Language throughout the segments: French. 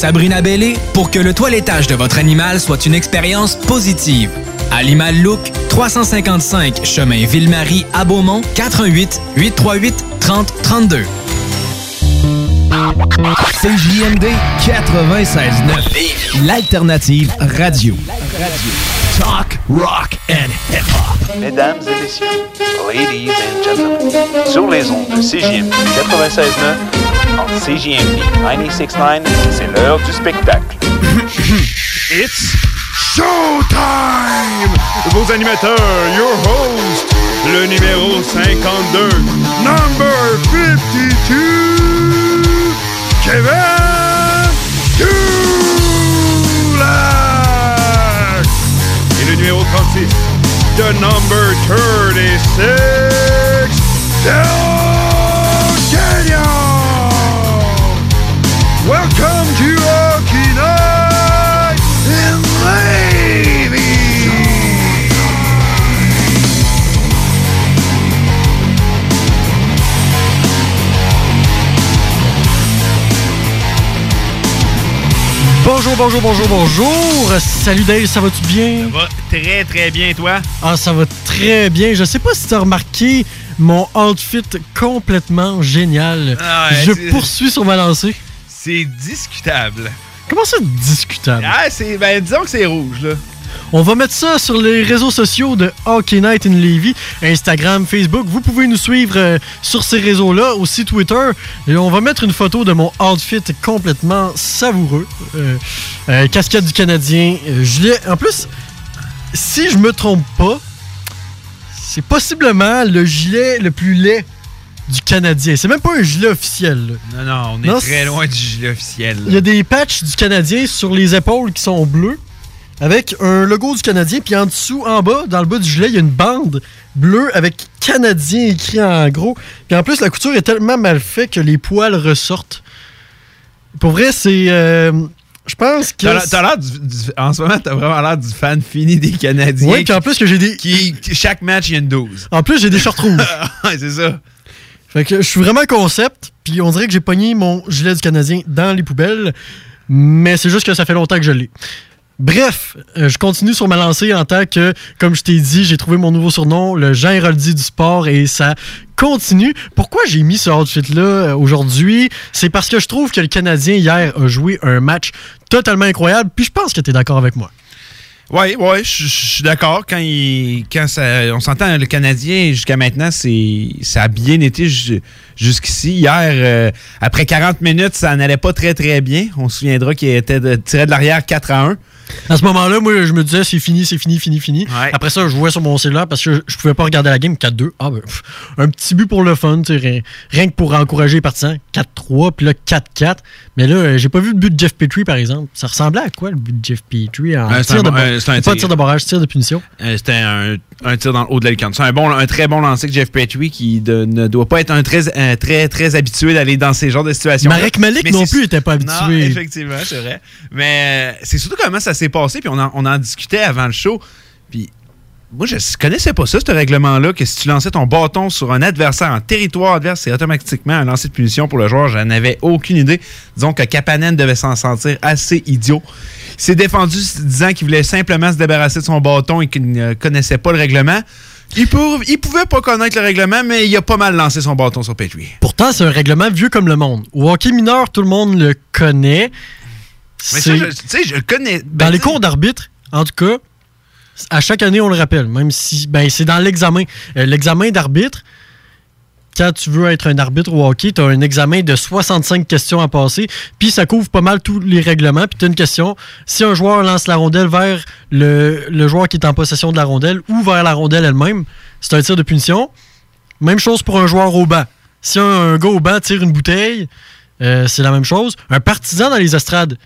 Sabrina Bellé pour que le toilettage de votre animal soit une expérience positive. Animal Look, 355 chemin Ville-Marie à Beaumont, 88 838 30 32. CJMD 96.9, l'alternative radio. Talk, rock and hip-hop. Mesdames et messieurs, ladies and gentlemen, sur les ondes de CJMD 96.9, en CJMD 96.9, c'est l'heure du spectacle. It's showtime! Vos animateurs, your host, le numéro 52, number 52, Kevin Dulac! Et le numéro 36, the number 36, Del Bonjour, bonjour, bonjour, bonjour. Salut Dave, ça va-tu bien? Ça va très très bien, toi? Ah, ça va très bien. Je sais pas si tu as remarqué mon outfit complètement génial. Ah ouais, Je poursuis sur ma lancée. C'est discutable. Comment ça, discutable? Ah, c'est. Ben, disons que c'est rouge, là. On va mettre ça sur les réseaux sociaux de Hockey Night in Levy, Instagram, Facebook. Vous pouvez nous suivre euh, sur ces réseaux-là, aussi Twitter. Et on va mettre une photo de mon outfit complètement savoureux. Euh, euh, casquette du Canadien, euh, gilet. En plus, si je me trompe pas, c'est possiblement le gilet le plus laid du Canadien. C'est même pas un gilet officiel. là. Non, non, on est Non, très loin du gilet officiel. Il y a des patchs du Canadien sur les épaules qui sont bleus, avec un logo du Canadien, puis en dessous, en bas, dans le bas du gilet, il y a une bande bleue avec Canadien écrit en gros. Puis en plus, la couture est tellement mal faite que les poils ressortent. Pour vrai, c'est. euh, je pense que. T'as l'air- t'as l'air du, du- En ce moment, t'as vraiment l'air du fan fini des Canadiens. Oui, puis en plus que j'ai des. Qui- chaque match, il y a une 12. En plus, j'ai des shorts rouges. ouais, c'est ça. Fait que je suis vraiment concept, puis on dirait que j'ai pogné mon gilet du Canadien dans les poubelles, mais c'est juste que ça fait longtemps que je l'ai. Bref, euh, je continue sur ma lancée en tant que, comme je t'ai dit, j'ai trouvé mon nouveau surnom, le Jean Héroldi du sport, et ça continue. Pourquoi j'ai mis ce outfit-là euh, aujourd'hui? C'est parce que je trouve que le Canadien, hier, a joué un match totalement incroyable, puis je pense que tu es d'accord avec moi. Oui, ouais, je suis d'accord. Quand, on s'entend, le Canadien, jusqu'à maintenant, c'est, ça a bien été ju- jusqu'ici. Hier, euh, après 40 minutes, ça n'allait pas très, très bien. On se souviendra qu'il était tiré de l'arrière 4 à 1. À ce moment-là, moi, je me disais, c'est fini, c'est fini, fini, fini. Après ça, je jouais sur mon cellulaire parce que je, pouvais pas regarder la game 4-2. Ah, ben, pff, un petit but pour le fun, rien, rien que pour encourager les partisans. 4-3, puis là, 4-4. Mais là, euh, j'ai pas vu le but de Jeff Petrie, par exemple. Ça ressemblait à quoi, le but de Jeff Petrie en Euh, tir un de euh, c'est un Pas tir. tir de barrage, tir de punition. Euh, C'était un, un tir dans le haut de la lucarne. C'est un, bon, un très bon lancer que Jeff Petrie qui de- ne doit pas être un très, un très, très habitué d'aller dans ces genres de situations. Marek Malik non plus était pas Non, habitué. effectivement, c'est vrai. Mais euh, c'est surtout comment ça passé, puis on en, discutait avant le show. Puis moi, je connaissais pas ça, ce règlement-là, que si tu lançais ton bâton sur un adversaire en territoire adverse, c'est automatiquement un lancer de punition pour le joueur. J'en avais aucune idée. Disons que Kapanen devait s'en sentir assez idiot. Il s'est défendu disant qu'il voulait simplement se débarrasser de son bâton et qu'il ne connaissait pas le règlement. Il pouvait pas connaître le règlement, mais il a pas mal lancé son bâton sur Petrie. Pourtant, c'est un règlement vieux comme le monde. Au hockey mineur, tout le monde le connaît. Mais ça, tu sais, je connais. Dans les cours d'arbitre, en tout cas, à chaque année, on le rappelle, même si ben, c'est dans l'examen. Euh, l'examen d'arbitre, quand tu veux être un arbitre au hockey, tu as un examen de 65 questions à passer, puis ça couvre pas mal tous les règlements, puis tu as une question. Si un joueur lance la rondelle vers le, le joueur qui est en possession de la rondelle ou vers la rondelle elle-même, c'est un tir de punition. Même chose pour un joueur au banc. Si un, un gars au banc tire une bouteille, euh, c'est la même chose. Un partisan dans les estrades,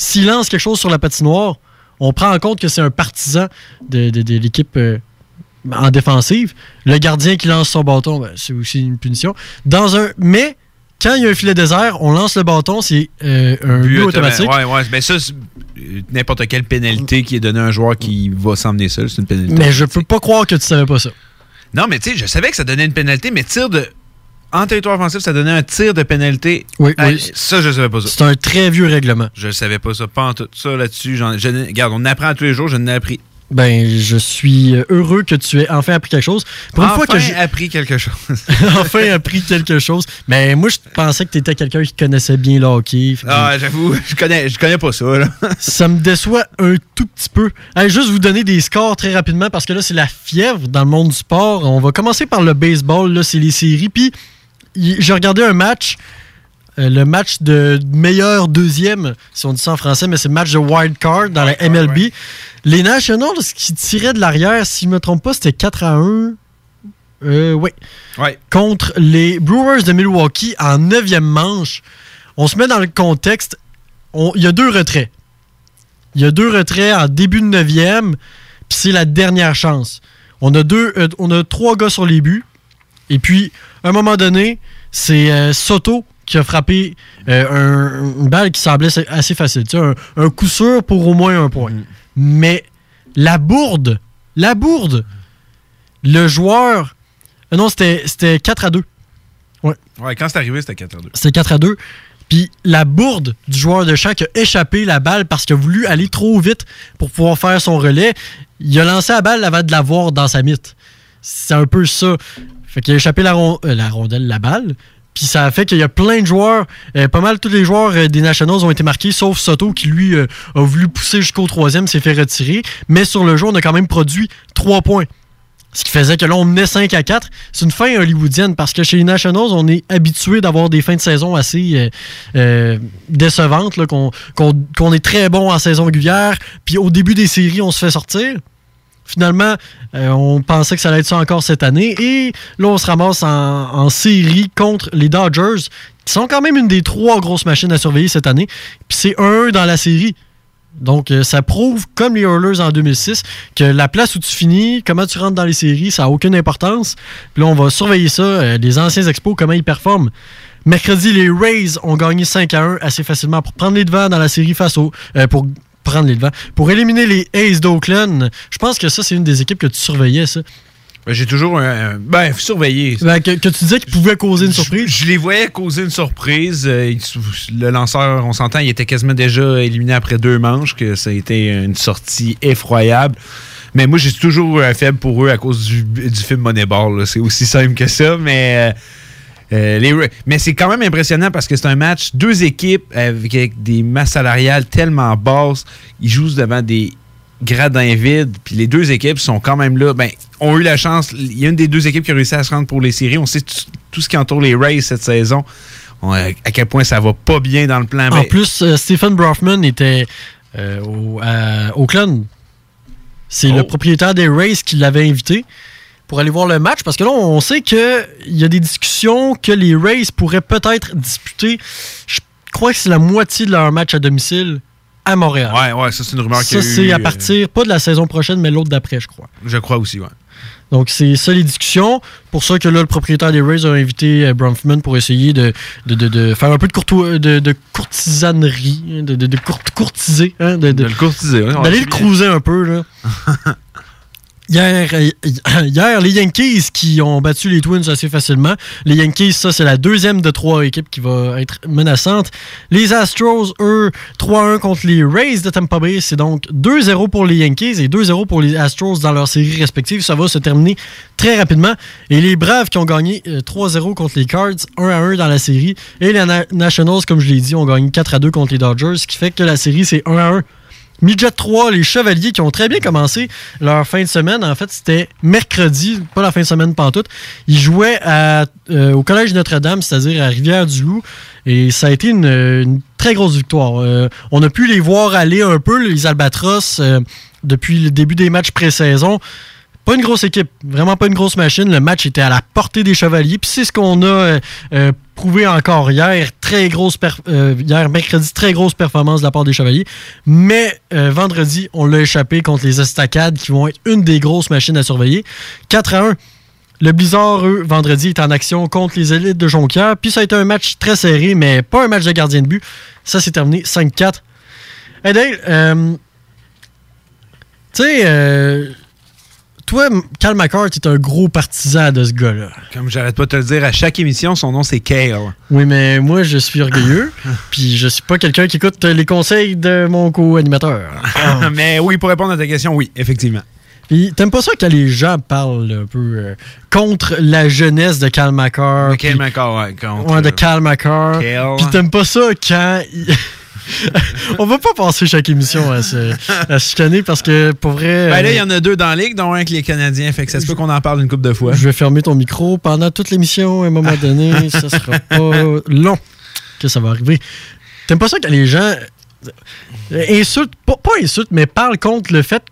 s'il lance quelque chose sur la patinoire, on prend en compte que c'est un partisan de, de- de l'équipe euh, en défensive. Le gardien qui lance son bâton, ben, c'est aussi une punition. Dans un, mais quand il y a un filet désert, on lance le bâton, c'est euh, un but, But automatique. Ouais, ouais. Ben ça, c'est, euh, n'importe quelle pénalité qui est donnée à un joueur qui va s'emmener seul, c'est une pénalité. Mais je peux pas croire que tu savais pas ça. Non, mais tu sais, je savais que ça donnait une pénalité, mais tir de en territoire offensif, ça donnait un tir de pénalité. Oui, Ah, oui. Ça, je savais pas ça. C'est un très vieux règlement. Je savais pas ça. Pas en tout ça là-dessus. je Regarde, on apprend tous les jours, je n'ai appris. Ben, je suis heureux que tu aies enfin appris quelque chose. Pour une enfin fois que j'ai appris quelque chose. enfin appris quelque chose. Mais moi, je pensais que tu étais quelqu'un qui connaissait bien le hockey. Que ah, j'avoue, je connais, je connais pas ça. Là. Ça me déçoit un tout petit peu. Allez, juste vous donner des scores très rapidement parce que là, c'est la fièvre dans le monde du sport. On va commencer par le baseball. Là, c'est les séries. Puis, j'ai regardé un match. euh, le match de meilleur deuxième, si on dit ça en français, mais c'est le match de wild card dans la MLB. Les Nationals qui tiraient de l'arrière, si je ne me trompe pas, c'était 4 à 1. Euh, oui. Ouais. Contre les Brewers de Milwaukee en neuvième manche. On se met dans le contexte. on- Il y a deux retraits. Il y a deux retraits en début de neuvième, puis c'est la dernière chance. On a, deux, euh, on a trois gars sur les buts. Et puis, à un moment donné, c'est euh, Soto qui a frappé euh, un- une balle qui semblait assez- facile. Tu sais, un, un coup sûr pour au moins un point. Mais la bourde, la bourde, le joueur. euh, non, c'était c'était 4 à 2. Ouais, quand c'est arrivé, c'était 4 à 2. C'était 4 à 2. Puis la bourde du joueur de champ qui a échappé la balle parce qu'il a voulu aller trop vite pour pouvoir faire son relais. Il a lancé la balle avant de l'avoir dans sa mythe. C'est un peu ça. Fait qu'il a échappé la, euh, la rondelle, la balle. Puis ça a fait qu'il y a plein de joueurs, euh, pas mal tous les joueurs euh, des Nationals ont été marqués, sauf Soto qui lui a voulu pousser jusqu'au troisième, s'est fait retirer. Mais sur le jeu, on a quand même produit 3 points. Ce qui faisait que là, on menait 5 à 4. C'est une fin hollywoodienne parce que chez les Nationals, on est habitué d'avoir des fins de saison assez décevantes, qu'on est très bon en saison régulière. Puis au début des séries, on se fait sortir. Finalement, euh, on pensait que ça allait être ça encore cette année. Et là, on se ramasse en, série contre les Dodgers, qui sont quand même une des trois grosses machines à surveiller cette année. Puis c'est 1-1 dans la série. Donc, euh, ça prouve, comme les Oilers en 2006, que la place où tu finis, comment tu rentres dans les séries, ça n'a aucune importance. Puis là, on va surveiller ça, euh, les anciens expos, comment ils performent. Mercredi, les Rays ont gagné 5 à 1 assez facilement pour prendre les devants dans la série face au. pour prendre les devants. Pour éliminer les Aces d'Oakland, je pense que ça, c'est une des équipes que tu surveillais, ça. Ben, J'ai toujours un. un- Ben, surveillé. Ben, que, que tu disais qu'ils pouvaient causer une surprise? Je, je les voyais causer une surprise. Euh, le lanceur, on s'entend, il était quasiment déjà éliminé après deux manches, que ça a été une sortie effroyable. Mais moi, j'ai toujours eu un faible pour eux à cause du, du film Moneyball. C'est aussi simple que ça, mais. euh, euh, les mais c'est quand même impressionnant parce que c'est un match, deux équipes avec, des masses salariales tellement basses. Ils jouent devant des gradins vides. Puis les deux équipes sont quand même là. Ben, ont eu la chance. Il y a une des deux équipes qui a réussi à se rendre pour les séries. On sait tout, tout ce qui entoure les Rays cette saison. On- à quel point ça va pas bien dans le plan. En Ben, plus, euh, Stephen Brofman était euh, au, à Oakland. C'est Oh. le propriétaire des Rays qui l'avait invité pour aller voir le match parce que là, on sait qu'il y a des discussions que les Rays pourraient peut-être disputer. Je crois que c'est la moitié de leur match à domicile à Montréal. Ouais, ouais, ça c'est une rumeur qui Ça, c'est à euh, partir, pas de la saison prochaine, mais l'autre d'après, je crois. Je crois aussi, ouais. Donc, c'est ça les discussions. Pour ça que là, le propriétaire des Rays a invité euh, Bronfman pour essayer de, de, de- de faire un peu de, courto- de, de courtisanerie, de, de, court- courtiser, hein, de, le courtiser. ouais, d'aller le cruiser un peu. Là. Hier, euh, hier, les Yankees qui ont battu les Twins assez facilement. Les Yankees, ça, c'est la deuxième de trois équipes qui va être menaçante. Les Astros, eux, 3-1 contre les Rays de Tampa Bay. C'est donc 2-0 pour les Yankees et 2-0 pour les Astros dans leurs séries respectives. Ça va se terminer très rapidement. Et les Braves qui ont gagné euh, 3-0 contre les Cards, 1-1 dans la série. Et les Na- Nationals, comme je l'ai dit, ont gagné 4-2 contre les Dodgers, ce qui fait que la série, c'est 1-1 Midget 3, les Chevaliers qui ont très bien commencé leur fin de semaine. En fait, c'était mercredi, pas la fin de semaine pantoute. Ils jouaient euh, au Collège Notre-Dame, c'est-à-dire à Rivière-du-Loup. Et ça a été une, une très grosse victoire. Euh, on a pu les voir aller un peu, les Albatros, euh, depuis le début des matchs pré-saison. Pas une grosse équipe, vraiment pas une grosse machine. Le match était à la portée des Chevaliers. Puis c'est ce qu'on a euh, euh, prouvé encore hier. Très grosse euh, hier, mercredi, très grosse performance de la part des Chevaliers. Mais vendredi, on l'a échappé contre les Estacades qui vont être une des grosses machines à surveiller. 4 à 1. Le Blizzard, eux, vendredi, est en action contre les élites de Jonquière. Puis ça a été un match très serré, mais pas un match de gardien de but. Ça s'est terminé 5-4. Hey Dale, euh, tu sais, toi, Cal McCart, t'es un gros partisan de ce gars-là. Comme j'arrête pas de te le dire à chaque émission, son nom c'est Kale. Oui, mais moi, je suis orgueilleux. puis je suis pas quelqu'un qui écoute les conseils de mon co-animateur. Mais oui, pour répondre à ta question, oui, effectivement. Puis t'aimes pas ça quand les gens parlent un peu euh, contre la jeunesse de McCart. De puis- McCall, ouais, contre, Ouais, de euh, Cal McCart. Puis t'aimes pas ça quand. On va pas passer chaque émission à se, à se chicaner parce que pour vrai. Ben là, il y euh, en a deux dans la ligue, dont un avec les Canadiens. Fait que ça se peut qu'on en parle une couple de fois. Je vais fermer ton micro pendant toute l'émission. À un moment donné, ça sera pas long que ça va arriver. T'aimes pas ça quand les gens euh, insultent, pas, pas insultent, mais parlent contre le fait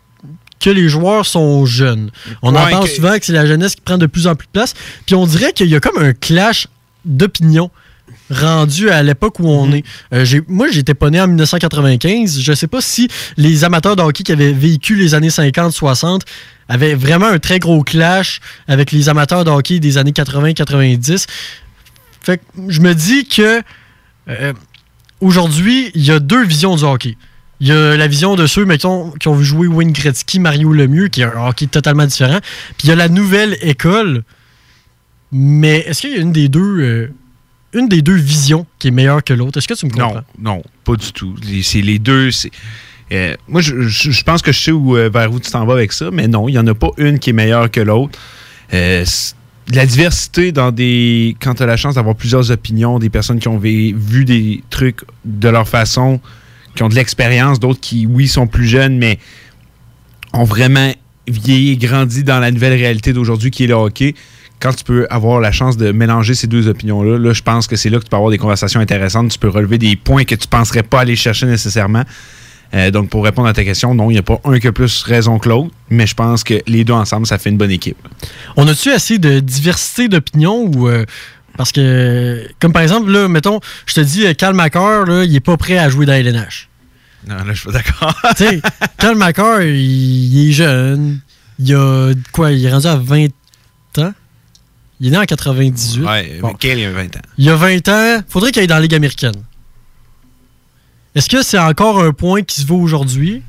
que les joueurs sont jeunes. On en parle que- souvent que c'est la jeunesse qui prend de plus en plus de place. Puis on dirait qu'il y a comme un clash d'opinion rendu à l'époque où on est. Euh, j'ai- moi, j'étais pas né en 1995. Je sais pas si les amateurs de hockey qui avaient vécu les années 50-60 avaient vraiment un très gros clash avec les amateurs de hockey des années 80-90. Fait que je me dis que euh, aujourd'hui, il y a deux visions du hockey. Il y a la vision de ceux mettons, qui ont vu jouer Wayne Gretzky, Mario Lemieux, qui est un hockey totalement différent. Puis il y a la nouvelle école. Mais est-ce qu'il y a une des deux euh, une des deux visions qui est meilleure que l'autre? Est-ce que tu me comprends? Non, non, pas du tout. C'est les deux. euh, moi, je, je- je pense que je sais où, euh, vers où tu t'en vas avec ça, mais non, il n'y en a pas une qui est meilleure que l'autre. Euh, la diversité dans des. Quand tu as la chance d'avoir plusieurs opinions, des personnes qui ont vu des trucs de leur façon, qui ont de l'expérience, d'autres qui, oui, sont plus jeunes, mais ont vraiment vieilli et grandi dans la nouvelle réalité d'aujourd'hui qui est le hockey. Quand tu peux avoir la chance de mélanger ces deux opinions-là, là, je pense que c'est là que tu peux avoir des conversations intéressantes. Tu peux relever des points que tu penserais pas aller chercher nécessairement. Euh, donc, pour répondre à ta question, non, il n'y a pas un qui a plus raison que l'autre, mais je pense que les deux ensemble, ça fait une bonne équipe. On a-tu assez de diversité d'opinion ou. euh, parce que, comme par exemple, là, mettons, je te dis, euh, McCarr, là, il est pas prêt à jouer dans LNH. Non, là, je suis pas d'accord. tu sais, il, il est jeune. Il a quoi Il est rendu à 20 ans Il est né en 98. ouais, Bon. Michael, il a 20 ans. Il a 20 ans. Faudrait qu'il aille dans la Ligue américaine. Est-ce que c'est encore un point qui se vaut aujourd'hui?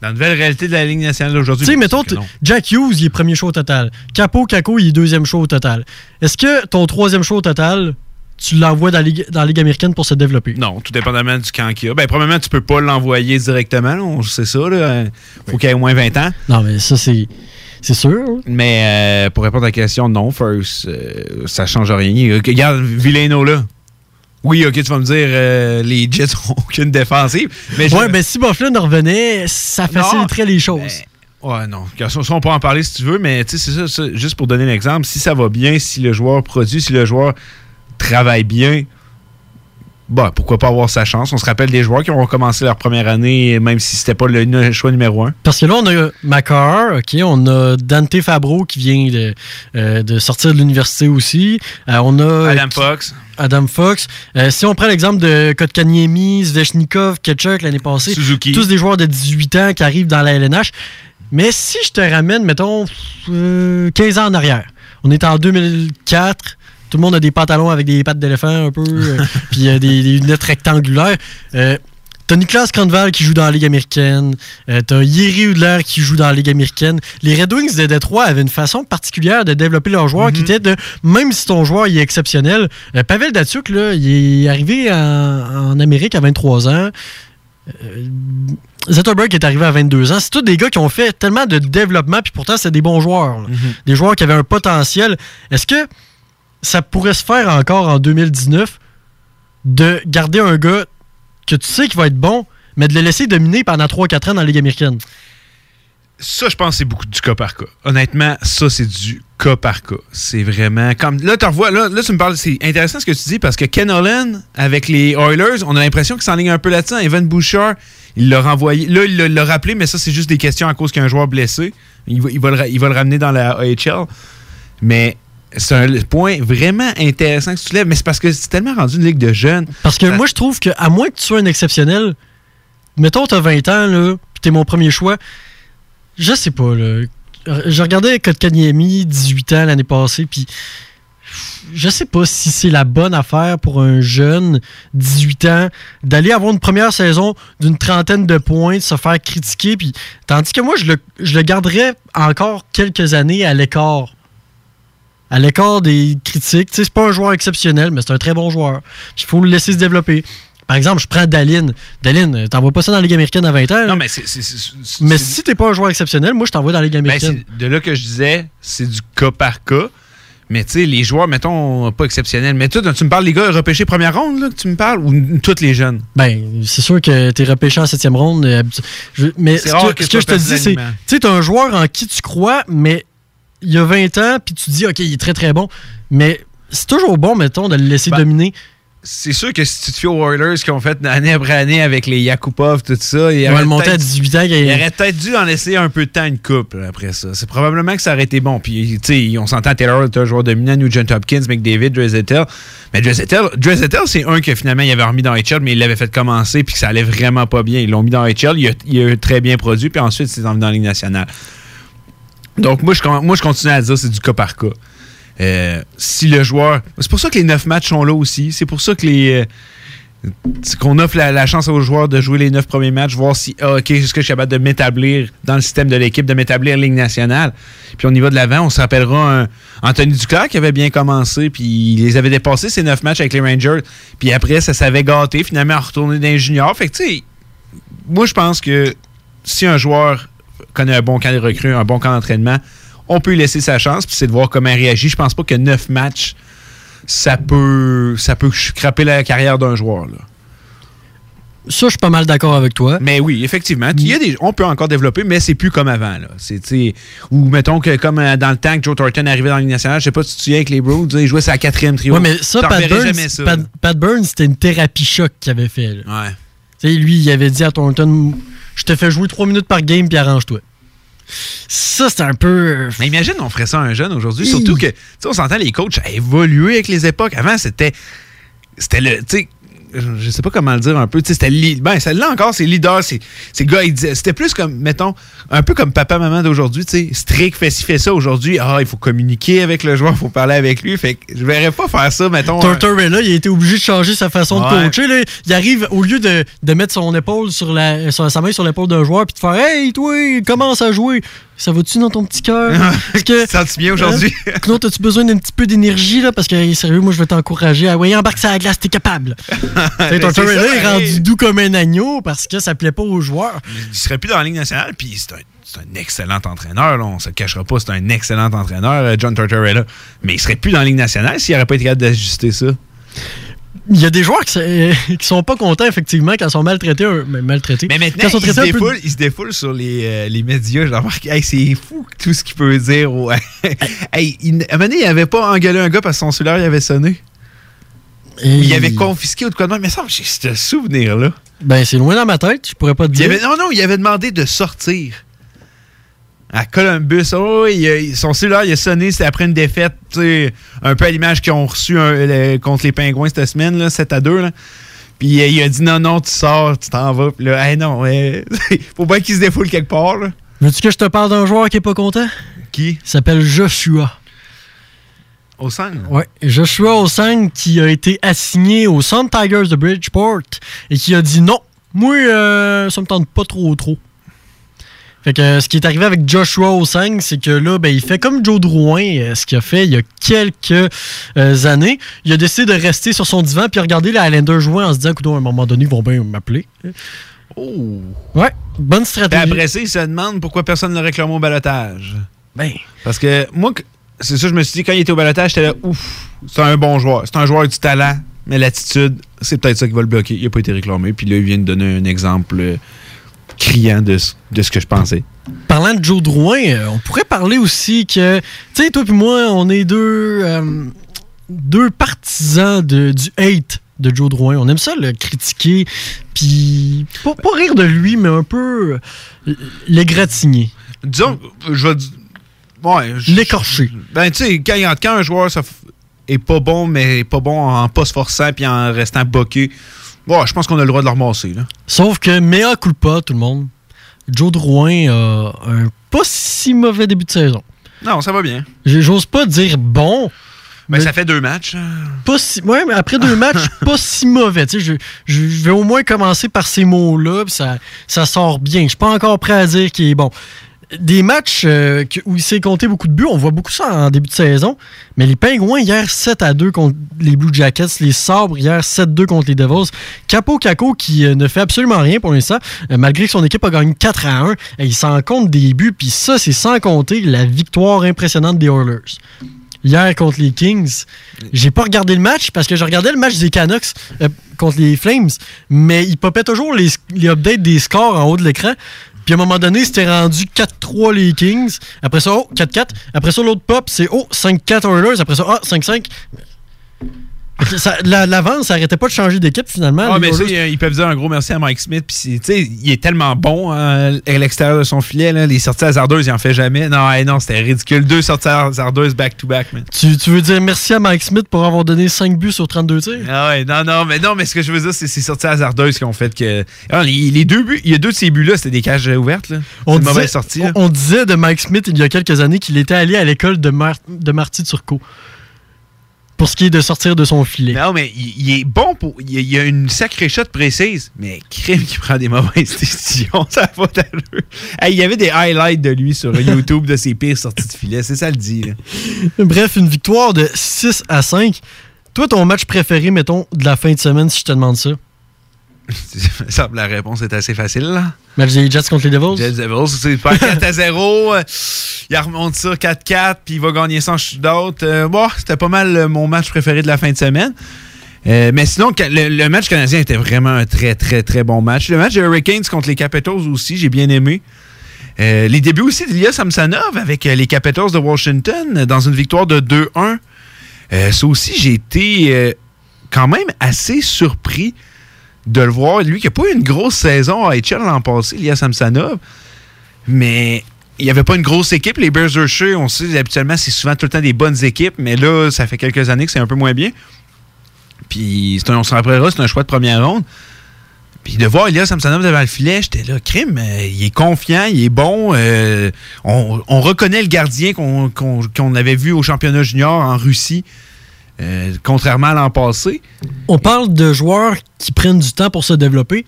Dans la nouvelle réalité de la Ligue nationale d'aujourd'hui, Tu sais, mettons. Jack Hughes, il est premier show au total. Capo, Caco, il est deuxième show au total. Est-ce que ton troisième show au total, tu l'envoies dans la Ligue, dans la Ligue américaine pour se développer? Non, tout dépendamment du camp qu'il y a. Ben, probablement, tu peux pas l'envoyer directement. sait ça. Là. Faut qu'il ait au moins 20 ans. Non, mais ça, c'est, c'est sûr. Mais euh, pour répondre à la question, non, First, euh, ça change rien. Regarde, Villeno, là. Oui, ok, tu vas me dire, euh, les Jets n'ont aucune défensive. Mais je- Ouais, mais si Bufflin revenait, ça faciliterait les choses. Ben, ouais, non. Ça, on peut en parler si tu veux, mais tu sais, c'est ça, ça, juste pour donner l'exemple, si ça va bien, si le joueur produit, si le joueur travaille bien, bah, pourquoi pas avoir sa chance? On se rappelle des joueurs qui ont commencé leur première année, même si c'était pas le choix numéro un. Parce que là, on a Macar, OK, on a Dante Fabro qui vient de, euh, de sortir de l'université aussi. Euh, on a Adam Fox. Adam Fox. Euh, si on prend l'exemple de Kotkaniemi, Zvechnikov, Ketchuk l'année passée, Suzuki. tous des joueurs de 18 ans qui arrivent dans la LNH. Mais si je te ramène, mettons, euh, 15 ans en arrière, on est en 2004, tout le monde a des pantalons avec des pattes d'éléphant un peu, euh, puis euh, des, des lunettes rectangulaires. Euh, T'as Niklas Kranval qui joue dans la Ligue américaine. Euh, T'as Yeri Udler qui joue dans la Ligue américaine. Les Red Wings de Détroit avaient une façon particulière de développer leurs joueurs qui était de, même si ton joueur il est exceptionnel, euh, Pavel Datsuk, là, il est arrivé en, en Amérique à 23 ans. Euh, Zetterberg est arrivé à 22 ans. C'est tous des gars qui ont fait tellement de développement, puis pourtant, c'est des bons joueurs. là. Des joueurs qui avaient un potentiel. Est-ce que ça pourrait se faire encore en 2019 de garder un gars que tu sais qu'il va être bon, mais de le laisser dominer pendant 3-4 ans dans la Ligue américaine? Ça, je pense que c'est beaucoup du cas par cas. Honnêtement, ça, c'est du cas par cas. C'est vraiment comme. Là, tu là, là, tu me parles. C'est intéressant ce que tu dis parce que Ken Holland, avec les Oilers, on a l'impression qu'il s'enligne un peu là-dessus. Evan Bouchard, il l'a renvoyé. Là, il l'a- rappelé, mais ça, c'est juste des questions à cause qu'il y a un joueur blessé. Il va, il va le, il va le ramener dans la AHL. Mais c'est un point vraiment intéressant que tu lèves. Mais c'est parce que c'est tellement rendu une ligue de jeunes. Parce que Ça- moi, je trouve que à moins que tu sois un exceptionnel, mettons, t'as 20 ans, là, puis t'es mon premier choix, je sais pas, là. Je regardais Kotkaniemi, 18 ans l'année passée, puis je sais pas si c'est la bonne affaire pour un jeune, 18 ans, d'aller avoir une première saison d'une trentaine de points, de se faire critiquer. Puis, tandis que moi, je le, je le garderais encore quelques années à l'écart. À l'écart des critiques. Tu sais, c'est pas un joueur exceptionnel, mais c'est un très bon joueur. Il faut le laisser se développer. Par exemple, je prends Daline. Daline, t'envoies pas ça dans la Ligue américaine à 20 ans. Non, mais c'est. mais si t'es pas un joueur exceptionnel, moi, je t'envoie dans la Ligue ben, américaine. de là que je disais, c'est du cas par cas. Mais tu sais, les joueurs, mettons, pas exceptionnels. Mais toi, tu me parles, les gars, repêchés première ronde, là, que tu me parles, ou tous les jeunes? Ben, c'est sûr que t'es repêché en septième ronde. euh, je- mais ce que, que ce que je te dis, c'est, tu sais, t'as un joueur en qui tu crois, mais il y a 20 ans, puis tu te dis, OK, il est très, très bon. Mais c'est toujours bon, mettons, de le laisser Ben, dominer. C'est sûr que si tu te fies aux Oilers qui ont fait année après année avec les Yakupov, tout ça, il aurait à peut-être- 18 ans. Il il- aurait peut-être dû en laisser un peu de temps une coupe après ça. C'est probablement que ça aurait été bon. Puis, tu sais, on s'entend, Taylor est un joueur dominant, Nugent Hopkins, McDavid, Dreisaitl. Mais Dreisaitl, c'est un que finalement, il avait remis dans HL, mais il l'avait fait commencer, puis que ça allait vraiment pas bien. Ils l'ont mis dans HL, il a, il a très bien produit, puis ensuite, c'est envenu dans la Ligue nationale. Donc, moi, je, moi, je continue à dire c'est du cas par cas. Euh, si le joueur. C'est pour ça que les neuf matchs sont là aussi. C'est pour ça que les. euh, qu'on offre la, chance aux joueurs de jouer les neuf premiers matchs, voir si, ah, OK, est-ce que je suis capable de m'établir dans le système de l'équipe, de m'établir Ligue nationale? Puis on y va de l'avant. On se rappellera Anthony Duclair qui avait bien commencé, puis il les avait dépassés, ces neuf matchs avec les Rangers. Puis après, ça s'avait gâté, finalement, à retourner dans les juniors. Fait que, tu sais, moi, je pense que si un joueur connaît un bon camp de recrue, un bon camp d'entraînement, on peut lui laisser sa chance, puis c'est de voir comment il réagit. Je pense pas que neuf matchs, ça peut, ça peut scraper la carrière d'un joueur. Là. Ça, je suis pas mal d'accord avec toi. Mais oui, effectivement. Il y a des, on peut encore développer, mais c'est plus comme avant. Là. Ou mettons que comme euh, dans le temps que Joe Thornton arrivait dans la Ligue nationale, je sais pas si tu souviens avec les Browns, il jouait sa quatrième trio. Ouais, mais ça, Pat Burns, jamais ça, Pat, Burns, c'était une thérapie choc qu'il avait fait. là. Ouais. Lui, il avait dit à Thornton Je te fais jouer 3 minutes par game, puis arrange-toi. Ça, c'est un peu. Mais imagine, on ferait ça à un jeune aujourd'hui. Surtout que, tu sais, on s'entend, les coachs a évolué avec les époques. Avant, c'était. C'était le. Tu sais, je sais pas comment le dire un peu. Tu sais, c'était. Ben, celle-là encore, c'est leader. C'est gars, il disait. C'était plus comme, mettons, un peu comme papa-maman d'aujourd'hui. Tu sais, strict, fait ci, fait ça. Aujourd'hui, ah, il faut communiquer avec le joueur, il faut parler avec lui. Fait que je verrais pas faire ça, mettons. un- Tortorella, il a été obligé de changer sa façon de coacher. là. Il arrive, au lieu de, de mettre son épaule sur la, sur- sa main sur l'épaule d'un joueur puis de faire Hey, toi, commence à jouer. Ça va-tu dans ton petit cœur? Parce que. Tu te sens bien aujourd'hui? Hein? Claude, as-tu besoin d'un petit peu d'énergie, là? Parce que, sérieux, moi, je vais t'encourager. Ah, ouais, embarque sur la glace, t'es capable. Tu sais, c'est Tortorella ça, est hey. rendu doux comme un agneau parce que ça plaît pas aux joueurs. il serait plus dans la Ligue nationale, puis c'est un, c'est un excellent entraîneur, là, on se le cachera pas, c'est un excellent entraîneur, euh, John Tortorella. Mais il serait plus dans la Ligue nationale s'il n'aurait pas été capable d'ajuster ça. Il y a des joueurs qui, qui sont pas contents, effectivement, quand ils sont maltraités. mais maltraités. Mais maintenant, Quand ils sont se, traités un peu- défoule, il se défoule sur les, euh, les médias. Je remarque, hey, c'est fou tout ce qu'il peut dire. ouais. hey, il, à un moment donné, il avait pas engueulé un gars parce que son cellulaire il avait sonné. Et- Il avait confisqué ou de quoi de même. Mais ça, j'ai ce souvenir-là. Ben, c'est loin dans ma tête, je pourrais pas te Il dire. avait- Non, non, il avait demandé de sortir. À Columbus, oh, il son cellulaire il a sonné, c'était après une défaite, un peu à l'image qu'ils ont reçu un- le- contre les Pingouins cette semaine, là, 7 à 2. Là. Puis euh, il a dit non, non, tu sors, tu t'en vas. Puis là, hey, non, ouais, faut pas qu'il se défoule quelque part. Veux-tu que je te parle d'un joueur qui est pas content? Qui? Il s'appelle Joshua. Au sang Ouais, Joshua Osang qui a été assigné aux Sun Tigers de Bridgeport et qui a dit non, moi, euh, ça me tente pas trop trop. Fait que euh, ce qui est arrivé avec Joshua Osang, c'est que là, ben, il fait comme Joe Drouin, euh, ce qu'il a fait il y a quelques euh, années. Il a décidé de rester sur son divan puis regarder les Highlanders jouer en se disant, à un moment donné, ils vont bien m'appeler. Oh. Ouais, bonne Puis stratégie. après ça, il se demande pourquoi personne ne réclame au balotage. Ben, Parce que moi, c'est ça, je me suis dit, quand il était au balotage, j'étais là, ouf, c'est un bon joueur. C'est un joueur du talent, mais l'attitude, c'est peut-être ça qui va le bloquer. Il n'a pas été réclamé. Puis là, il vient de donner un exemple criant de, ce- de ce que je pensais. Parlant de Joe Drouin, euh, on pourrait parler aussi que, tu sais, toi et moi, on est deux, euh, deux partisans de, du hate de Joe Drouin. On aime ça le critiquer, puis pas, pas rire de lui, mais un peu euh, l'égratigner. Disons, je vais. Ouais. je- L'écorcher. Ben, tu sais, quand, quand un joueur ça est pas bon, mais pas bon en pas se forçant puis en restant boqué, bon, je pense qu'on a le droit de le ramasser. Là. Sauf que, mea culpa, tout le monde, Joe Drouin a un pas si mauvais début de saison. Non, ça va bien. J'ose pas dire bon, Ben, Mais- ça fait deux matchs. hein. pas si, ouais, mais après deux matchs, pas si mauvais. Tu sais, je, vais au moins commencer par ces mots-là, puis ça, ça sort bien. Je suis pas encore prêt à dire qu'il est bon. Des matchs euh, où il s'est compté beaucoup de buts, on voit beaucoup ça en début de saison. Mais les Pingouins, hier, 7 à 2 contre les Blue Jackets. Les Sabres, hier, 7-2 contre les Devils. Capo Caco qui euh, ne fait absolument rien pour l'instant, euh, malgré que son équipe a gagné 4 à 1. Et il s'en compte des buts, puis ça, c'est sans compter la victoire impressionnante des Oilers hier contre les Kings. J'ai pas regardé le match parce que je regardais le match des Canucks contre les Flames, mais il popait toujours les, les updates des scores en haut de l'écran. Puis à un moment donné, c'était rendu 4-3 les Kings. Après ça, oh, 4-4. Après ça, l'autre pop, c'est oh, 5-4 Oilers. Après ça, ah, 5-5. Ça- la- ça arrêtait pas de changer d'équipe finalement. Ah, mais ça, ils ils peuvent dire un gros merci à Mike Smith. Puis, c'est- tu sais, il est tellement bon hein, à l'extérieur de son filet. là. Les sorties hasardeuses, il en fait jamais. Non, hey, non c'était ridicule. Deux sorties hasardeuses back-to-back, man. tu, tu veux dire merci à Mike Smith pour avoir donné 5 buts sur 32 tirs? Ah ouais, non, non, mais non, mais ce que je veux dire, c'est ces sorties hasardeuses qui ont fait que. Ah, les, les deux buts, il y a deux de ces buts-là, c'était des cages ouvertes, là. C'est une mauvaise sortie, on, on disait de Mike Smith il y a quelques années qu'il était allé à l'école de, Mar- de Marty Turcot. Pour ce qui est de sortir de son filet. Non, mais il, il est bon pour. Il, y a- il a une sacrée shot précise, mais crime qui prend des mauvaises décisions. Ça va pas. Hey, il y avait des highlights de lui sur YouTube de ses pires sorties de filet. C'est ça le dit, là. Bref, une victoire de 6 à 5. Toi, ton match préféré, mettons, de la fin de semaine, si je te demande ça? Ça, la réponse est assez facile, là. Match des Jets contre les Devils? Jets Devils, c'est pas 4 à 0. euh, Il remonte ça 4-4, puis il va gagner sans shootout. Euh, bon, c'était pas mal euh, mon match préféré de la fin de semaine. Euh, mais sinon, le, le match canadien était vraiment un très, très, très bon match. Le match des Hurricanes contre les Capitals aussi, j'ai bien aimé. Euh, les débuts aussi d'Ilya Samsonov avec les Capitals de Washington dans une victoire de 2-1. Euh, ça aussi, j'ai été quand même assez surpris de le voir. Lui qui n'a pas eu une grosse saison à HL l'an passé, Ilya Samsonov, mais il n'y avait pas une grosse équipe. Les Bears on sait, habituellement, c'est souvent tout le temps des bonnes équipes, mais là, ça fait quelques années que c'est un peu moins bien. Puis, un- on s'en rappellera, c'est un choix de première ronde. Puis de voir Elias Samsonov devant le filet, j'étais là, crime, euh, il est confiant, il est bon. euh, on, on reconnaît le gardien qu'on avait vu au championnat junior en Russie, euh, contrairement à l'an passé. On parle de joueurs qui prennent du temps pour se développer.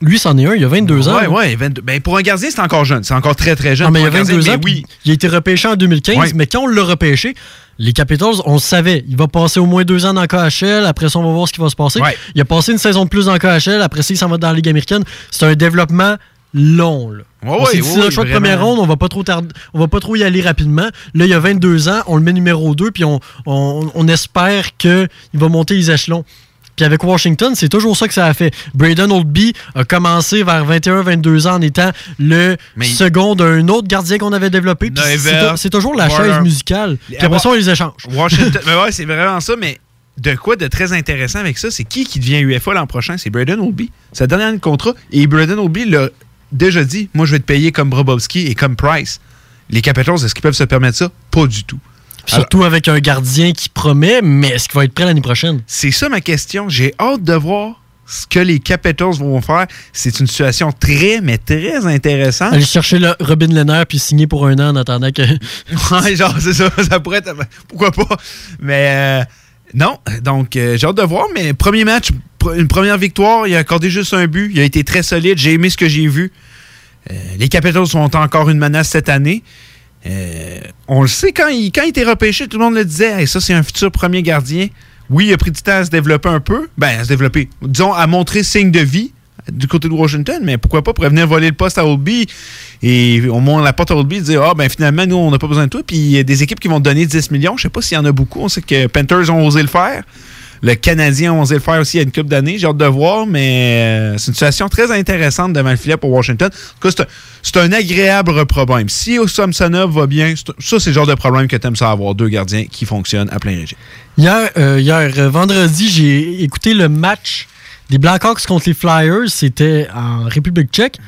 Lui, c'en est un, il a 22 ans. Ouais, ouais, 22 ben, pour un gardien, c'est encore jeune. C'est encore très, très jeune. Non, mais il a un 22 gardien, ans. oui. Il a été repêché en 2015, Ouais. mais quand on l'a repêché, les Capitals, on le savait. Il va passer au moins deux ans dans KHL. Après ça, on va voir ce qui va se passer. Ouais. Il a passé une saison de plus dans KHL. Après ça, il s'en va dans la Ligue américaine. C'est un développement long. Là. Ouais, on dit, le choix de première ronde, on va pas trop on va pas trop y aller rapidement. Là, il a 22 ans, on le met numéro 2, puis on, on- on espère qu'il va monter les échelons. Puis avec Washington, c'est toujours ça que ça a fait. Braden Oldby a commencé vers 21-22 ans en étant le Mais- second d'un autre gardien qu'on avait développé. C'est- toujours la Warner. chaise musicale. Puis après ça, on les échange. Washington. mais ouais, c'est vraiment ça, mais de quoi de très intéressant avec ça, c'est qui qui devient UFA l'an prochain? C'est Braden Oldby. Sa dernière année de contrat. Et Braden Oldby l'a déjà dit moi, je vais te payer comme Brobovski et comme Price. Les Capitals, est-ce qu'ils peuvent se permettre ça? Pas du tout. Surtout avec un gardien qui promet, mais est-ce qu'il va être prêt l'année prochaine? C'est ça ma question. J'ai hâte de voir ce que les Capitals vont faire. C'est une situation très, mais très intéressante. Aller chercher le Robin Lehner puis signer pour un an en attendant que. Ouais, genre, c'est ça. Ça pourrait être. Pourquoi pas? Mais euh, non. Donc, euh, j'ai hâte de voir. Mais premier match, une première victoire. Il a accordé juste un but. Il a été très solide. J'ai aimé ce que j'ai vu. Euh, les Capitals sont encore une menace cette année. Euh, on le sait, quand il, quand il était repêché, tout le monde le disait. Hey, ça, c'est un futur premier gardien. Oui, il a pris du temps à se développer un peu. Ben, à se développer. Disons, à montrer signe de vie du côté de Washington, mais pourquoi pas pour venir voler le poste à Oldby et on monte la porte à Oldby et dire Ah, ben finalement, nous, on n'a pas besoin de toi. Puis il y a des équipes qui vont donner 10 millions. Je sais pas s'il y en a beaucoup. On sait que Panthers ont osé le faire. Le Canadien a osé le faire aussi il y a une couple d'années. J'ai hâte de voir, mais euh, c'est une situation très intéressante devant le filet pour Washington. En tout cas, c'est un, agréable problème. Si Samsonov va bien, ça, c'est le genre de problème que tu aimes ça avoir deux gardiens qui fonctionnent à plein régime. Hier, euh, hier euh, vendredi, j'ai écouté le match des Blackhawks contre les Flyers. C'était en République tchèque.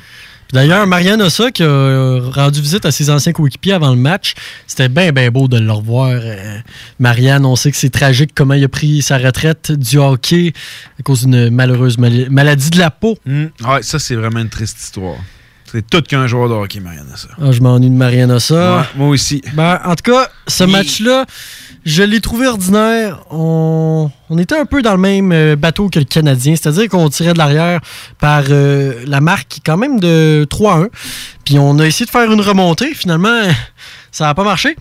D'ailleurs, Marianne Ossa qui a rendu visite à ses anciens coéquipiers avant le match. C'était bien, bien beau de le revoir. euh, Marianne, on sait que c'est tragique comment il a pris sa retraite du hockey à cause d'une malheureuse maladie de la peau. Ouais, ça, c'est vraiment une triste histoire. C'est tout qu'un joueur de hockey, Mariana, ça. Ah, je m'ennuie de Mariana ça. Ouais, moi aussi. Ben, en tout cas, ce match-là, je l'ai trouvé ordinaire. On, on était un peu dans le même euh, bateau que le Canadien, c'est-à-dire qu'on tirait de l'arrière par euh, la marque quand même de 3-1. Puis on a essayé de faire une remontée. Finalement, ça n'a pas marché.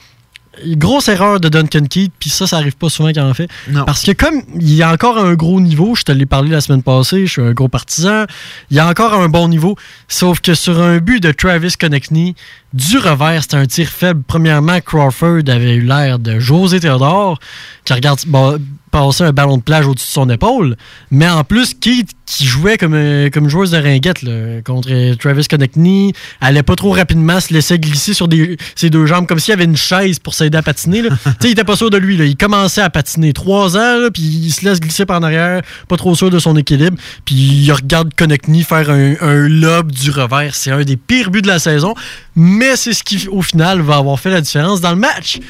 Grosse erreur de Duncan Keith, puis ça, ça arrive pas souvent qu'il en fait. Non. Parce que comme il y a encore un gros niveau, je te l'ai parlé la semaine passée, je suis un gros partisan, il y a encore un bon niveau, sauf que sur un but de Travis Connectney, du revers, c'était un tir faible. Premièrement, Crawford avait eu l'air de José Théodore, qui regarde bon, passer un ballon de plage au-dessus de son épaule, mais en plus, Keith, qui jouait comme, euh, comme joueuse de ringuette là, contre Travis Connectney, allait pas trop rapidement, se laissait glisser sur des, ses deux jambes, comme s'il y avait une chaise pour s'aider à patiner. là. tu sais, il était pas sûr de lui. Là. Il commençait à patiner trois ans, puis il se laisse glisser par en arrière, pas trop sûr de son équilibre, puis il regarde Connectney faire un, un lob du revers. C'est un des pires buts de la saison, mais c'est ce qui, au final, va avoir fait la différence dans le match.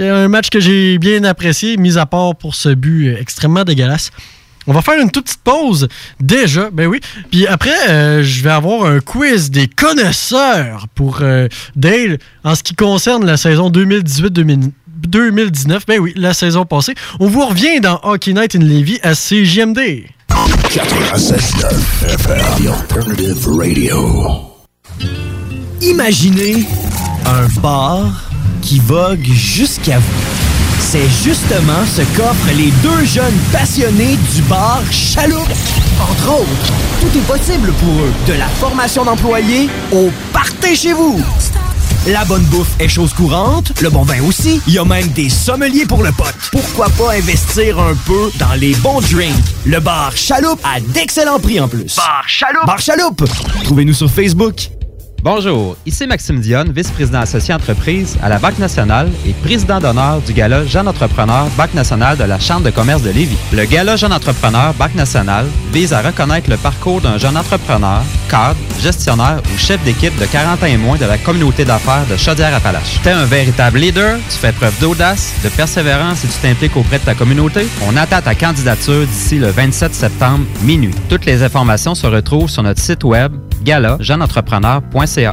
Un match que j'ai bien apprécié, mis à part pour ce but euh, extrêmement dégueulasse. On va faire une toute petite pause, déjà, ben oui. Puis après, euh, je vais avoir un quiz des connaisseurs pour euh, Dale en ce qui concerne la saison 2018-2019. Ben oui, la saison passée. On vous revient dans Hockey Night in Levy à CJMD. 96.9 FM, The Alternative Radio. Imaginez un bar qui vogue jusqu'à vous. C'est justement ce qu'offrent les deux jeunes passionnés du bar Chaloupe. Entre autres, tout est possible pour eux, de la formation d'employés au partez chez vous. La bonne bouffe est chose courante, le bon vin aussi. Il y a même des sommeliers pour le pote. Pourquoi pas investir un peu dans les bons drinks? Le bar Chaloupe a d'excellents prix en plus. Bar Chaloupe! Bar Chaloupe! Trouvez-nous sur Facebook. Bonjour, ici Maxime Dionne, vice-président associé entreprise à la Banque nationale et président d'honneur du Gala Jeune Entrepreneur Banque nationale de la Chambre de commerce de Lévis. Le Gala Jeune Entrepreneur Banque nationale vise à reconnaître le parcours d'un jeune entrepreneur, cadre, gestionnaire ou chef d'équipe de 40 ans et moins de la communauté d'affaires de Chaudière-Appalaches. T'es un véritable leader, tu fais preuve d'audace, de persévérance et tu t'impliques auprès de ta communauté. On attend ta candidature d'ici le 27 septembre minuit. Toutes les informations se retrouvent sur notre site web gala-jeuneentrepreneur.ca.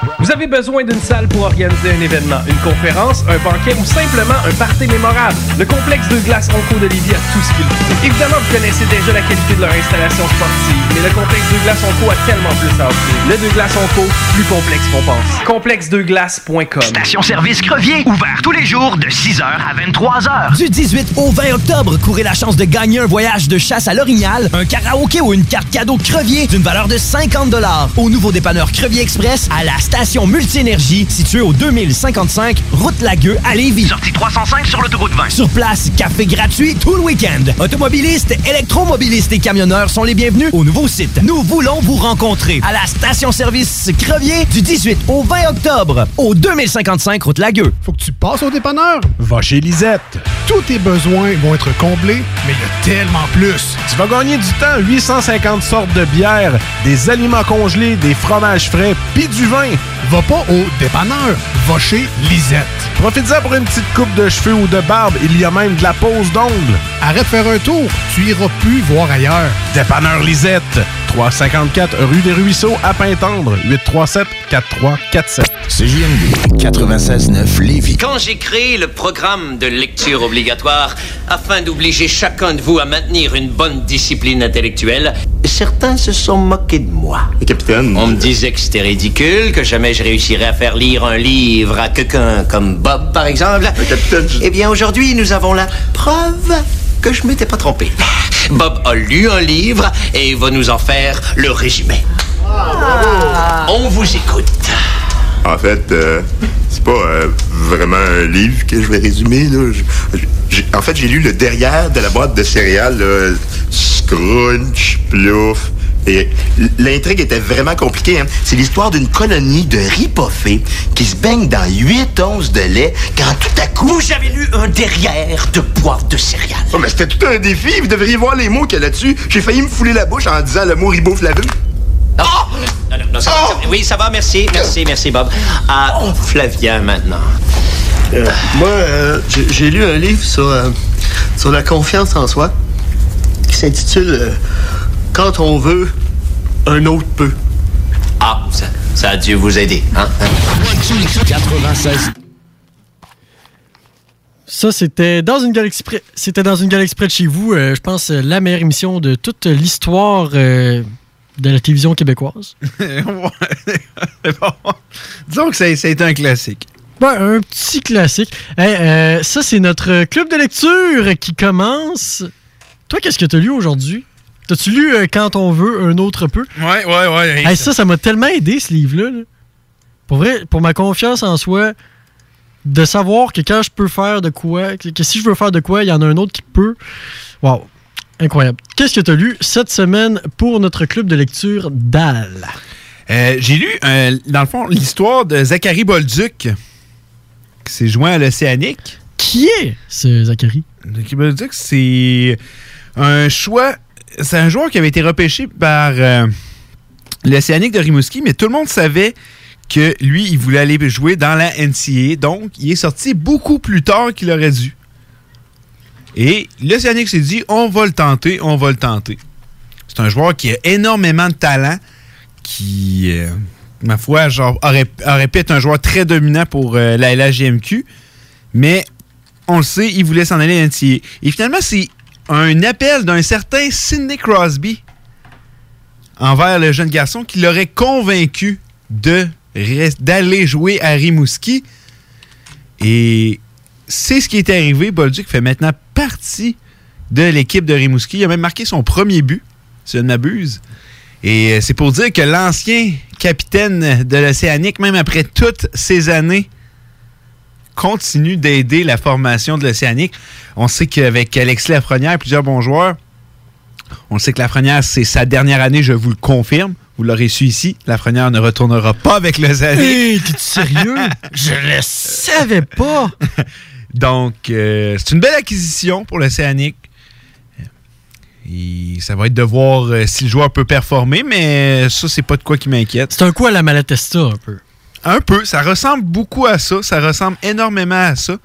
Vous avez besoin d'une salle pour organiser un événement, une conférence, un banquet ou simplement un party mémorable. Le complexe de glace Onco de Lévis a tout ce qu'il faut. Évidemment, vous connaissez déjà la qualité de leur installation sportive, mais le complexe de glace Onco a tellement plus à offrir. Le de glace Onco, plus complexe qu'on pense. Complexedeglace.com Station-service Crevier, ouvert tous les jours de 6h à 23h. Du 18 au 20 octobre, courez la chance de gagner un voyage de chasse à l'orignal, un karaoké ou une carte cadeau Crevier d'une valeur de 50 au nouveau dépanneur Crevier Express à la station Multi-Énergie située au 2055 Route Lagueux à Lévis. Sortie 305 sur l'autoroute 20. Sur place, café gratuit tout le week-end. Automobilistes, électromobilistes et camionneurs sont les bienvenus au nouveau site. Nous voulons vous rencontrer à la station-service Crevier du 18 au 20 octobre au 2055 Route Lagueux. Faut que tu passes au dépanneur. Va chez Lisette. Tous tes besoins vont être comblés, mais il y a tellement plus. Tu vas gagner du temps. 850 sortes de bières, des aliments congelés, des fromages frais, puis du vin. Va pas au dépanneur. Va chez Lisette. Profite-en pour une petite coupe de cheveux ou de barbe. Il y a même de la pose d'ongles. Arrête de faire un tour. Tu iras plus voir ailleurs. Dépanneur Lisette. 354 rue des Ruisseaux à Pintendre. 837 4347. CJMD 96.9 Lévis. Quand j'ai créé le programme de lecture obligatoire afin d'obliger chacun de vous à maintenir une bonne discipline intellectuelle, certains se sont moqués de moi. capitaine. On me disait que c'était ridicule, que jamais je réussirais à faire lire un livre à quelqu'un comme Bob, par exemple. capitaine, je- Eh bien, aujourd'hui, nous avons la preuve que je m'étais pas trompé. Bob a lu un livre et va nous en faire le résumé. On vous écoute. En fait, euh, c'est pas euh, vraiment un livre que je vais résumer. Là. Je- j'ai- en fait, j'ai lu le derrière de la boîte de céréales. là. Scrunch, Plouf, Et l'intrigue était vraiment compliquée. Hein? C'est l'histoire d'une colonie de ripoffés qui se baigne dans 8 onces de lait quand tout à coup... Vous avez lu un derrière de boîte de céréales. Oh, mais c'était tout un défi. Vous devriez voir les mots qu'il y a là-dessus. J'ai failli me fouler la bouche en disant le mot riboflavine. Non, non, non, non, ça va, ça- Oui, ça va, merci, merci, merci, Bob. Ah, Flavien, maintenant. Euh, moi, euh, j'ai- lu un livre sur, euh, sur la confiance en soi qui s'intitule euh, Quand on veut, un autre peut. Ah, ça, ça a dû vous aider, hein? 96. Ça, c'était dans une galaxie près, c'était dans une galaxie près de chez vous. euh, je pense la meilleure émission de toute l'histoire euh, de la télévision québécoise. Ouais. Bon. Disons que ça, ça a été un classique. Ouais, un petit classique. Hey, euh, ça, c'est notre club de lecture qui commence. Toi, qu'est-ce que tu as lu aujourd'hui? T'as-tu lu euh, Quand on veut, un autre peu? Ouais, ouais, ouais. Hey, ça, ça m'a tellement aidé, ce livre-là. là. Pour vrai, pour ma confiance en soi, de savoir que quand je peux faire de quoi, que, que si je veux faire de quoi, il y en a un autre qui peut. Wow. Incroyable. Qu'est-ce que tu as lu cette semaine pour notre club de lecture d'Al? Euh, J'ai lu, euh, dans le fond, l'histoire de Zachary Bolduc, s'est joint à l'Océanique? Qui est ce Zachary? C'est un choix. C'est un joueur qui avait été repêché par euh, l'Océanique de Rimouski, mais tout le monde savait que lui, il voulait aller jouer dans la NCA. Donc, il est sorti beaucoup plus tard qu'il aurait dû. Et l'Océanique s'est dit on va le tenter, on va le tenter. C'est un joueur qui a énormément de talent, qui, euh, ma foi, genre, aurait, aurait pu être un joueur très dominant pour euh, la LHGMQ, mais on le sait, il voulait s'en aller à NCA. Et finalement, c'est un appel d'un certain Sidney Crosby envers le jeune garçon qui l'aurait convaincu d'aller jouer à Rimouski. Et c'est ce qui est arrivé. Bolduc fait maintenant partie de l'équipe de Rimouski. Il a même marqué son premier but, si je ne m'abuse. Et euh, c'est pour dire que l'ancien capitaine de l'Océanique, même après toutes ces années, continue d'aider la formation de l'Océanique. On sait qu'avec Alexis Lafrenière et plusieurs bons joueurs, on sait que Lafrenière, c'est sa dernière année, je vous le confirme. Vous l'aurez su ici. Lafrenière ne retournera pas avec l'Océanique. Hey, t'es-tu sérieux? Je le savais pas! Donc, euh, c'est une belle acquisition pour l'Océanique. Et ça va être de voir euh, si le joueur peut performer, mais ça, c'est pas de quoi qui m'inquiète. C'est un coup à la Malatesta, un peu. Un peu. Ça ressemble beaucoup à ça. Ça ressemble énormément à ça.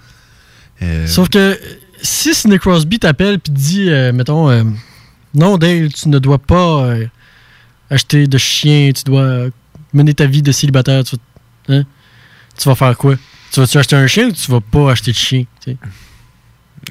Euh, Sauf que si Sidney Crosby t'appelle puis dit, euh, mettons, euh, non, Dale, tu ne dois pas acheter de chien, tu dois mener ta vie de célibataire, tu vas, hein? Tu vas faire quoi? Tu vas-tu acheter un chien ou tu vas pas acheter de chien?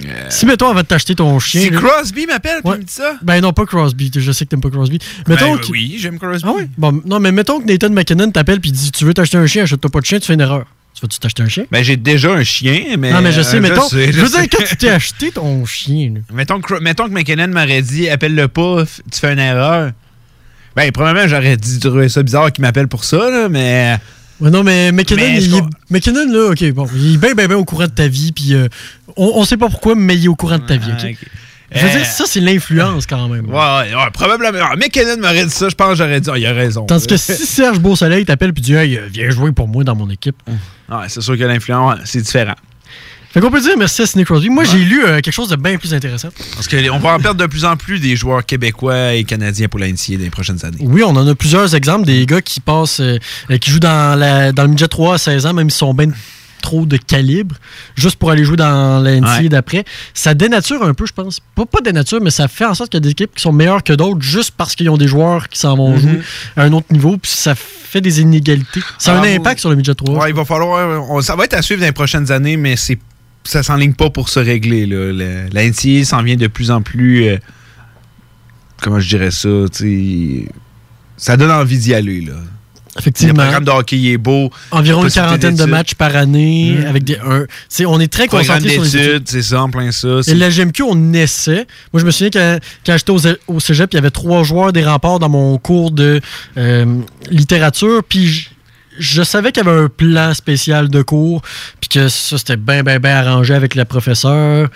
Sais? Si, mettons, avant de t'acheter ton chien. Si là- Crosby m'appelle et Ouais. me dit ça? Ben non, pas Crosby. Je sais que t'aimes pas Crosby. Mettons Ben, que- oui, j'aime Crosby. Ah oui? Bon, non, mais mettons que Nathan McKinnon t'appelle puis dit Tu veux t'acheter un chien, achète-toi pas de chien, tu fais une erreur. Tu vas-tu t'acheter un chien? Ben, j'ai déjà un chien, mais. non, mais je sais, euh, mettons. sais, je veux sais. dire, quand tu t'es acheté ton chien, là, Mettons que, mettons que McKinnon m'aurait dit appelle-le pas, tu fais une erreur. Ben, probablement, j'aurais dit trouver ça bizarre qu'il m'appelle pour ça, là, mais. Ouais, non, mais McKinnon, Mais il McKinnon, là, OK, bon, il est bien, bien, bien au courant de ta vie, puis euh, on, on sait pas pourquoi, mais il est au courant de ta vie, OK? Ah. Je veux Euh, dire, ça, c'est l'influence, quand même. Ouais, ouais, ouais, probablement. Ah, McKinnon m'aurait dit ça, je pense que j'aurais dit, ah, il a raison. Tandis que si Serge Beausoleil t'appelle puis dit Hey, euh, viens jouer pour moi dans mon équipe. Ouais, c'est sûr que l'influence, c'est différent. Fait qu'on peut dire merci à Sidney Crosby. Moi, j'ai lu euh, quelque chose de bien plus intéressant. Parce qu'on va en perdre de plus en plus des joueurs québécois et canadiens pour l'NCA dans les prochaines années. Oui, on en a plusieurs exemples, des gars qui passent, euh, euh, qui jouent dans, la, dans le midget 3 à 16 ans, même s'ils sont bien trop de calibre, juste pour aller jouer dans la NCAA Ouais. d'après. Ça dénature un peu, je pense. Pas, pas dénature, mais ça fait en sorte qu'il y a des équipes qui sont meilleures que d'autres juste parce qu'ils ont des joueurs qui s'en vont Mhm. jouer à un autre niveau, puis ça fait des inégalités. Ça a Ah, un vous- impact sur le midget 3. Ouais, il va falloir. on- ça va être à suivre dans les prochaines années, mais c'est ça s'enligne pas pour se régler. Là. Le- la NCA s'en vient de plus en plus. euh, comment je dirais ça? Ça donne envie d'y aller. Là. Effectivement. Le programme de hockey il est beau. Environ une quarantaine de matchs par année. Mhm. avec des, un, on est très concentré sur les études. c'est ça, en plein ça. Et la GMQ, on essaie. Moi, je me souviens quand, quand j'étais au, au cégep, il y avait trois joueurs des remparts dans mon cours de euh, littérature. Puis je, je savais qu'il y avait un plan spécial de cours. Que ça, c'était bien, bien, bien arrangé avec le professeur.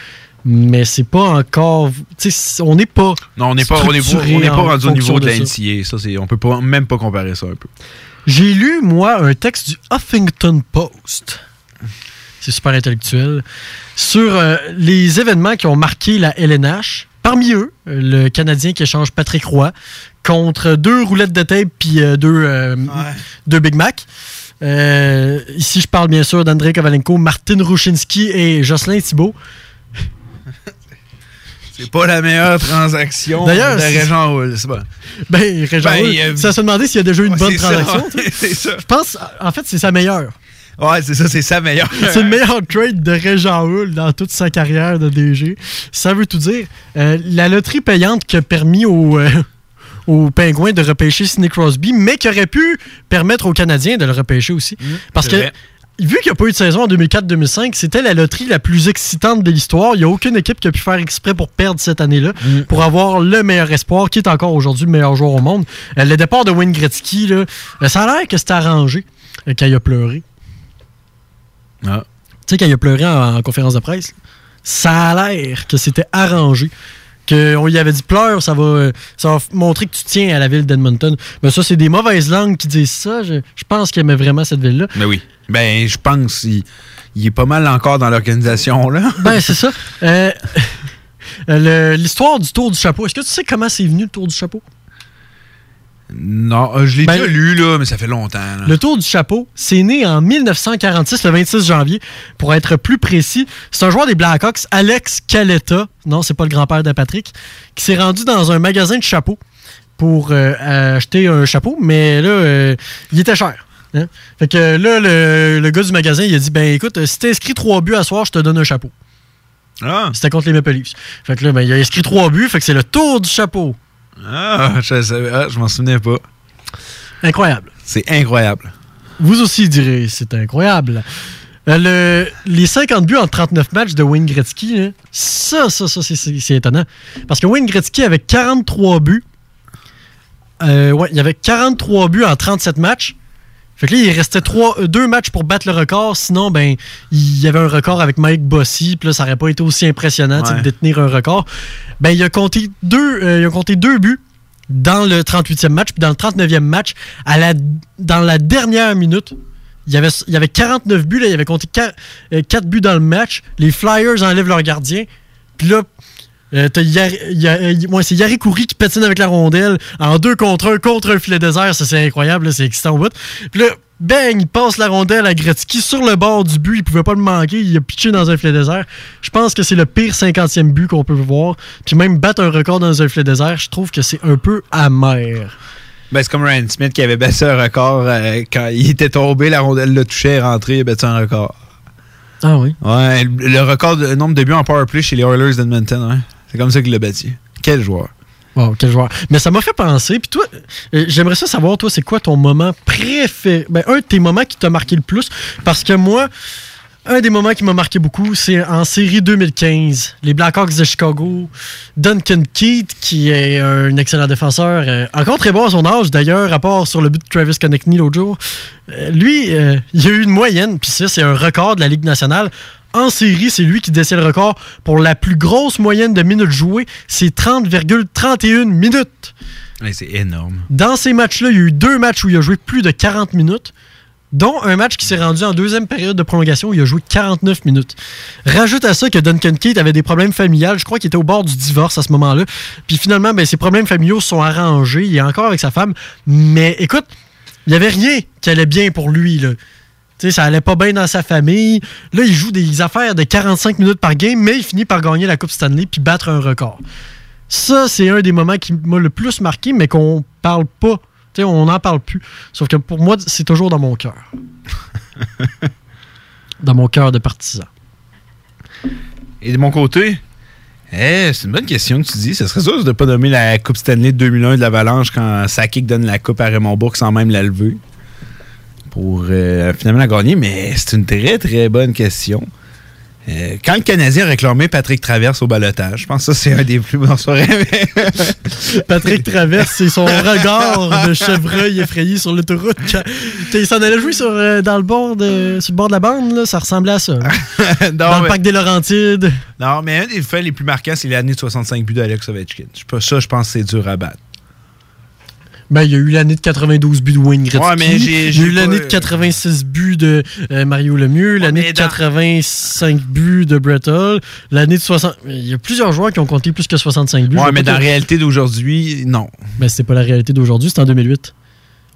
mais c'est pas encore. tu sais, On n'est pas. Non, on n'est pas, on est, on n'est pas en rendu au niveau de, de la ça. NCA. Ça, c'est, on peut pas, même pas comparer ça un peu. J'ai lu, moi, un texte du Huffington Post. C'est super intellectuel. Sur euh, les événements qui ont marqué la LNH. Parmi eux, euh, le Canadien qui échange Patrick Roy contre deux roulettes de tape puis euh, deux, euh, deux Big Mac. Euh, ici, je parle bien sûr d'André Kovalenko, Martin Rouchinski et Jocelyn Thibault. C'est pas la meilleure transaction D'ailleurs, de Régent Hull, c'est pas. Ben, Régent Ben, Hull, a- ça se demandait s'il y a déjà eu une Ouais, bonne transaction. c'est ça. Je pense, en fait, c'est sa meilleure. Ouais, c'est ça, c'est sa meilleure. C'est le meilleur trade de Régent Hull dans toute sa carrière de DG. Ça veut tout dire. Euh, la loterie payante qui a permis aux, euh, aux Pingouins de repêcher Sidney Crosby, mais qui aurait pu permettre aux Canadiens de le repêcher aussi. Parce c'est que, vrai. vu qu'il n'y a pas eu de saison en 2004-2005, c'était la loterie la plus excitante de l'histoire. Il n'y a aucune équipe qui a pu faire exprès pour perdre cette année-là, pour avoir le meilleur espoir, qui est encore aujourd'hui le meilleur joueur au monde. Euh, le départ de Wayne Gretzky, là, euh, ça a l'air que c'était arrangé euh, quand il a pleuré. Ah. Tu sais, quand il a pleuré en, en conférence de presse, ça a l'air que c'était arrangé. Qu'on lui avait dit pleure, ça va, euh, ça va montrer que tu tiens à la ville d'Edmonton. Mais ça, c'est des mauvaises langues qui disent ça. Je, je pense qu'il aimait vraiment cette ville-là. Mais oui. Ben, je pense qu'il il est pas mal encore dans l'organisation, là. Ben, c'est ça. Euh, euh, L'histoire du tour du chapeau. Est-ce que tu sais comment c'est venu le tour du chapeau? Non, euh, je l'ai Ben, déjà lu, là, mais ça fait longtemps. là. Le Tour du Chapeau, c'est né en 1946, le 26 janvier, pour être plus précis. C'est un joueur des Blackhawks, Alex Caletta, non, c'est pas le grand-père de Patrick, qui s'est rendu dans un magasin de chapeaux pour euh, acheter un chapeau, mais là, euh, il était cher. hein. Fait que là, le, le gars du magasin, il a dit, ben écoute, si t'as inscrit trois buts à soir, je te donne un chapeau. Ah. C'était contre les Maple Leafs. Fait que là, ben, il a inscrit trois buts, fait que c'est le Tour du Chapeau. Ah, je, savais- ah, je m'en souvenais pas. Incroyable. C'est incroyable. Vous aussi direz, c'est incroyable. Euh, le- les 50 buts en 39 matchs de Wayne Gretzky, ça, ça, ça, c'est étonnant. Parce que Wayne Gretzky avait 43 buts. Euh, ouais, il y avait 43 buts en 37 matchs. Fait que là, il restait trois, euh, deux matchs pour battre le record. Sinon, ben, il y avait un record avec Mike Bossy. Puis là, ça n'aurait pas été aussi impressionnant Ouais. de détenir un record. Ben, il a compté deux, euh, il a compté deux buts dans le 38e match. Puis dans le 39e match, à la, dans la dernière minute, il y avait, il y avait 49 buts. Là, il avait compté 4, buts dans le match. Les Flyers enlèvent leur gardien. Puis là, euh, euh, ouais, c'est qui patine avec la rondelle en deux contre un contre un filet désert. Ça, c'est incroyable. C'est excitant au bout. Puis là, bang, il passe la rondelle à Gretzky sur le bord du but. Il pouvait pas le manquer. Il a pitché dans un filet désert. Je pense que c'est le pire 50e but qu'on peut voir. Puis même battre un record dans un filet désert, je trouve que c'est un peu amer. Ben, c'est comme Ryan Smith qui avait baissé un record euh, quand il était tombé, la rondelle le touchait, est rentré, il a battu un record. Ah oui? Ouais, le le record de nombre de buts en powerplay chez les Oilers d'Edmonton, ouais. C'est comme ça qu'il l'a battu. Quel joueur. Wow, quel joueur. Mais ça m'a fait penser. Puis toi, euh, j'aimerais ça savoir, toi, c'est quoi ton moment préféré? Ben, un de tes moments qui t'a marqué le plus. Parce que moi, un des moments qui m'a marqué beaucoup, c'est en série 2015. Les Blackhawks de Chicago. Duncan Keith, qui est un excellent défenseur, euh, encore très bon à son âge, d'ailleurs, rapport sur le but de Travis Konechny l'autre jour. Euh, lui, euh, il a eu une moyenne, puis ça, c'est un record de la Ligue nationale. En série, c'est lui qui détient le record pour la plus grosse moyenne de minutes jouées. C'est 30,31 minutes. Ouais, c'est énorme. Dans ces matchs-là, il y a eu deux matchs où il a joué plus de 40 minutes, dont un match qui s'est rendu en deuxième période de prolongation où il a joué 49 minutes. Rajoute à ça que Duncan Keith avait des problèmes familiales. Je crois qu'il était au bord du divorce à ce moment-là. Puis finalement, ben, ses problèmes familiaux sont arrangés. Il est encore avec sa femme. Mais écoute, il n'y avait rien qui allait bien pour lui. Là. Sais, ça allait pas bien dans sa famille. Là, il joue des affaires de 45 minutes par game, mais il finit par gagner la Coupe Stanley puis battre un record. Ça, c'est un des moments qui m'a le plus marqué, mais qu'on parle pas. Tu sais, on n'en parle plus. Sauf que pour moi, c'est toujours dans mon cœur. dans mon cœur de partisan. Et de mon côté, eh, c'est une bonne question que tu dis. Ce serait sûr de ne pas nommer la Coupe Stanley de 2001 de l'Avalanche quand Sakic donne la Coupe à Raymond Bourg sans même la lever pour euh, finalement la gagner. Mais c'est une très, très bonne question. Euh, quand le Canadien a réclamé Patrick Traverse au balotage, je pense que ça, c'est un des plus bons soirées. Patrick Traverse, c'est son regard de chevreuil effrayé sur l'autoroute. Quand il s'en allait jouer sur, euh, dans le bord de, sur le bord de la bande, là, ça ressemblait à ça. dans le parc des Laurentides. Non, mais un des faits les plus marquants, c'est l'année de 65 buts d'Alex Ovechkin. Ça, je pense que c'est dur à battre. Ben, il y a eu l'année de 92 buts de Wayne Gretzky. Ouais, mais j'ai- il y j'ai a eu l'année pas- de 86 buts de euh, Mario Lemieux, l'année de dans- 85 buts de Brett Hull, l'année de 60... Il y a plusieurs joueurs qui ont compté plus que 65 buts. Ouais, mais dans la réalité d'aujourd'hui, non. Ben, c'était pas la réalité d'aujourd'hui, c'était en 2008.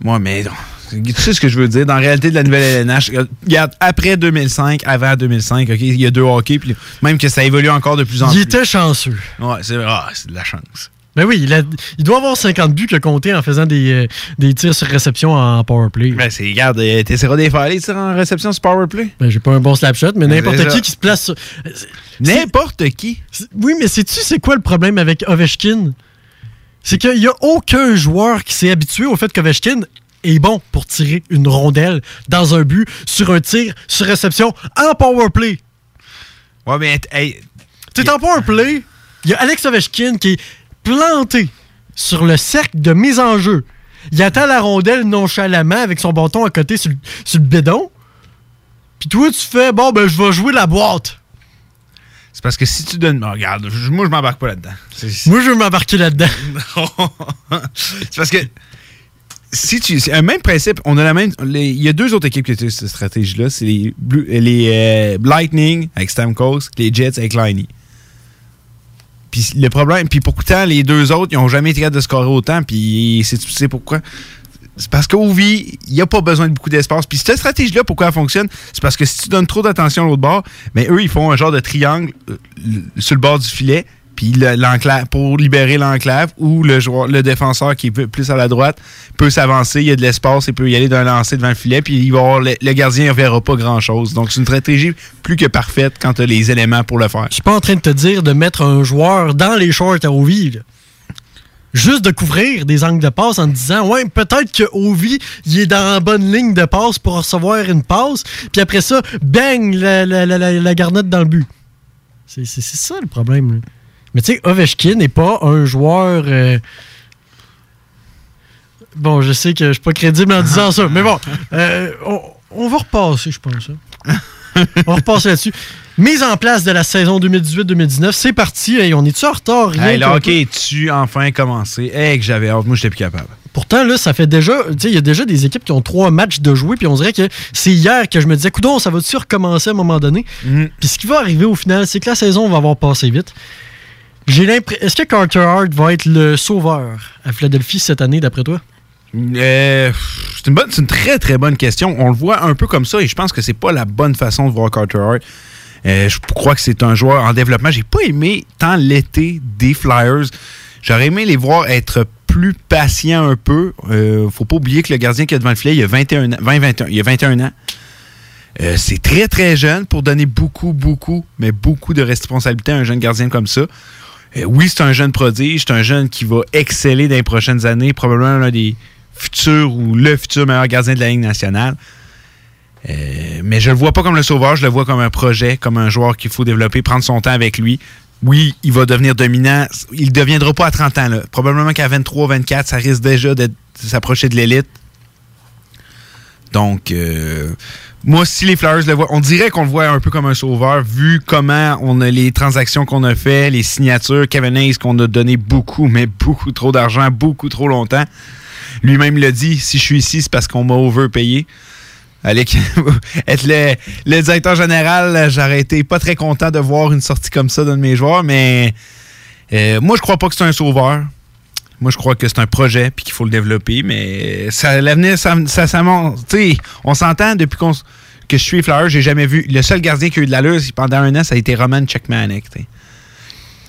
Moi, mais non. Tu sais ce que je veux dire? Dans la réalité de la nouvelle LNH, regarde, après 2005, avant 2005, OK, il y a deux hockey, puis même que ça évolue encore de plus en Il plus. était chanceux. Ouais, c'est ah, c'est de la chance. Ben oui, il, a- il doit avoir 50 buts qu'il a compté en faisant des, euh, des tirs sur réception en powerplay. Ben, c'est, regarde, euh, t'essaieras des faire les tirs en réception sur Powerplay? Ben, j'ai pas un bon slap shot, mais n'importe qui qui se place sur... N'importe qui. Oui, mais sais-tu c'est quoi le problème avec Ovechkin? C'est qu'il n'y a aucun joueur qui s'est habitué au fait qu'Ovechkin est bon pour tirer une rondelle dans un but sur un tir sur réception en powerplay. Ouais, mais hey, Tu en powerplay, il y a Alex Ovechkin qui est planté sur le cercle de mise en jeu. Il attend la rondelle nonchalamment avec son bâton à côté sur, le- sur le bédon. Puis toi, tu fais, bon, ben, je vais jouer la boîte. c'est parce que si tu donnes. oh, regarde, je- moi, je m'embarque pas là-dedans. Moi, je veux m'embarquer là-dedans. c'est parce que si tu. C'est un même principe. On a la même. Il y a deux autres équipes qui utilisent cette stratégie-là. C'est les, Blue- les euh, Lightning avec Stamkos, les Jets avec Liney. Puis le problème, puis pourtant, les deux autres, ils n'ont jamais été capables de scorer autant. Puis c'est- tu sais pourquoi? C'est parce qu'Ovi, il n'y a pas besoin de beaucoup d'espace. Puis cette stratégie-là, pourquoi elle fonctionne? C'est parce que si tu donnes trop d'attention à l'autre bord, mais eux, ils font un genre de triangle euh, sur le bord du filet, puis pour libérer l'enclave, ou le joueur, le défenseur qui est plus à la droite peut s'avancer, il y a de l'espace, il peut y aller d'un lancer devant le filet, puis il va le, gardien ne verra pas grand-chose. Donc c'est une stratégie plus que parfaite quand tu as les éléments pour le faire. Je suis pas en train de te dire de mettre un joueur dans les shorts à Ovi. Juste de couvrir des angles de passe en te disant Ouais, peut-être que Ovi il est dans la bonne ligne de passe pour recevoir une passe, puis après ça, bang, la, la, la, garnotte dans le but. C'est ça le problème. Mais tu sais, Ovechkin n'est pas un joueur. euh, Bon, je sais que je suis pas crédible en disant ça, mais bon, euh, on, on va repasser, je pense. hein. on repasse là-dessus. Mise en place de la saison 2018-2019, c'est parti. Hey, on est-tu en retard? Rien Hey, qu'un hockey, tu enfin commencé? Hey, que j'avais hâte. Moi, j'étais plus capable. Pourtant, là, ça fait déjà. Tu sais, il y a déjà des équipes qui ont trois matchs de jouer, puis on dirait que c'est hier que je me disais, coudon, ça va-tu recommencer à un moment donné? Puis ce qui va arriver au final, c'est que la saison va avoir passé vite. J'ai l'impression. Est-ce que Carter Hart va être le sauveur à Philadelphie cette année, d'après toi? Euh, c'est une, bonne- c'est une très très bonne question. On le voit un peu comme ça et je pense que c'est pas la bonne façon de voir Carter Hart. Euh, je crois que c'est un joueur en développement. J'ai pas aimé tant l'été des Flyers. J'aurais aimé les voir être plus patients un peu. Euh, faut pas oublier que le gardien qui est devant le filet, il a 21 ans, 20, 21, il a 21 ans. Euh, c'est très très jeune pour donner beaucoup, beaucoup, mais beaucoup de responsabilités à un jeune gardien comme ça. Euh, oui, c'est un jeune prodige, c'est un jeune qui va exceller dans les prochaines années, probablement l'un des futurs ou le futur meilleur gardien de la Ligue nationale. Euh, mais je le vois pas comme le sauveur, je le vois comme un projet, comme un joueur qu'il faut développer, prendre son temps avec lui. Oui, il va devenir dominant. Il ne deviendra pas à 30 ans. Probablement qu'à 23, 24, ça risque déjà de s'approcher de l'élite. Donc, euh, moi, si les Flyers le voient, on dirait qu'on le voit un peu comme un sauveur, vu comment on a les transactions qu'on a fait, les signatures, Kevin Hayes qu'on a donné beaucoup, mais beaucoup trop d'argent, beaucoup trop longtemps. Lui-même l'a dit, si je suis ici, c'est parce qu'on m'a overpayé. Allez, être le, le directeur général, j'aurais été pas très content de voir une sortie comme ça d'un de mes joueurs, mais euh, moi, je crois pas que c'est un sauveur. Moi, je crois que c'est un projet puis qu'il faut le développer, mais ça, l'avenir, ça, ça, monte. On s'entend depuis qu'on que je suis Fleur, j'ai jamais vu. Le seul gardien qui a eu de l'allure pendant un an, ça a été Roman sais.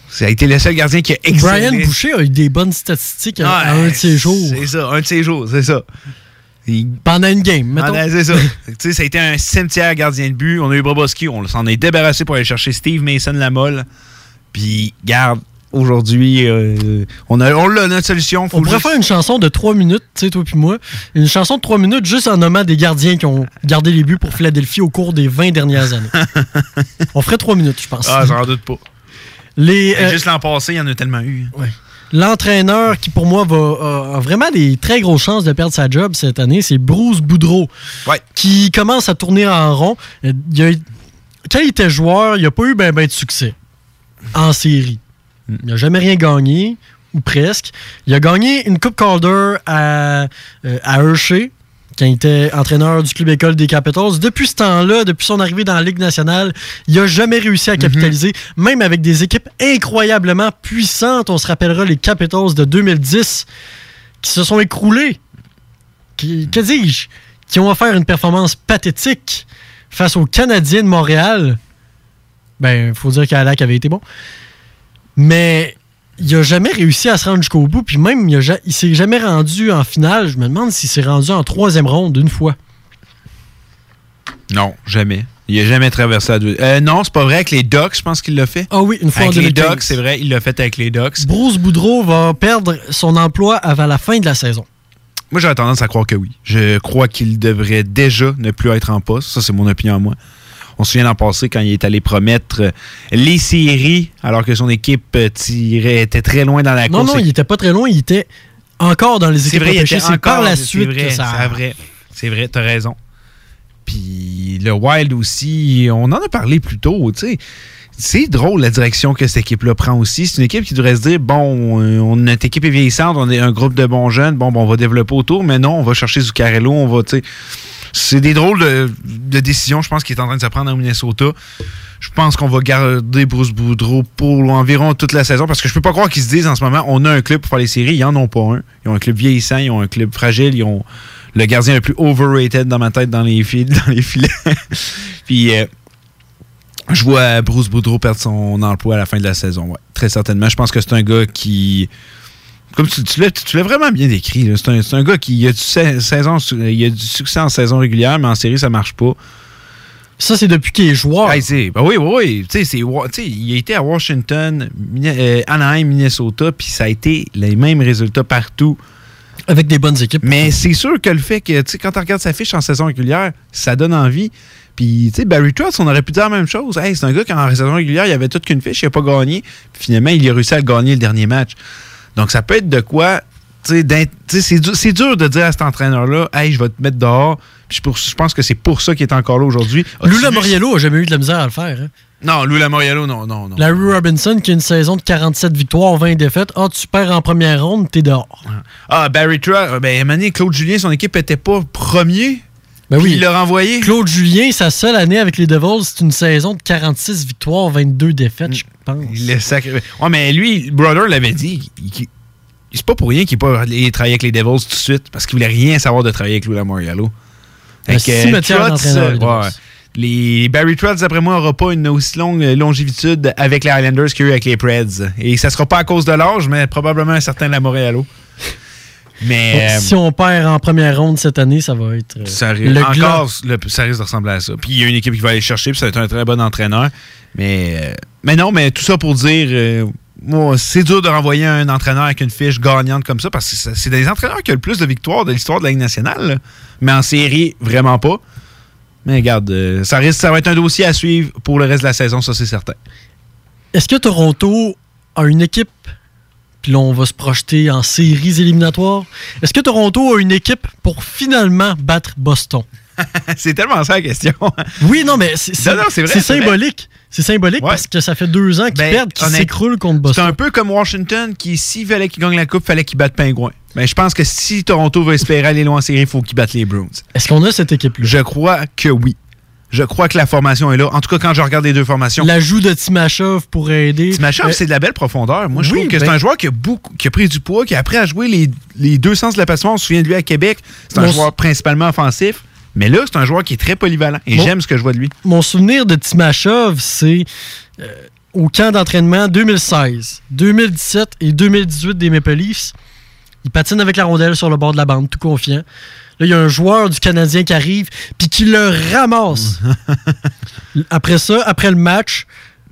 Ça a été le seul gardien qui a excellé. Brian Boucher a eu des bonnes statistiques à, à Ouais, un de ses jours. C'est ça, un de ses jours, c'est ça. Pendant une game, mettons. Pendant- c'est ça. ça a été un cimetière gardien de but. On a eu Boboski, on s'en est débarrassé pour aller chercher Steve Mason Lamolle. Puis, garde, aujourd'hui, euh, on a on notre solution. Faut On pourrait juste- faire une chanson de 3 minutes, tu sais, toi puis moi. Une chanson de 3 minutes juste en nommant des gardiens qui ont gardé les buts pour Philadelphie au cours des 20 dernières années. On ferait 3 minutes, je pense. Ah, j'en doute pas. Les, euh, Juste l'an passé, il y en a tellement eu. L'entraîneur qui, pour moi, va, a, vraiment des très grosses chances de perdre sa job cette année, c'est Bruce Boudreau. Qui commence à tourner en rond. Euh, il a- quand il était joueur, il n'a pas eu ben, ben de succès en série. Il n'a jamais rien gagné, ou presque. Il a gagné une Coupe Calder à, euh, à Hershey, quand il était entraîneur du club école des Capitals. Depuis ce temps-là, depuis son arrivée dans la Ligue nationale, il n'a jamais réussi à capitaliser, même avec des équipes incroyablement puissantes. On se rappellera les Capitals de 2010 qui se sont écroulés. Qui, que dis-je? Qui ont offert une performance pathétique face aux Canadiens de Montréal. Ben, il faut dire qu'Alak avait été bon. Mais il n'a jamais réussi à se rendre jusqu'au bout. Puis même, il, a ja- il s'est jamais rendu en finale. Je me demande s'il s'est rendu en troisième ronde une fois. Non, jamais. Il n'a jamais traversé la deux. Euh, non, c'est pas vrai. Avec les Ducks, je pense qu'il l'a fait. Ah oui, une fois Avec en les 2015. Ducks, c'est vrai, il l'a fait avec les Ducks. Bruce Boudreau va perdre son emploi avant la fin de la saison. Moi, j'aurais tendance à croire que oui. Je crois qu'il devrait déjà ne plus être en poste. Ça, c'est mon opinion à moi. On se souvient l'an passé quand il est allé promettre euh, les séries alors que son équipe euh, tirait, était très loin dans la Non, course. non, il était pas très loin. Il était encore dans les C'est équipes vrai, il repêchées. C'est par encore, la suite vrai, que ça... C'est vrai, c'est vrai, t'as raison. Puis le Wild aussi, on en a parlé plus tôt, tu sais. C'est drôle la direction que cette équipe-là prend aussi. C'est une équipe qui devrait se dire bon, euh, on, notre équipe est vieillissante, on est un groupe de bons jeunes, bon, bon on va développer autour, mais non, on va chercher Zuccarello, on va, tu sais. C'est des drôles de, décisions, je pense, qui est en train de se prendre en Minnesota. Je pense qu'on va garder Bruce Boudreau pour environ toute la saison parce que je peux pas croire qu'ils se disent en ce moment on a un club pour faire les séries. Ils en ont pas un. Ils ont un club vieillissant, ils ont un club fragile, ils ont le gardien le plus overrated dans ma tête dans les, fil dans les filets. Puis euh, je vois Bruce Boudreau perdre son emploi à la fin de la saison. Très certainement. Je pense que c'est un gars qui. Comme tu, tu l'as tu l'as vraiment bien décrit, c'est un, gars qui a du, sa- saison, il a du succès en saison régulière, mais en série, ça marche pas. Ça, c'est depuis qu'il est joueur. Hey, ben oui, oui, oui. Il a été à Washington, euh, Anaheim, Minnesota, puis ça a été les mêmes résultats partout. Avec des bonnes équipes. Mais c'est sûr que le fait que, tu sais, quand tu regardes sa fiche en saison régulière, ça donne envie. Puis, tu sais, Barry Trotz, on aurait pu dire la même chose. Hey, c'est un gars qui, en saison régulière, il avait toute qu'une fiche, il n'a pas gagné. Puis finalement, il a réussi à gagner le dernier match. Donc, ça peut être de quoi. C'est dur, de dire à cet entraîneur-là, hey, je vais te mettre dehors. Puis je pense que c'est pour ça qu'il est encore là aujourd'hui. Lula Moriello a jamais eu de la misère à le faire. hein? Non, Lula Moriello, non, non, non. Larry Robinson, qui a une saison de 47 victoires, 20 défaites. Ah, tu perds en première ronde, t'es dehors. Ah, Barry Trotz, ben, donné, Claude Julien, son équipe était pas premier. Ben Puis oui. il l'a renvoyé. Claude Julien, sa seule année avec les Devils, c'est une saison de 46 victoires, 22 défaites, je pense. Il est sacré. Ouais, mais lui, Brother l'avait dit. il- C'est pas pour rien qu'il n'est pas allé travailler avec les Devils tout de suite, parce qu'il voulait rien savoir de travailler avec Lula Moriello. Un Fait que, cimetière Trotz, d'entraîneurs, les euh, ouais. Devils. Les Barry Trotz, d'après moi, n'aura pas une aussi longue euh, longévitude avec les Islanders qu'il y a eu avec les Preds. Et ça sera pas à cause de l'âge, mais probablement un certain Lamoriello. Mais. Donc, euh, si on perd en première ronde cette année, ça va être. euh, ça le encore, le- ça risque de ressembler à ça. Puis il y a une équipe qui va aller le chercher, puis ça va être un très bon entraîneur. Mais, euh, mais non, mais tout ça pour dire, euh, moi, c'est dur de renvoyer un entraîneur avec une fiche gagnante comme ça, parce que c'est des entraîneurs qui ont le plus de victoires de l'histoire de la Ligue nationale. là. Mais en série, vraiment pas. Mais regarde, ça, risque, ça va être un dossier à suivre pour le reste de la saison, ça c'est certain. Est-ce que Toronto a une équipe, puis là on va se projeter en séries éliminatoires, est-ce que Toronto a une équipe pour finalement battre Boston? c'est tellement ça la question. Oui, non, mais c'est c'est- c'est c'est c'est symbolique. C'est symbolique Ouais. parce que ça fait deux ans qu'ils Ben, perdent, qu'ils s'écroulent contre C'est Boston. un peu comme Washington qui, s'il fallait qu'il gagne la coupe, fallait qu'il batte Pingouin. Mais je pense que si Toronto veut espérer aller loin en série, il faut qu'il batte les Bruins. Est-ce qu'on a cette équipe-là? Je crois que oui. Je crois que la formation est là. En tout cas, quand je regarde les deux formations. L'ajout de Timashov pourrait aider. Timashov, Euh, c'est de la belle profondeur. Moi, je oui, trouve que c'est ben- un joueur qui a, beaucoup, qui a pris du poids, qui a appris à jouer les, les deux sens de la passion. On se souvient de lui à Québec. C'est un joueur principalement offensif. Mais là, c'est un joueur qui est très polyvalent. Et j'aime ce que je vois de lui. Mon souvenir de Timashov, c'est euh, au camp d'entraînement 2016, 2017 et 2018 des Maple Leafs. Il patine avec la rondelle sur le bord de la bande, tout confiant. Là, il y a un joueur du Canadien qui arrive, puis qui le ramasse. après ça, après le match,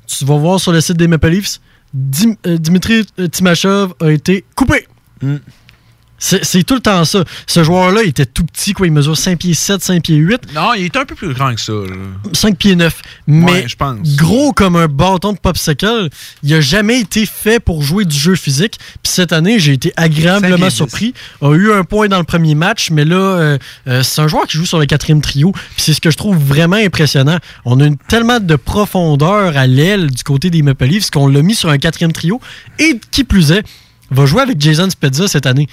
tu vas voir sur le site des Maple Leafs, Dim- euh, Dimitri Timashov a été coupé. C'est c'est tout le temps ça. Ce joueur-là il était tout petit, quoi. Il mesure 5 pieds 7, 5 pieds 8. Non, il est un peu plus grand que ça. là. 5 pieds 9. Mais Ouais, je pense. gros comme un bâton de popsicle, il a jamais été fait pour jouer du jeu physique. Puis cette année, j'ai été agréablement 5 pieds surpris. A eu un point dans le premier match, mais là, euh, euh, c'est un joueur qui joue sur le quatrième trio. Puis c'est ce que je trouve vraiment impressionnant. On a une, tellement de profondeur à l'aile du côté des Maple Leafs qu'on l'a mis sur un quatrième trio. Et qui plus est, va jouer avec Jason Spezza cette année.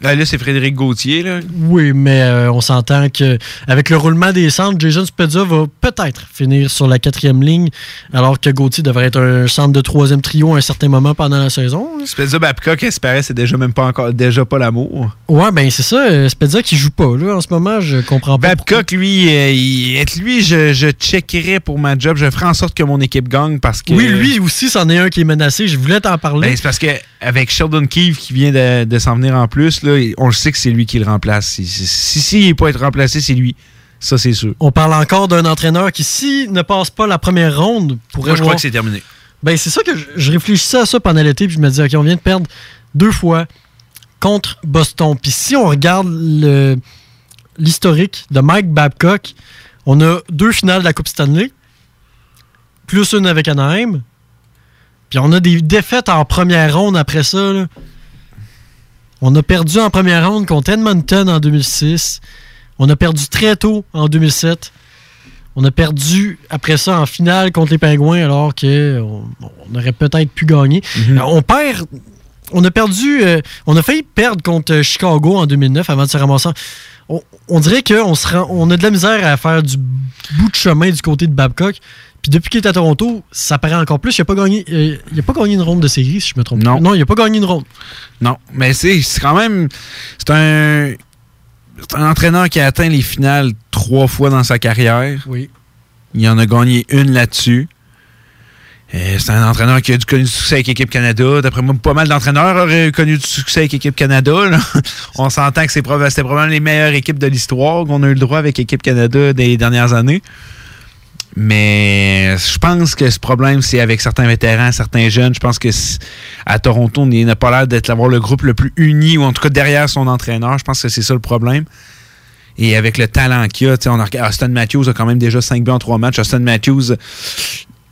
Là, là, c'est Frédéric Gauthier. Là. Oui, mais euh, on s'entend que avec le roulement des centres, Jason Spezza va peut-être finir sur la quatrième ligne, alors que Gauthier devrait être un centre de troisième trio à un certain moment pendant la saison. Spezza Babcock espérait, c'est déjà même pas encore déjà pas l'amour. Ouais, ben c'est ça. euh, Spezza qui joue pas là en ce moment, je comprends pas. Babcock, lui, euh, il- être lui, je, je checkerais pour ma job. Je ferais en sorte que mon équipe gagne parce que. Oui, lui aussi, c'en est un qui est menacé. Je voulais t'en parler. Ben, c'est parce que avec Sheldon Keefe qui vient de, de s'en venir en plus, là, on le sait que c'est lui qui le remplace. Si si, si, si il n'est pas être remplacé, c'est lui. Ça, c'est sûr. On parle encore d'un entraîneur qui, s'il ne passe pas la première ronde, pourrait Moi, je crois que c'est terminé. Ben, c'est ça que je, je réfléchissais à ça pendant l'été, puis je me disais, OK, on vient de perdre deux fois contre Boston. Puis si on regarde le- l'historique de Mike Babcock, on a deux finales de la Coupe Stanley, plus une avec Anaheim, puis on a des défaites en première ronde après ça. là. On a perdu en première ronde contre Edmonton en 2006. On a perdu très tôt en 2007. On a perdu après ça en finale contre les Pingouins alors que on, on aurait peut-être pu gagner. Euh, On perd. On a perdu. euh, on a failli perdre contre euh, Chicago en 2009 avant de se ramasser. On, on dirait qu'on on a de la misère à faire du bout de chemin du côté de Babcock. Puis depuis qu'il est à Toronto, ça paraît encore plus. Il n'a pas gagné. euh, il a pas gagné une ronde de série, si je me trompe. pas. Non. Non, il n'a pas gagné une ronde. Non, mais c'est quand même. C'est un. C'est un entraîneur qui a atteint les finales trois fois dans sa carrière. Oui. Il en a gagné une là-dessus. Euh, C'est un entraîneur qui a connu du succès avec l'équipe Canada. D'après moi, pas mal d'entraîneurs auraient connu du succès avec l'équipe Canada. là. On s'entend que c'était probablement les meilleures équipes de l'histoire qu'on a eu le droit avec l'équipe Canada des dernières années. Mais je pense que ce problème, c'est avec certains vétérans, certains jeunes. Je pense que à Toronto, il n'a pas l'air d'être d'avoir le groupe le plus uni, ou en tout cas derrière son entraîneur. Je pense que c'est ça le problème. Et avec le talent qu'il a, on a Austin Matthews a quand même déjà 5 buts en 3 matchs. Austin Matthews,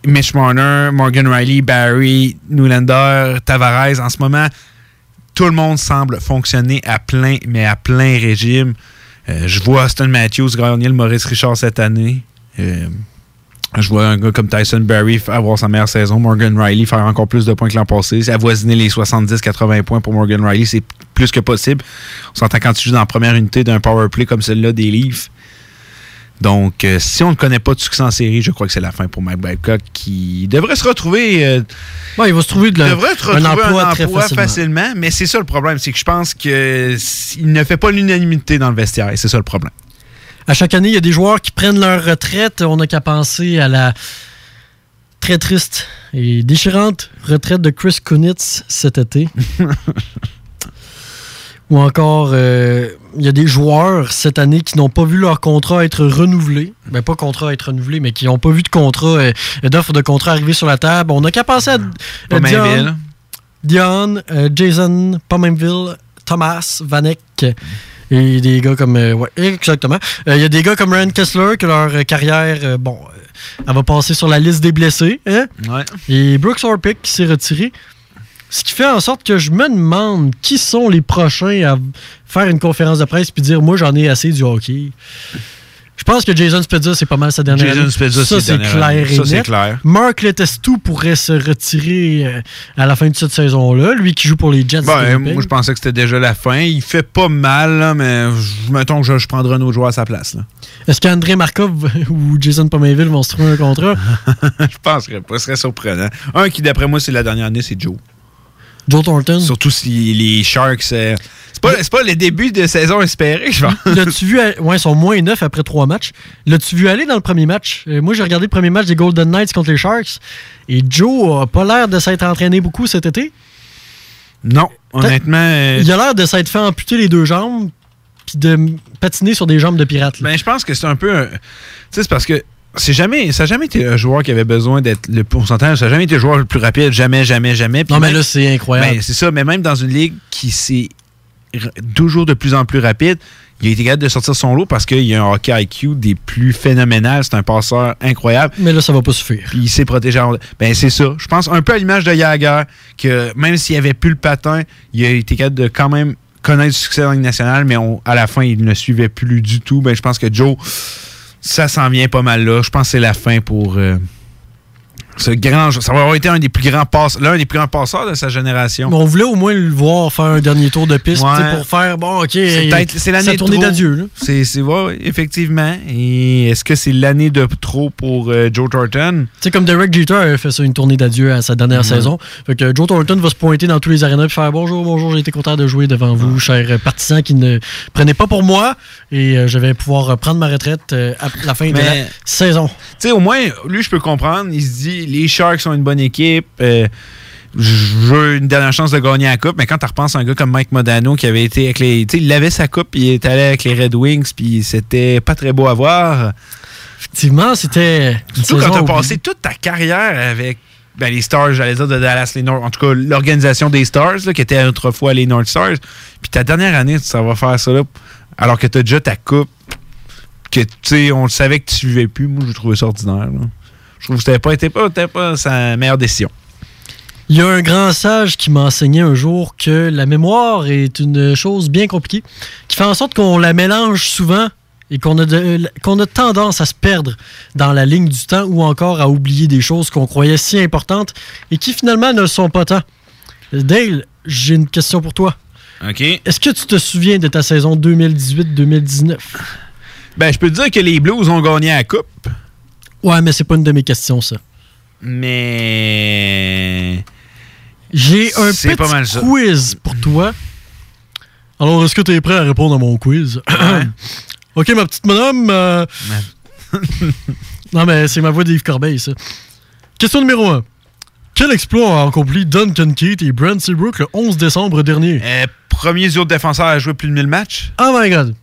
Mitch Marner, Morgan Riley, Barry, Newlander, Tavares, en ce moment, tout le monde semble fonctionner à plein, mais à plein régime. Euh, je vois Austin Matthews gagner le Maurice Richard cette année. Euh, je vois un gars comme Tyson Berry f- avoir sa meilleure saison. Morgan Riley faire encore plus de points que l'an passé. Avoisiner les 70-80 points pour Morgan Riley, c'est plus que possible. On s'entend quand tu joues dans la première unité d'un power play comme celle-là des Leafs. Donc, euh, si on ne connaît pas de succès en série, je crois que c'est la fin pour Mike Babcock qui devrait se retrouver. euh, il va se trouver de la- devrait se un retrouver emploi un emploi facilement. facilement. Mais c'est ça le problème, c'est que je pense qu'il ne fait pas l'unanimité dans le vestiaire. Et c'est ça le problème. À chaque année, il y a des joueurs qui prennent leur retraite. On n'a qu'à penser à la très triste et déchirante retraite de Chris Kunitz cet été. Ou encore, euh, il y a des joueurs cette année qui n'ont pas vu leur contrat être renouvelé. Ben, pas contrat être renouvelé, mais qui n'ont pas vu de contrat, euh, d'offre de contrat arriver sur la table. On n'a qu'à penser à euh, Pominville. Dion, Dion, euh, Jason, Pominville, Thomas, Vanek. Et des gars comme. euh, ouais, exactement. Euh, Il y a des gars comme Ryan Kessler que leur euh, carrière, euh, bon, elle va passer sur la liste des blessés. Hein? Ouais. Et Brooks Orpik qui s'est retiré. Ce qui fait en sorte que je me demande qui sont les prochains à faire une conférence de presse puis dire moi j'en ai assez du hockey. Je pense que Jason Spezza, c'est pas mal sa dernière Jason année. Spezza, ça, c'est clair année. et Ça, c'est net. clair. Mark Letestu pourrait se retirer euh, à la fin de cette saison-là. Lui qui joue pour les Jets. Ben, moi, je pensais que c'était déjà la fin. Il fait pas mal, là, mais mettons que je, je prendrai un autre joueur à sa place. Est-ce qu'André Markov ou Jason Pominville vont se trouver un contrat? je penserais pas. Ce serait surprenant. Un qui, d'après moi, c'est la dernière année, c'est Joe. Joe Thornton. Surtout si les Sharks. euh, c'est pas, c'est pas le début de saison espéré, je pense. L'as-tu vu? Ouais, ils sont moins 9 après trois matchs. L'as-tu vu aller dans le premier match? Euh, moi, j'ai regardé le premier match des Golden Knights contre les Sharks. Et Joe a pas l'air de s'être entraîné beaucoup cet été. Non, honnêtement. euh, Il a l'air de s'être fait amputer les deux jambes puis de patiner sur des jambes de pirate. là. Ben, je pense que c'est un peu. un- Tu sais, c'est parce que c'est jamais, ça n'a jamais été un joueur qui avait besoin d'être le pourcentage. Ça n'a jamais été le joueur le plus rapide. Jamais, jamais, jamais. Puis Non, mais là, c'est incroyable. Ben, c'est ça, mais même dans une ligue qui s'est toujours de plus en plus rapide, il a été capable de sortir son lot parce qu'il a un hockey IQ des plus phénoménal. C'est un passeur incroyable. Mais là, ça va pas suffire. Puis il s'est protégé. en- Ben, c'est ça. Je pense un peu à l'image de Jagger, que même s'il avait plus le patin, il a été capable de quand même connaître du succès dans la Ligue nationale, mais on- à la fin, il ne suivait plus du tout. Ben, je pense que Joe, ça s'en vient pas mal là. Je pense que c'est la fin pour. euh, ce grand, ça va avoir été un des plus grands passeurs, l'un des plus grands passeurs de sa génération. On voulait au moins le voir faire un dernier tour de piste Ouais. pour faire, bon, OK, C'est c'est l'année tournée d'adieu. C'est c'est ouais, effectivement. Et est-ce que c'est l'année de trop pour euh, Joe Thornton? Sais, comme Derek Jeter avait fait ça, une tournée d'adieu à sa dernière saison. Fait que Joe Thornton va se pointer dans tous les arénas et faire bonjour, bonjour, j'ai été content de jouer devant vous, chers partisans qui ne prenaient pas pour moi. Et euh, je vais pouvoir euh, prendre ma retraite euh, à la fin de la saison. Tu sais, au moins, lui, je peux comprendre. Il se dit, les Sharks sont une bonne équipe. euh, je veux une dernière chance de gagner la coupe. Mais quand tu repenses à un gars comme Mike Modano qui avait été avec les. Tu sais, il avait sa coupe, il est allé avec les Red Wings, puis c'était pas très beau à voir. Effectivement, c'était. Surtout quand tu as passé toute ta carrière avec ben, les Stars, j'allais dire de Dallas, les North, en tout cas l'organisation des Stars, là, qui était autrefois les North Stars. Puis ta dernière année, ça va faire ça là, alors que tu as déjà ta coupe, que tu sais, on le savait que tu suivais plus. Moi, je trouvais ça ordinaire. là. Je trouve que c'était pas, pas, sa meilleure décision. Il y a un grand sage qui m'a enseigné un jour que la mémoire est une chose bien compliquée, qui fait en sorte qu'on la mélange souvent et qu'on a, de- qu'on a tendance à se perdre dans la ligne du temps ou encore à oublier des choses qu'on croyait si importantes et qui finalement ne le sont pas tant. Dale, j'ai une question pour toi. OK. Est-ce que tu te souviens de ta saison 2018-2019? Ben, je peux te dire que les Blues ont gagné la coupe, Ouais, mais c'est pas une de mes questions, ça. mais. J'ai un petit pas mal ça. quiz pour toi. Alors, est-ce que tu es prêt à répondre à mon quiz? ok, ma petite madame. euh, non, mais c'est ma voix d'Yves Corbeil, ça. Question numéro 1. Quel exploit a accompli Duncan Keith et Brent Seabrook le 11 décembre dernier? Euh, premier de défenseur à jouer plus de 1000 matchs. Oh my god!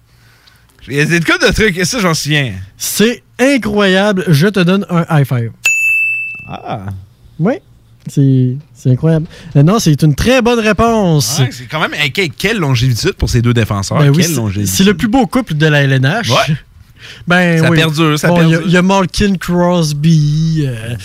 Il y a des cas de trucs, et ça, j'en souviens. C'est incroyable. Je te donne un high five. Ah. Oui, c'est c'est incroyable. Euh, non, c'est une très bonne réponse. Ouais, c'est quand même. hey, quelle, longévité pour ces deux défenseurs. Ben oui, c'est le plus beau couple de la LNH. Ouais. Ben Ça oui. perdure, ça Bon, il y a- perdure. Il y, a Malkin Crosby, euh,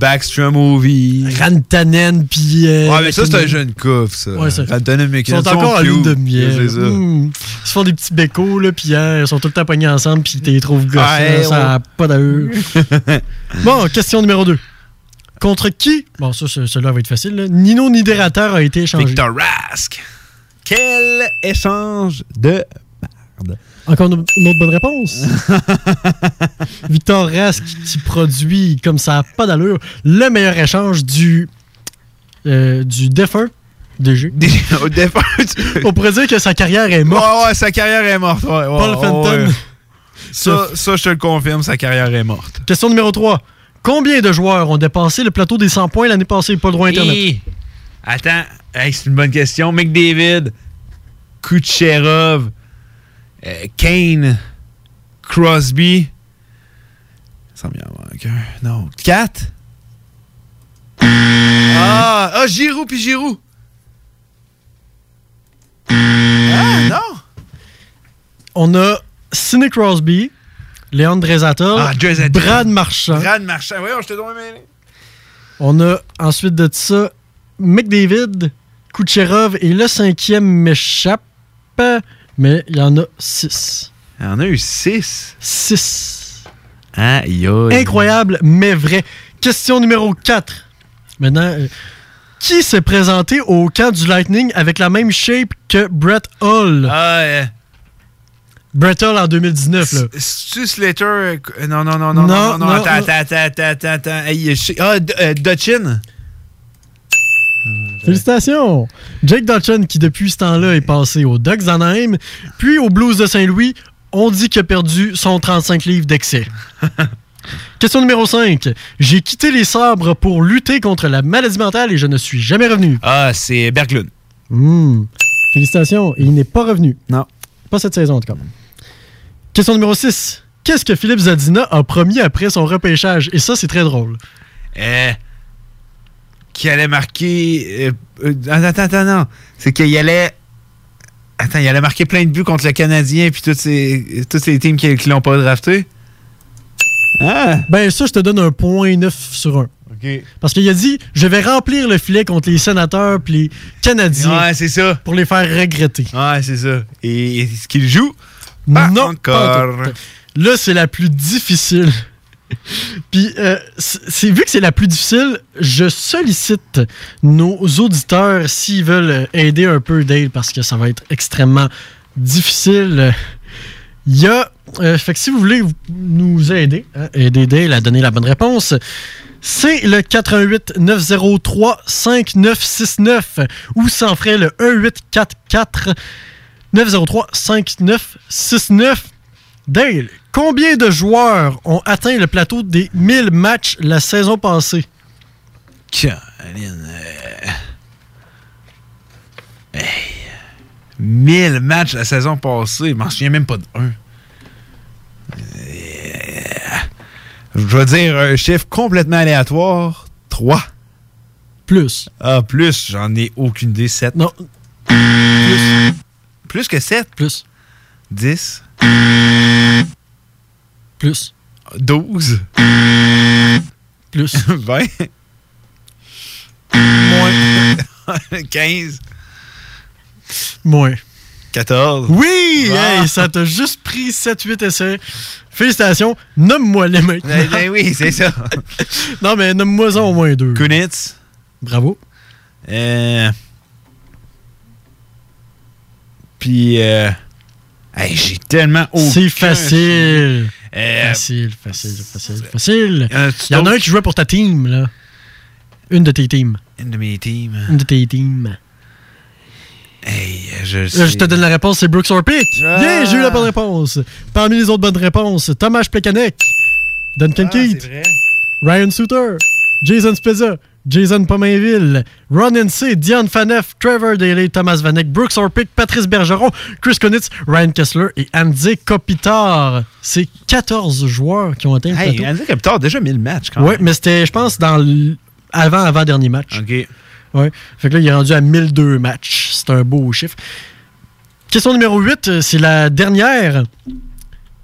Backstrom Movie. Rantanen, puis. euh, Ouais, mais ça, c'est un jeune couf, ça. Ouais, ça- Rantanen, mais Ils sont encore à lune de miel. Ils se font des petits bécos, là, puis hein, ils sont tout le temps pognés ensemble, puis tu les trouves gossants. Ouais, ça n'a ouais. pas d'allure. bon, question numéro 2. Contre qui? Bon, ça, ce- celui-là va être facile. là. Nino Niederreiter a été échangé. Victor Rask. Quel échange de merde. Encore une une autre bonne réponse. Victor Rask qui produit comme ça n'a pas d'allure le meilleur échange du, euh, du défunt DG. Au défunt. On pourrait dire que sa carrière est morte. Ouais, ouais, sa carrière est morte. Ouais, ouais, Paul ouais, Fenton. ouais. Ça, ça, je te le confirme, sa carrière est morte. Question numéro 3. Combien de joueurs ont dépassé le plateau des 100 points l'année passée? Pas le droit Internet. Attends, Hey, c'est une bonne question. McDavid, Kucherov, euh, Kane, Crosby. Ça me manque un. Non. 4? Ah, ah, Giroud puis Giroud. Ah, non. On a Sidney Crosby, Léon Draisaitl, Ah. Brad Marchand. Brad Marchand. Voyons, je te donne mêlé. On a ensuite de ça McDavid, Kucherov et le cinquième m'échappe, mais il y en a six. Il y en a eu 6. Six. Aïe, aïe. Incroyable, mais vrai. Question numéro 4. Maintenant, euh, qui s'est présenté au camp du Lightning avec la même shape que Brett Hull? Ah, euh, Brett Hull en 2019, là. C'est-tu Slater? Non, non, non, non, non, Non, non, attends, attends, attends, ah, D- euh, Dutchin? Félicitations! Jake Dutton, qui depuis ce temps-là est passé aux Ducks d'Anaheim, puis aux Blues de Saint-Louis, on dit qu'il a perdu son 35 livres d'excès. Question numéro 5. J'ai quitté les sabres pour lutter contre la maladie mentale et je ne suis jamais revenu. Ah, c'est Berglund. Hmm. Félicitations. Et il n'est pas revenu. Non. Pas cette saison, en tout cas. Question numéro 6. qu'est-ce que Philippe Zadina a promis après son repêchage? Et ça, c'est très drôle. Euh, qui allait marquer. euh, euh, attends, attends, non. C'est qu'il allait. Attends, il allait marquer plein de buts contre le Canadien puis toutes ces, toutes ces teams qui, qui l'ont pas drafté. Ah! Ben, ça, je te donne un point 9 sur 1. OK. Parce qu'il a dit je vais remplir le filet contre les sénateurs puis les Canadiens. Ouais, c'est ça. Pour les faire regretter. Ouais, c'est ça. Et est-ce qu'il joue? non, Pas encore. pas tout. Là, c'est la plus difficile. Puis, euh, vu que c'est la plus difficile, je sollicite nos auditeurs s'ils veulent aider un peu Dale parce que ça va être extrêmement difficile. Il y a. euh, fait que si vous voulez nous aider, hein, aider Dale à donner la bonne réponse, c'est le 88 903 5969 ou sans frais le 1844 903 5969. Dale, combien de joueurs ont atteint le plateau des 1000 matchs la saison passée? Caroline. euh, Hey. 1000 matchs la saison passée. Je m'en souviens même pas d'un. Euh, Je vais dire un chiffre complètement aléatoire. 3. Plus. Ah, plus. J'en ai aucune idée. 7. Non. Plus. Plus que 7? Plus. 10. Plus. 12. Plus. 20. Moins. 15. Moins. 14. Oui! Ah. Hey, ça t'a juste pris 7-8 essais. Félicitations. Nomme-moi les maintenant. Ben, ben oui, c'est ça. non, mais nomme-moi ça au moins deux. Kunitz. Bravo. Euh... Puis, euh... hey, j'ai tellement aucun C'est facile. Euh, Facile, facile, facile, facile. Euh, Il y en a un qui jouait pour ta team, là. Une de tes teams. Une de mes teams. Une de tes teams. Hey, je Là, je te donne la réponse, c'est Brooks Orpik. Ah. Bien, j'ai eu la bonne réponse. Parmi les autres bonnes réponses, Thomas Plekanec, Duncan Ah, Keith, Ryan Suter, Jason Spezza, Jason Pomainville, Ron NC, Dion Faneuf, Trevor Daly, Thomas Vanek, Brooks Orpik, Patrice Bergeron, Chris Konitz, Ryan Kessler et Andy Kopitar. C'est 14 joueurs qui ont atteint le Hey, plateau. Andy Kopitar, déjà 1000 matchs quand Oui, même. mais c'était, je pense, dans l- avant, avant dernier match. OK. Ouais. Fait que là, il est rendu à 1002 matchs. C'est un beau chiffre. Question numéro 8, euh, c'est la dernière.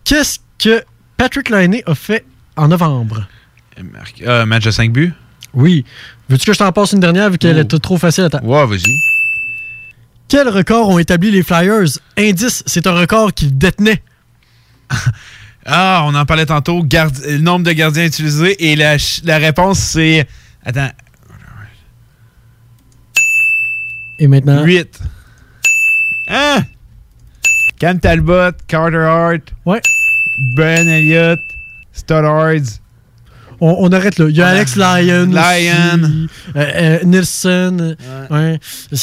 Qu'est-ce que Patrick Laine a fait en novembre? Euh, match de 5 buts? Oui. Veux-tu que je t'en passe une dernière vu qu'elle Oh. était trop facile à ta... Ouais, vas-y. Quel record ont établi les Flyers? Indice, c'est un record qu'ils détenaient. Ah, on en parlait tantôt. Gard- Le nombre de gardiens utilisés. Et la, ch- la réponse, c'est. Attends. Et maintenant? 8. Hein? Cam Talbot, Carter Hart. Ouais. Ben Elliott, Studdards. On, on arrête là. Il y a Alex Lyon. Lyon. aussi, euh, euh, Nielsen. Ouais.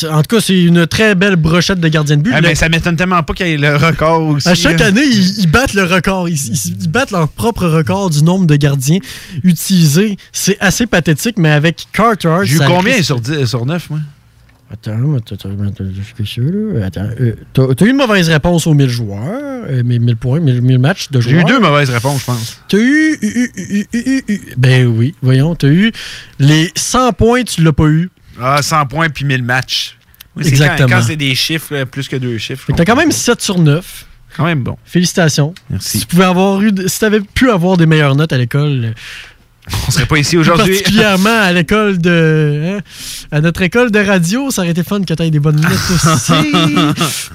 En tout cas, c'est une très belle brochette de gardiens de but. Ah, Le- mais ça m'étonne tellement pas qu'il y ait le record aussi. À chaque là. année, ils, ils battent le record. Ils, ils- ils battent leur propre record du nombre de gardiens utilisés. C'est assez pathétique, mais avec Carter. J'ai eu combien risque- sur, 10, sur 9, moi? Attends, attends, là. Euh, t'as eu une mauvaise réponse aux 1000 joueurs, euh, mais 1000 points, 1000, 1000 matchs de J'ai joueurs? eu deux mauvaises réponses, je pense. T'as eu, eu, eu, eu, eu, eu, eu- Ben oui, voyons, t'as eu les 100 points, tu l'as pas eu. Ah, 100 points puis 1000 matchs. Exactement. Quand, quand c'est des chiffres, là, plus que deux chiffres. T'as quand même 7 sur 9. Quand même bon. Félicitations. Merci. Si tu pouvais avoir eu, si t'avais pu avoir des meilleures notes à l'école, euh, On serait pas ici aujourd'hui. Particulièrement à l'école de. hein, à notre école de radio, ça aurait été fun que tu aies des bonnes notes aussi.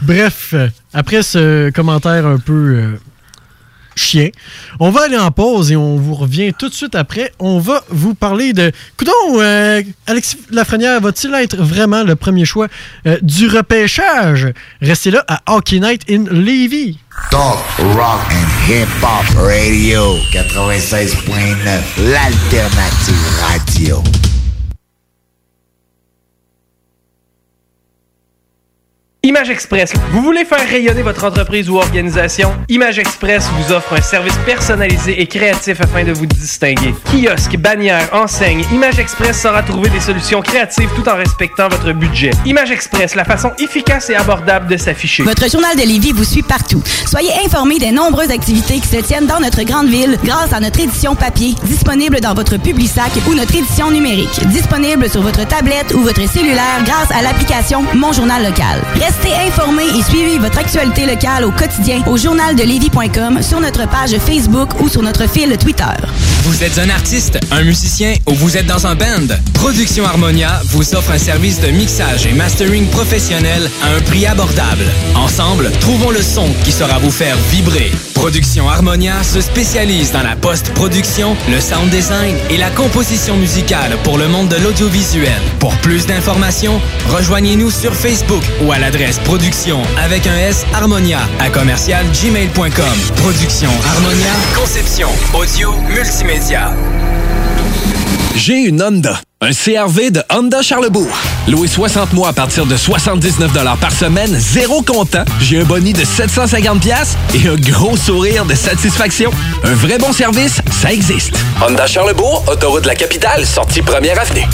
Bref, après ce commentaire un peu euh, chien, on va aller en pause et on vous revient tout de suite après. On va vous parler de. Coudon, euh, Alexis Lafrenière va-t-il être vraiment le premier choix euh, du repêchage? Restez là à Hockey Night in Levy. Talk, rock and hip-hop radio 96.9, l'alternative radio. Image Express. Vous voulez faire rayonner votre entreprise ou organisation? Image Express vous offre un service personnalisé et créatif afin de vous distinguer. Kiosque, bannière, enseigne, Image Express saura trouver des solutions créatives tout en respectant votre budget. Image Express, la façon efficace et abordable de s'afficher. Votre journal de Lévis vous suit partout. Soyez informés des nombreuses activités qui se tiennent dans notre grande ville grâce à notre édition papier, disponible dans votre Publisac ou notre édition numérique, disponible sur votre tablette ou votre cellulaire grâce à l'application Mon Journal Local. Informés et suivez votre actualité locale au quotidien au journaldelévis.com, sur notre page Facebook ou sur notre fil Twitter. Vous êtes un artiste, un musicien ou vous êtes dans un band? Production Harmonia vous offre un service de mixage et mastering professionnel à un prix abordable. Ensemble, trouvons le son qui saura vous faire vibrer. Production Harmonia se spécialise dans la post-production, le sound design et la composition musicale pour le monde de l'audiovisuel. Pour plus d'informations, rejoignez-nous sur Facebook ou à l'adresse production avec un S Harmonia à commercial gmail.com. Production Harmonia, conception, audio, multimédia. J'ai une Honda. Un CRV de Honda Charlebourg. Loué 60 mois à partir de 79 par semaine, zéro comptant. J'ai un boni de 750 pièces et un gros sourire de satisfaction. Un vrai bon service, ça existe. Honda Charlebourg, autoroute de la capitale, sortie première avenue.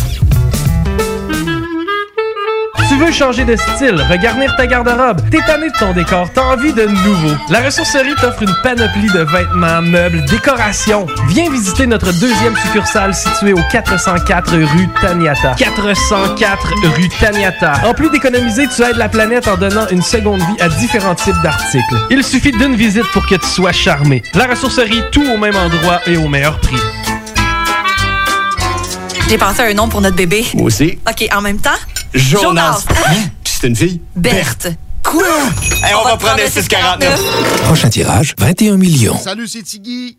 Tu veux changer de style, regarnir ta garde-robe, t'es tanné de ton décor, t'as envie de nouveau. La ressourcerie t'offre une panoplie de vêtements, meubles, décorations. Viens visiter notre deuxième succursale située au 404 rue Taniata. 404 rue Taniata. En plus d'économiser, tu aides la planète en donnant une seconde vie à différents types d'articles. Il suffit d'une visite pour que tu sois charmé. La ressourcerie, tout au même endroit et au meilleur prix. J'ai pensé à un nom pour notre bébé. Moi aussi. OK, en même temps? Jonas. Hein? C'est une fille? Berthe. Quoi? on, va prendre le 649. Prochain tirage, 21 millions. Salut, c'est Tiggy.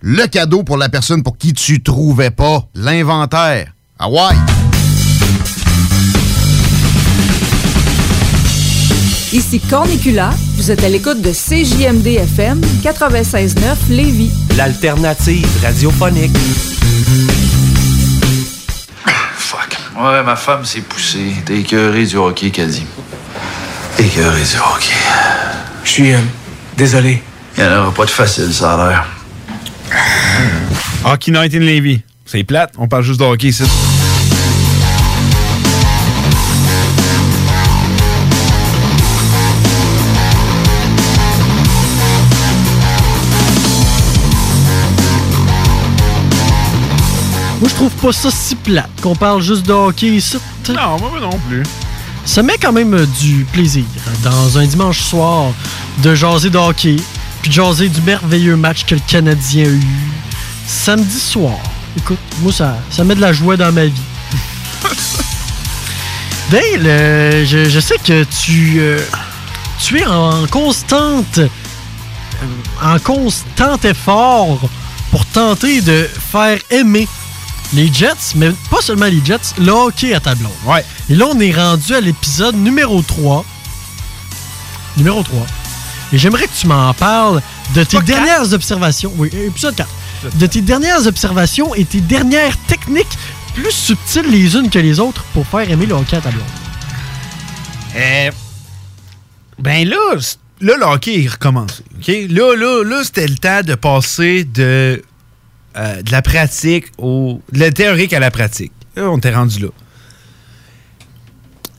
le cadeau pour la personne pour qui tu trouvais pas l'inventaire. Ah ouais! Ici Cornicula, vous êtes à l'écoute de CJMD FM 96.9 Lévis. L'alternative radiophonique. Fuck. Ouais, ma femme s'est poussée. T'es écœuré du hockey, dit. Écœuré du hockey. Je suis euh, désolé. Il n'y en aura pas de facile, ça a l'air. Hockey Night in Levy. C'est plate, on parle juste de hockey ici. Moi, je trouve pas ça si plate qu'on parle juste de hockey ici. Non, moi non plus. Ça met quand même euh, du plaisir dans un dimanche soir de jaser de hockey, puis de jaser du merveilleux match que le Canadien a eu samedi soir. Écoute, moi, ça, ça met de la joie dans ma vie. Dale, euh, je, je sais que tu, euh, tu es en constante, euh, en constant effort pour tenter de faire aimer les Jets, mais pas seulement les Jets, le hockey à tableau. Ouais. Et là, on est rendu à l'épisode numéro 3. Numéro 3. Et j'aimerais que tu m'en parles de tes dernières observations. Oui, épisode 4. De tes dernières observations et tes dernières techniques plus subtiles les unes que les autres pour faire aimer le hockey à tableau. Euh, ben là, le hockey est recommencé. OK? Là, là, là, c'était le temps de passer de, euh, de la pratique au. de la théorique à la pratique. Là, on était rendu là.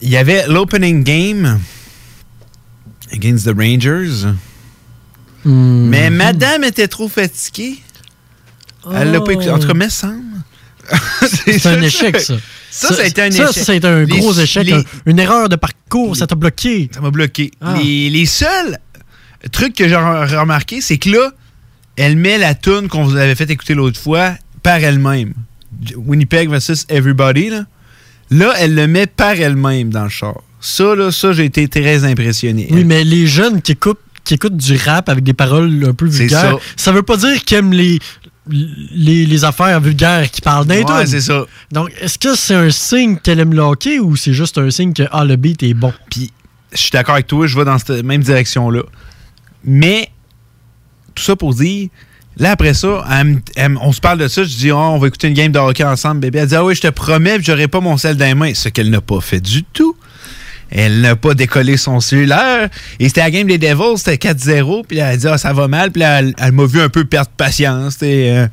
Il y avait l'opening game against the Rangers. Mais madame était trop fatiguée. Elle l'a pas écouté. En tout cas, me semble. C'est un échec, ça. Ça, ça a été un ça, échec. c'est un Les- gros échec, les- un- une erreur de parcours, ça t'a bloqué. Ça m'a bloqué. Ah. Les, seuls trucs que j'ai re- remarqué, c'est que là, elle met la tune qu'on vous avait fait écouter l'autre fois par elle-même. Winnipeg versus Everybody, là. Là, elle le met par elle-même dans le char. Ça, là, ça, j'ai été très impressionné. Oui, mais les jeunes qui écoutent, qui écoutent du rap avec des paroles un peu vulgaires, ça. ça veut pas dire qu'ils aiment les, les, les affaires vulgaires qui parlent d'un Ouais, c'est ça. Donc, est-ce que c'est un signe qu'elle aime le hockey ou c'est juste un signe que ah, le beat est bon? Puis, je suis d'accord avec toi, je vais dans cette même direction-là. Mais, tout ça pour dire, là, après ça, elle elle on se parle de ça, je dis, oh, on va écouter une game de hockey ensemble, bébé. Elle dit, ah oui, je te promets, j'aurai pas mon sel dans les mains. Ce qu'elle n'a pas fait du tout. Elle n'a pas décollé son cellulaire. Et c'était la game des Devils, c'était 4-0. Puis elle a dit, ah, ça va mal. Puis là, elle, elle m'a vu un peu perdre patience. euh,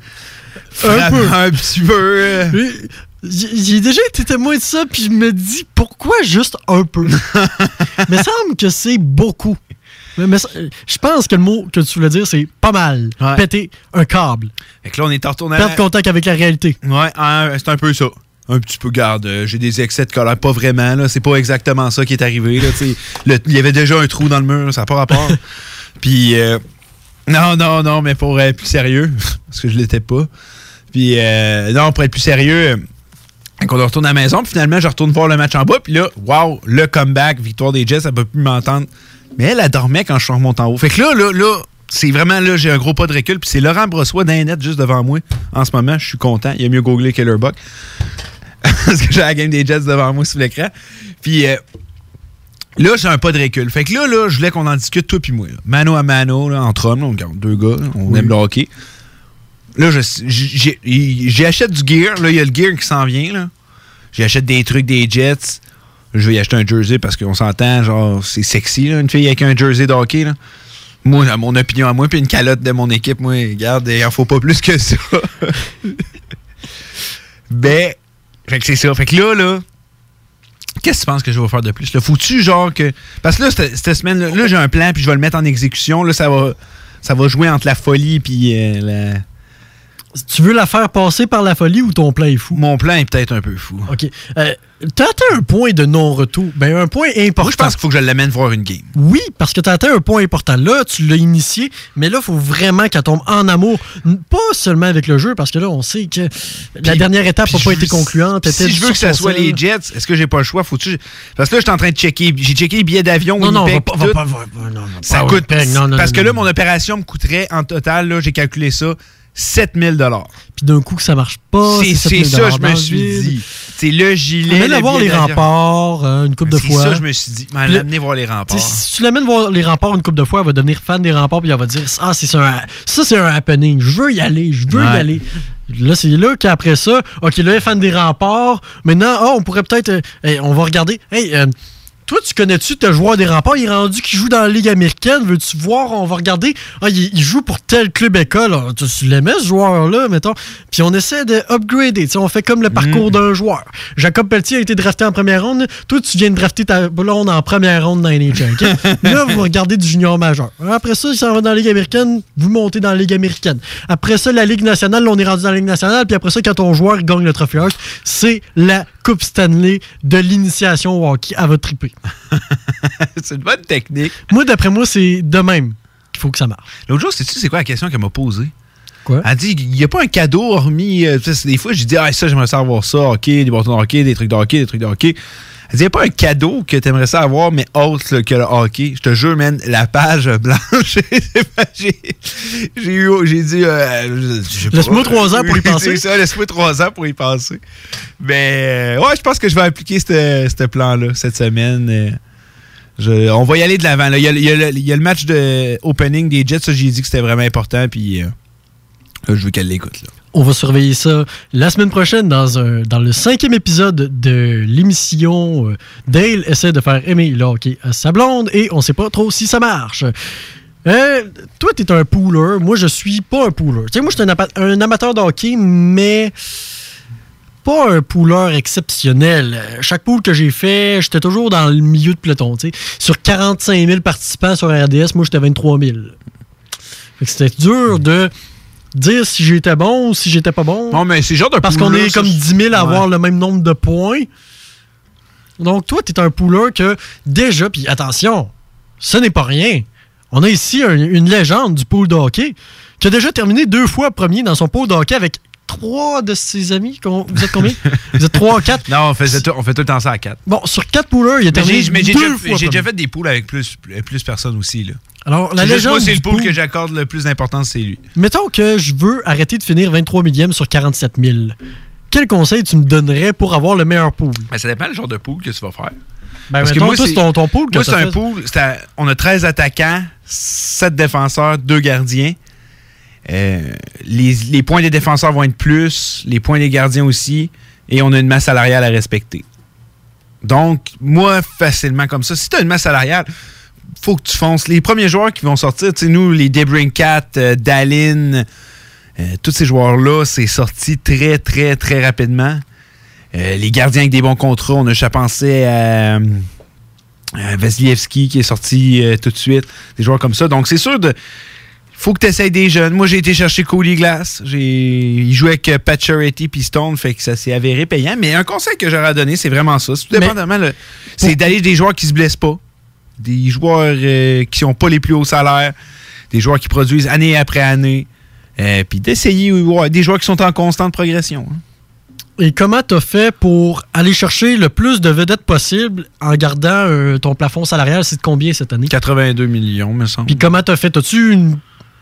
vraiment peu. Un petit peu. euh. J'ai déjà été témoin de ça, puis je me dis pourquoi juste un peu? me semble que c'est beaucoup. Mais, mais je pense que le mot que tu voulais dire, c'est pas mal. Péter un câble. Fait que là, on est en retourné à Perdre contact avec la réalité. Ouais, hein, c'est un peu ça. Un petit peu, garde, euh, j'ai des excès de colère. Pas vraiment, là. C'est pas exactement ça qui est arrivé, là. Le- Il y avait déjà un trou dans le mur, ça n'a pas rapport. Puis, euh, non, non, non, mais pour être plus sérieux, parce que je l'étais pas. Puis, euh, non, pour être plus sérieux, quand on retourne à la maison, puis finalement, je retourne voir le match en bas, puis là, wow, le comeback, victoire des Jets, elle peut plus m'entendre. Mais elle, elle dormait quand je suis remonté en haut. Fait que là, là, là, c'est vraiment là, j'ai un gros pas de recul, puis c'est Laurent Brossois d'un net juste devant moi. En ce moment, je suis content. Il a mieux googlé Keller Buck. Parce que j'ai la game des Jets devant moi sur l'écran. Puis euh, là, j'ai un pas de recul. Fait que là, là, je voulais qu'on en discute, toi puis moi. là. Mano à mano, là, entre hommes, là, on regarde deux gars, on Oui. aime le hockey. Là, j'achète du gear. Là, il y a le gear qui s'en vient. là. J'achète des trucs des Jets. Je vais y acheter un jersey parce qu'on s'entend, genre, c'est sexy, là, une fille avec un jersey de hockey. Là. Moi, à mon opinion à moi, puis une calotte de mon équipe, moi, regarde, il en faut pas plus que ça. ben, fait que c'est ça. Fait que là, là, qu'est-ce que tu penses que je vais faire de plus? Là, faut-tu, genre, que. Parce que là, cette, cette semaine-là, là, j'ai un plan, puis je vais le mettre en exécution. Là, ça va, ça va jouer entre la folie, puis euh, la. Tu veux la faire passer par la folie ou ton plan est fou? Mon plan est peut-être un peu fou. OK. Euh, T'as atteint un point de non-retour. Ben, un point important. Moi, je pense qu'il faut que je l'amène voir une game. Oui, parce que tu as atteint un point important. Là, tu l'as initié, mais là, il faut vraiment qu'elle tombe en amour. Pas seulement avec le jeu, parce que là, on sait que la dernière étape n'a pas été concluante. Si je veux que ça soit les Jets, est-ce que j'ai pas le choix? Faut-tu... Parce que là, je suis en train de checker. J'ai checké les billets d'avion. Non, non, Winnipeg, va pas- va va- non, non, Ça pas coûte. Non, parce que là, mon opération me coûterait en total, là, j'ai calculé ça, 7000 Puis d'un coup, que ça marche pas. C'est c'est 7000 ça, je me le suis dit. C'est le gilet. Amène le voir les remparts euh, une couple de C'est fois. ça, je me suis dit. m'en Puis là- amener voir les remparts. Si tu l'amènes voir les remparts une couple de fois, elle va devenir fan des remparts puis elle va dire Ah, c'est ça, un- ça c'est un happening. Je veux y aller, je veux Ouais. y aller. Là, c'est là qu'après ça, OK, là, fan des remparts. Maintenant, ah, on pourrait peut-être. euh, hey, on va regarder. Hey, euh, toi, tu connais-tu tes joueur des remparts? Il est rendu qui joue dans la Ligue américaine. Veux-tu voir? On va regarder. Ah, il, il joue pour tel club école. Ah, Tu, tu l'aimais, ce joueur-là, mettons. Puis on essaie de upgrader. T'sais, on fait comme le parcours d'un joueur. Jacob Pelletier a été drafté en première ronde. Toi, tu viens de drafter ta blonde en première ronde dans les NHL. OK? Là, vous regardez du junior majeur. Après ça, il s'en va dans la Ligue américaine. Vous montez dans la Ligue américaine. Après ça, la Ligue nationale. Là, on est rendu dans la Ligue nationale. Puis après ça, quand ton joueur gagne le trophée c'est la Coupe Stanley de l'initiation au hockey à votre triper. c'est une bonne technique. Moi, d'après moi, c'est de même qu'il faut que ça marche. L'autre jour, sais-tu c'est quoi la question qu'elle m'a posée? Quoi? Elle dit, il n'y a pas un cadeau hormis. euh, des fois, j'ai dit, ah, ça, j'aimerais ça avoir ça, hockey, des bâtons de hockey, des trucs de hockey, des trucs de hockey. Il n'y a pas un cadeau que tu aimerais ça avoir, mais autre là, que le hockey. Je te jure, man, la page blanche, j'ai eu, j'ai dit, euh. Laisse-moi trois ans pour y penser. Ça, laisse-moi trois ans pour y penser. Mais, euh, ouais, je pense que je vais appliquer ce plan-là cette semaine. euh. Je- on va y aller de l'avant. Il y, a, il le- il y a le match de opening des Jets, ça j'ai dit que c'était vraiment important, puis euh, je veux qu'elle l'écoute. On va surveiller ça la semaine prochaine dans, un, dans le cinquième épisode de l'émission. euh, Dale essaie de faire aimer le hockey à sa blonde et on sait pas trop si ça marche. Euh, toi, tu es un pooler. Moi, je suis pas un pooler. Tu moi, je suis un, amateur de hockey, mais pas un pooler exceptionnel. Chaque pool que j'ai fait, j'étais toujours dans le milieu de peloton. Sur 45 000 participants sur RDS, moi, j'étais 23 000. Fait que C'était dur de dire si j'étais bon ou si j'étais pas bon. Non, mais c'est genre de Parce qu'on est comme je- 10 000 à avoir Ouais. le même nombre de points. Donc, toi, tu es un pooler que déjà, puis attention, ce n'est pas rien. On a ici un- une légende du pool de hockey qui a déjà terminé deux fois premier dans son pool de hockey avec trois de ses amis. Vous êtes combien? Vous êtes trois, quatre? Non, on, faisait tout, on fait tout le temps ça à quatre. Bon, sur quatre poolers, il a terminé j'ai mais j'ai deux déjà, fois j'ai déjà premier. fait des poules avec plus, plus personnes aussi. Là. Alors, la légende. Moi, c'est le pool pool- que j'accorde le plus d'importance, c'est lui. Mettons que je veux arrêter de finir 23 millième sur 47 000. Quel conseil tu me donnerais pour avoir le meilleur pool? Ben, ça dépend du genre de pool que tu vas faire. Ben, mettons, toi, c'est ton, ton pool que Moi, c'est un pool. à- on a 13 attaquants, 7 défenseurs, 2 gardiens. Euh, les, les points des défenseurs vont être plus, les points des gardiens aussi, et on a une masse salariale à respecter. Donc, moi, facilement comme ça, si tu as une masse salariale, faut que tu fonces. Les premiers joueurs qui vont sortir, tu sais, nous, les Debrincat, euh, Dallin, euh, tous ces joueurs-là, c'est sorti très, très, très rapidement. Euh, les gardiens avec des bons contrats, on a déjà pensé à, à Vasilevski qui est sorti euh, tout de suite, des joueurs comme ça. Donc, c'est sûr de. faut que tu essayes des jeunes. Moi, j'ai été chercher Cody Glass. Il jouait avec euh, Pat Charity puis Stone, fait que ça s'est avéré payant. Mais un conseil que j'aurais à donner, c'est vraiment ça. Tout dépendamment, c'est d'aller des joueurs qui se blessent pas, des joueurs euh, qui n'ont pas les plus hauts salaires, des joueurs qui produisent année après année, euh, puis d'essayer ouais, des joueurs qui sont en constante progression. hein. Et comment t'as fait pour aller chercher le plus de vedettes possible en gardant euh, ton plafond salarial? C'est de combien cette année? 82 millions, me semble. Puis comment t'as fait? T'as-tu une...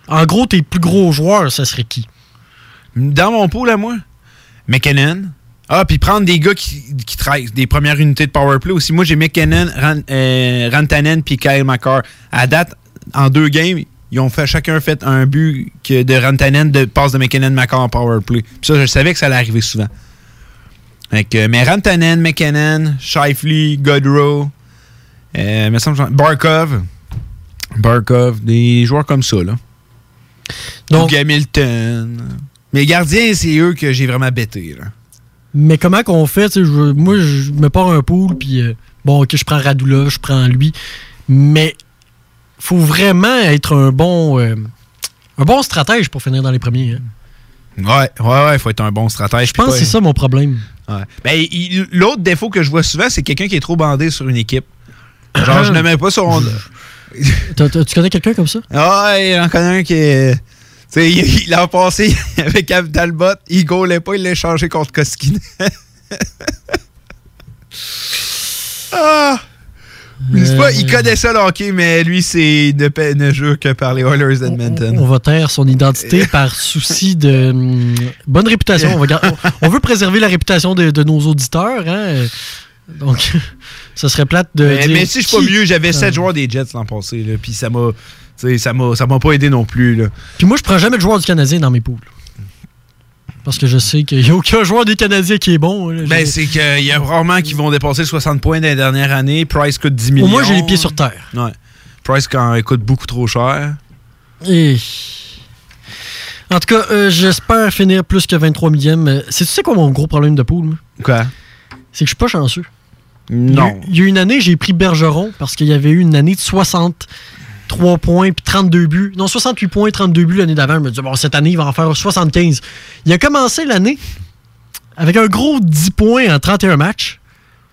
En gros, tes plus gros joueurs, ça serait qui? Dans mon pool, à moi, McKinnon. Ah, puis prendre des gars qui, qui travaillent des premières unités de powerplay aussi. Moi, j'ai McKinnon, Ran- euh, Rantanen puis Kyle McCarr. À date, en deux games, ils ont fait, chacun fait un but que de Rantanen de passe de McKinnon, McCarr en powerplay. Puis ça, je savais que ça allait arriver souvent. Mais Rantanen, McKinnon, Shifley, Godrow, euh, me semble, Barkov, Barkov, des joueurs comme ça, là. Donc, Hamilton. Mais gardiens, c'est eux que j'ai vraiment bêté, là. Mais comment qu'on fait? tu sais, je- moi, je me pars un pool, puis euh, bon, ok, je prends Radula, je prends lui. Mais faut vraiment être un bon, euh, un bon stratège pour finir dans les premiers. hein. Ouais, ouais, ouais, faut être un bon stratège. Je pense que c'est ça mon problème. Ouais. Ben, l'autre défaut que je vois souvent, c'est quelqu'un qui est trop bandé sur une équipe. Genre, je ne mets pas t'as- tu connais quelqu'un comme ça? Ah, il en connaît un qui est. Sais, a passé avec Ab Talbot, il gaulait pas, il l'a changé contre Koskinen. ah! Pas, il connaît ça le hockey, mais lui, c'est ne, ne joue que par les Oilers d'Edmonton. On va taire son identité par souci de hum, bonne réputation. On, va gar- on- on veut préserver la réputation de, de nos auditeurs. hein. Donc, ça serait plate de. Mais, dire mais si je suis pas mieux, j'avais Ah. 7 joueurs des Jets l'an passé, puis ça m'a. Tu sais, Ça m'a ça m'a pas aidé non plus. Là. Puis moi, je prends jamais de joueur du Canadien dans mes poules. Parce que je sais qu'il n'y a aucun joueur des Canadiens qui est bon. là. Ben, c'est qu'il y a rarement qui vont dépasser 60 points dans les dernières années. Price coûte 10 millions. Au moins, j'ai les pieds sur terre. Ouais. Price quand il coûte beaucoup trop cher. Et... En tout cas, euh, j'espère finir plus que 23 millième. Euh, C'est tu sais quoi mon gros problème de poule? Quoi? C'est que je suis pas chanceux. Non. Il y a eu- il y a eu une année, j'ai pris Bergeron parce qu'il y avait eu une année de 63 points puis 32 buts. Non, 68 points, 32 buts l'année d'avant. Je me disais, bon, cette année, il va en faire 75. Il a commencé l'année avec un gros 10 points en 31 matchs.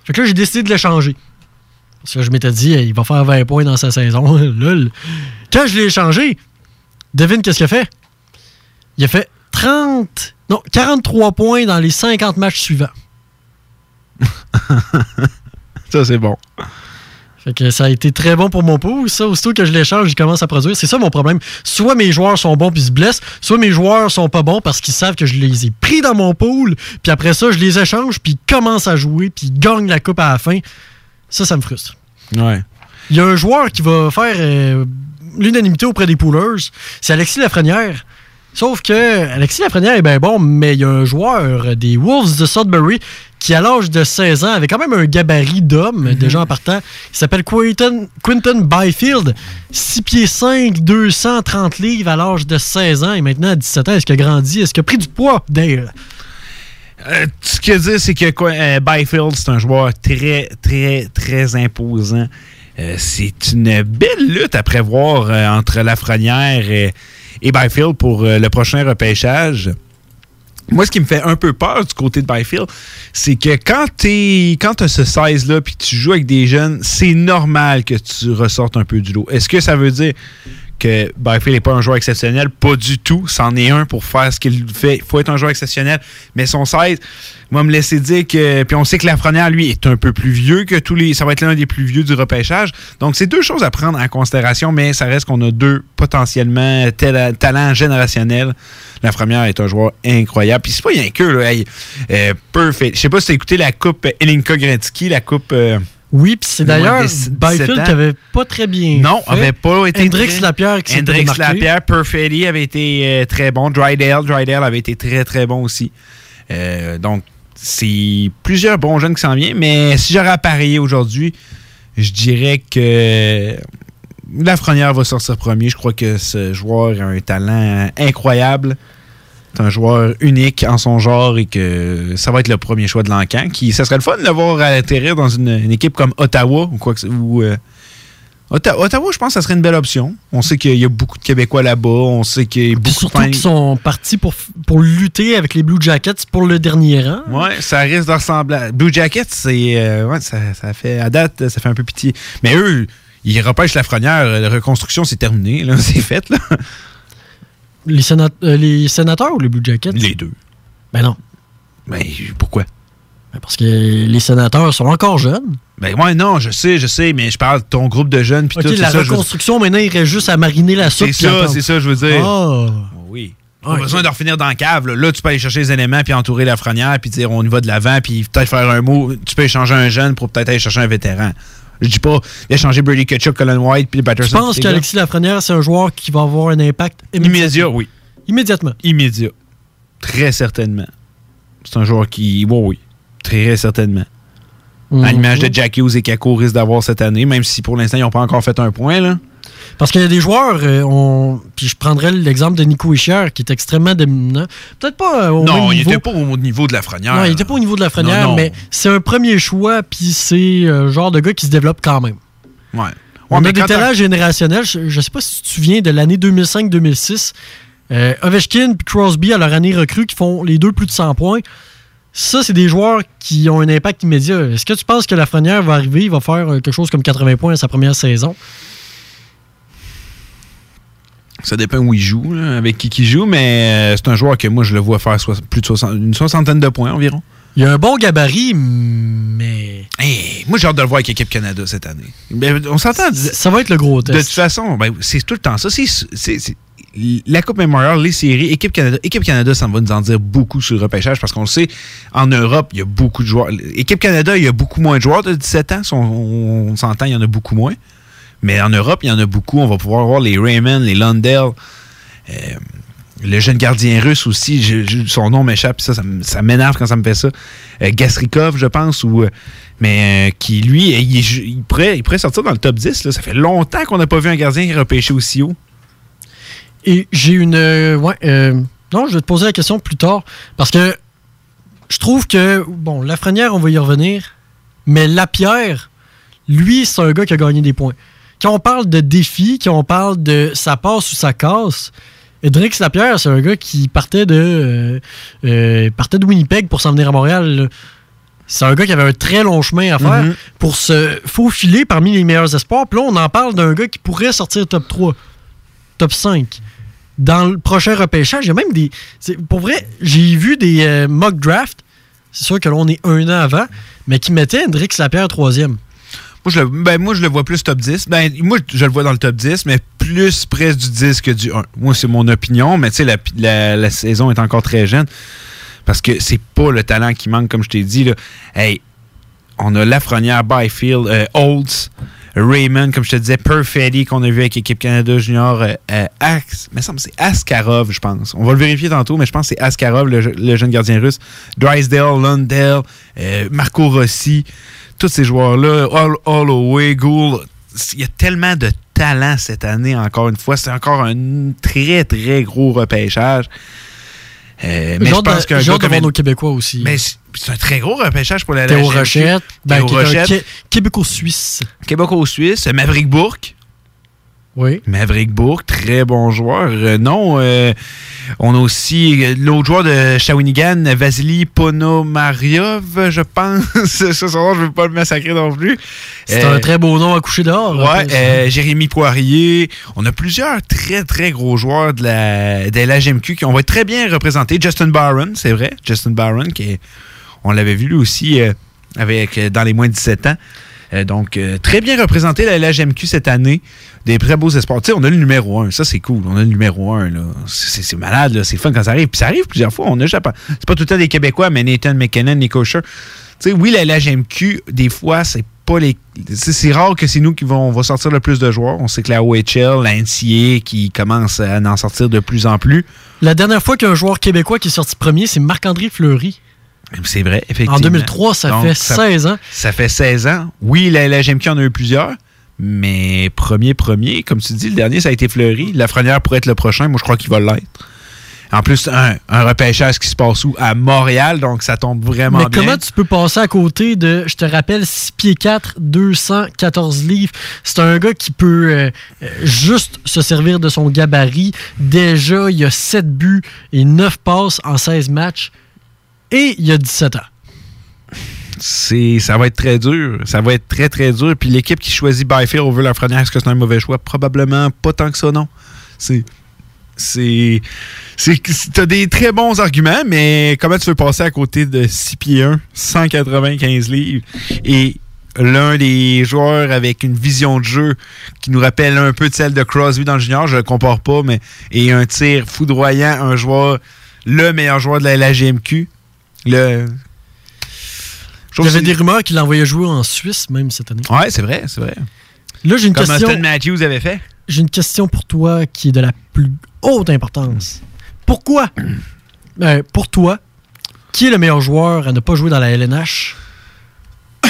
Fait que là, j'ai décidé de le changer. Parce que je m'étais dit, il va faire 20 points dans sa saison. Lol. Quand je l'ai échangé, devine qu'est-ce qu'il a fait? Il a fait 30, non, 43 points dans les 50 matchs suivants. Ça, c'est bon. Fait que ça a été très bon pour mon pool. Ça, aussitôt que je l'échange, il commence à produire. C'est ça mon problème. Soit mes joueurs sont bons puis ils se blessent, soit mes joueurs sont pas bons parce qu'ils savent que je les ai pris dans mon pool. Puis après ça, je les échange puis ils commencent à jouer puis ils gagnent la coupe à la fin. Ça, ça me frustre. Ouais. Il y a un joueur qui va faire euh, l'unanimité auprès des poolers. C'est Alexis Lafrenière. Sauf que Alexis Lafrenière est bien bon, mais il y a un joueur des Wolves de Sudbury qui, à l'âge de 16 ans, avait quand même un gabarit d'homme, déjà en partant. Il s'appelle Quinton, Quinton Byfield. 6 pieds 5, 230 livres à l'âge de 16 ans. Et maintenant, à 17 ans, est-ce qu'il a grandi? Est-ce qu'il a pris du poids, Dale? Euh, ce que je veux dire, c'est que euh, Byfield, c'est un joueur très, très, très imposant. Euh, c'est une belle lutte à prévoir euh, entre Lafrenière et, et Byfield pour euh, le prochain repêchage. Moi, ce qui me fait un peu peur du côté de Byfield, c'est que quand tu quand as ce size-là puis tu joues avec des jeunes, c'est normal que tu ressortes un peu du lot. Est-ce que ça veut dire que Byfield n'est pas un joueur exceptionnel. Pas du tout. C'en est un pour faire ce qu'il fait. Il faut être un joueur exceptionnel. Mais son 16, moi, me laisser dire que. Puis on sait que Lafrenière, lui, est un peu plus vieux que tous les. Ça va être l'un des plus vieux du repêchage. Donc, c'est deux choses à prendre en considération, mais ça reste qu'on a deux potentiellement talents générationnels. Lafrenière est un joueur incroyable. Puis c'est pas rien que, là. Euh, perfect. Je sais pas si tu as écouté la coupe Elinka Gretzky, la coupe. euh, Oui, puis c'est d'ailleurs de 17 Byfield qui avait pas très bien. Non, fait. avait pas été. Hendrix très- Lapierre qui Hendrix. Lapierre, Perfetti avait été euh, très bon. Drydale, Drydale avait été très très bon aussi. Euh, donc, c'est plusieurs bons jeunes qui s'en viennent. Mais si j'aurais à parier aujourd'hui, je dirais que Lafrenière va sortir premier. Je crois que ce joueur a un talent incroyable. C'est un joueur unique en son genre et que ça va être le premier choix de l'encan. Qui, ça serait le fun de le voir atterrir dans une, une équipe comme Ottawa ou quoi que ce- ou, euh, Otta- Ottawa, je pense que ça serait une belle option. On sait qu'il y a beaucoup de Québécois là-bas. On sait qu'il y a beaucoup Surtout de qu'ils sont partis pour, pour lutter avec les Blue Jackets pour le dernier rang. Ouais, ça risque de ressembler. à- Blue Jackets, c'est. euh, ouais, ça, ça fait. À date, ça fait un peu pitié. Mais eux, ils repêchent la frenière. La reconstruction, c'est terminé. là. C'est fait, là. Les, sénat- euh, les sénateurs ou les Blue Jackets Les deux. Ben non. Ben, pourquoi? Ben parce que les sénateurs sont encore jeunes. Ben, ouais, non, je sais, je sais, mais je parle de ton groupe de jeunes. Puis Ok, tout, la ça, je veux- reconstruction, maintenant, il reste juste à mariner la soupe. C'est ça, c'est ça, je veux dire. Ah. Oui. Pas besoin de refinir dans la cave. Là. Là, tu peux aller chercher les éléments puis entourer la frenière puis dire on y va de l'avant puis peut-être faire un mot. Tu peux échanger un jeune pour peut-être aller chercher un vétéran. Je dis pas d'échanger Brady Ketchuk, Colin White puis Je Patterson. pense ces gars. qu'Alexis Lafrenière, c'est un joueur qui va avoir un impact Immédiat, oui. Immédiatement? Immédiat. Très certainement. C'est un joueur qui. Oui, oui. Très certainement. Mhm. À l'image de Jack Hughes et Kako risque d'avoir cette année, même si pour l'instant, ils n'ont pas encore fait un point. Là. Parce qu'il y a des joueurs, euh, on- puis je prendrais l'exemple de Nico Ischier, qui est extrêmement dominant. Peut-être pas euh, au non, même il n'était pas au niveau de la frenière. Non, il n'était pas au niveau de la Frenière, Non, non. mais c'est un premier choix, puis c'est euh, le genre de gars qui se développe quand même. Ouais. On Ouais, a des talents générationnels. Je ne sais pas si tu te souviens de l'année 2005-2006. Euh, Ovechkin et Crosby à leur année recrue qui font les deux plus de 100 points. Ça, c'est des joueurs qui ont un impact immédiat. Est-ce que tu penses que Lafrenière va arriver, il va faire quelque chose comme 80 points à sa première saison? Ça dépend où il joue, là, avec qui il joue, mais euh, c'est un joueur que moi, je le vois faire plus de soixante- une soixantaine de points environ. Il a un bon gabarit, mais. Hey, moi, j'ai hâte de le voir avec l'équipe Canada cette année. Ben, on s'entend. Ça va être le gros De test. toute façon, ben, c'est tout le temps ça. C'est- la Coupe Memorial, les séries, équipe Canada, équipe Canada, ça va nous en dire beaucoup sur le repêchage parce qu'on le sait, en Europe, il y a beaucoup de joueurs. Équipe Canada, il y a beaucoup moins de joueurs de 17 ans. Si on, on s'entend, il y en a beaucoup moins. Mais en Europe, il y en a beaucoup. On va pouvoir voir les Raymond, les Lundell. euh, le jeune gardien russe aussi, son nom m'échappe, ça, ça, ça m'énerve quand ça me fait ça. Euh, Gastrikov, je pense, ou, euh, mais euh, qui, lui, il, pourrait, il sortir dans le top 10. là. Ça fait longtemps qu'on n'a pas vu un gardien repêché aussi haut. Et j'ai une. euh, ouais, non, je vais te poser la question plus tard. Parce que je trouve que, bon, Lafrenière, on va y revenir. Mais Lapierre, lui, c'est un gars qui a gagné des points. Quand on parle de défi, quand on parle de ça passe ou ça casse, Edrix Lapierre, c'est un gars qui partait de, euh, euh, partait de Winnipeg pour s'en venir à Montréal. C'est un gars qui avait un très long chemin à faire Mhm. pour se faufiler parmi les meilleurs espoirs. Puis là, on en parle d'un gars qui pourrait sortir top 3, top 5. Dans le prochain repêchage, il y a même des. Pour vrai, j'ai vu des euh, mock drafts. C'est sûr que là, on est un an avant, mais qui mettaient Hendrix Lapierre troisième. Moi je, le, ben, moi, je le vois plus top 10. Ben, moi, je le vois dans le top 10, mais plus près du 10 que du 1. Moi, c'est mon opinion, mais tu sais, la, la- la saison est encore très jeune. Parce que c'est pas le talent qui manque, comme je t'ai dit. Là. Hey, on a Lafrenière, Byfield, euh, Olds, Raymond, comme je te disais, Perfetti qu'on a vu avec l'équipe Canada Junior, euh, euh, Ax, mais ça c'est Askarov, je pense. On va le vérifier tantôt, mais je pense que c'est Askarov, le, le jeune gardien russe. Drysdale, Lundell, euh, Marco Rossi, tous ces joueurs-là, Hol- Holloway, Gould. Il y a tellement de talent cette année, encore une fois. C'est encore un très, très gros repêchage. Euh, mais je pense qu'un gars comme nos Québécois aussi. mais c'est un très gros repêchage pour la Théo Rochette, ben, Québéco-Suisse. Québécois-Suisse, Maverick Bourque. Oui. Maverick Bourque, très bon joueur. Euh, non, euh, on a aussi euh, l'autre joueur de Shawinigan, Vasily Ponomariov, je pense. Ce soir, je ne veux pas le massacrer non plus. C'est un très beau nom à coucher dehors. Ouais, euh, Jérémy Poirier. On a plusieurs très, très gros joueurs de la, de la GMQ qui on va être très bien représentés. Justin Barron, c'est vrai. Justin Barron, qui est- on l'avait vu lui aussi avec, dans les moins de 17 ans. Euh, donc, euh, très bien représenté la LHMQ cette année. Des très beaux espoirs. Tu sais, on a le numéro 1. Ça, c'est cool. On a le numéro 1. là. C'est malade. C'est fun quand ça arrive. Puis ça arrive plusieurs fois. On a. C'est pas tout le temps des Québécois, mais Nathan McKinnon, Nico Scher. Tu sais, oui, la LHMQ, des fois, c'est. C'est rare que c'est nous qui vont sortir le plus de joueurs. On sait que la OHL, la NCA qui commence à en sortir de plus en plus. La dernière fois qu'un joueur québécois qui est sorti premier, c'est Marc-André Fleury. C'est vrai, effectivement. En 2003, ça Donc, fait 16 ans. Ça fait 16 ans. Oui, la LHMQ en a eu plusieurs, mais premier, premier, comme tu dis, le dernier, ça a été Fleury. Lafrenière pourrait être le prochain. Moi, je crois qu'il va l'être. En plus, un, un repêchage qui se passe où? À Montréal, donc ça tombe vraiment Mais bien. comment tu peux passer à côté de, je te rappelle, 6 pieds 4, 214 livres? C'est un gars qui peut euh, euh, juste se servir de son gabarit. Déjà, il a 7 buts et 9 passes en 16 matchs. Et il a 17 ans. ça va être très dur. Ça va être très, très dur. Puis l'équipe qui choisit Byfield over Lafrenière, est-ce que c'est un mauvais choix? Probablement pas tant que ça, non. C'est. C'est. T'as des très bons arguments, mais comment tu veux passer à côté de 6 pieds 1, 195 livres et l'un des joueurs avec une vision de jeu qui nous rappelle un peu de celle de Crosby dans le junior, je le compare pas, mais et un tir foudroyant, un joueur, le meilleur joueur de la LGMQ. Le, Il y avait des rumeurs qu'il l'envoyait jouer en Suisse même cette année. Ouais, c'est vrai, c'est vrai. Là, j'ai une Comme question. Austin Matthews avait fait. J'ai une question pour toi qui est de la plus haute importance. Pourquoi, euh, pour toi, qui est le meilleur joueur à ne pas jouer dans la LNH?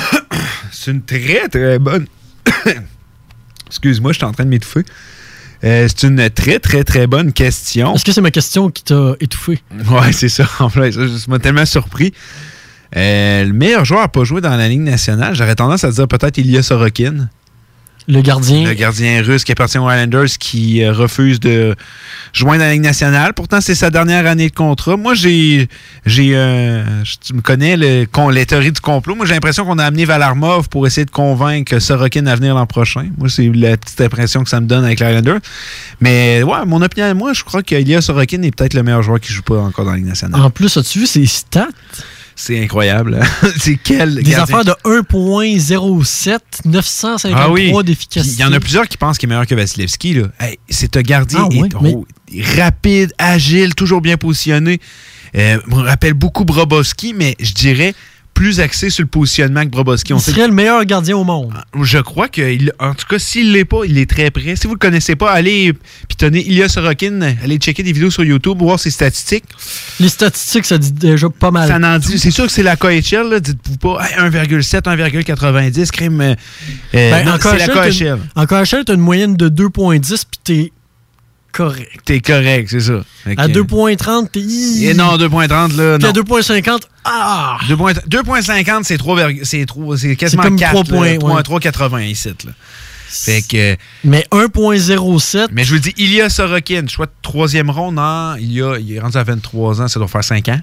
C'est une très, très bonne. Excuse-moi, je suis en train de m'étouffer. Euh, c'est une très, très, très bonne question. Est-ce que c'est ma question qui t'a étouffé? Ouais, c'est ça. En fait, ça, m'a tellement surpris. Euh, le meilleur joueur à pas jouer dans la Ligue nationale, j'aurais tendance à dire peut-être Ilya Sorokin. Le gardien? Le gardien russe qui appartient aux Islanders qui euh, refuse de joindre la Ligue nationale. Pourtant, c'est sa dernière année de contrat. Moi, j'ai. j'ai euh, tu me connais le, les théories du complot. Moi, j'ai l'impression qu'on a amené Valarmov pour essayer de convaincre Sorokin à venir l'an prochain. Moi, c'est la petite impression que ça me donne avec les Islanders. Mais ouais, mon opinion, moi, je crois qu'Ilya Sorokin est peut-être le meilleur joueur qui joue pas encore dans la Ligue nationale. En plus, as-tu vu ses stats? C'est incroyable. c'est quel Des gardien- affaires de 1.07, 953 Ah oui. d'efficacité. Il y en a plusieurs qui pensent qu'il est meilleur que Vasilevski. Là. Hey, c'est un gardien Ah ouais, est- mais- oh, rapide, agile, toujours bien positionné. Euh, me rappelle beaucoup Brobowski, mais je dirais plus axé sur le positionnement que Brobowski. On Il sait- serait le meilleur gardien au monde. je crois que, en tout cas, s'il l'est pas, il est très près. Si vous le connaissez pas, allez pitonner Ilya Sorokin, allez checker des vidéos sur YouTube, voir ses statistiques. Les statistiques, ça dit déjà pas mal. Ça en dit. C'est sûr que c'est la KHL. Dites-vous pas hey, 1,7, 1,90, crime. euh, euh, Ben, en c'est la KHL, En KHL, tu as une moyenne de 2.10 puis t'es correct. T'es correct, c'est ça. À que- 2.30, t'es... Et non, 2.30, là, Puis à non. 2.50, ah! 2.50, 2.50, c'est 3, c'est trop- c'est quasiment C'est comme 4, 3 3, points, points, ouais. 3,80 ici, là. Fait que... Mais 1.07... Mais je vous le dis, Ilya Sorokin, choix de troisième ronde, non, il, y a, il est rendu à 23 ans, ça doit faire 5 ans.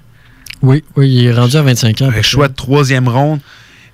Oui, oui, il est rendu à 25 ans. Que choix de troisième ronde.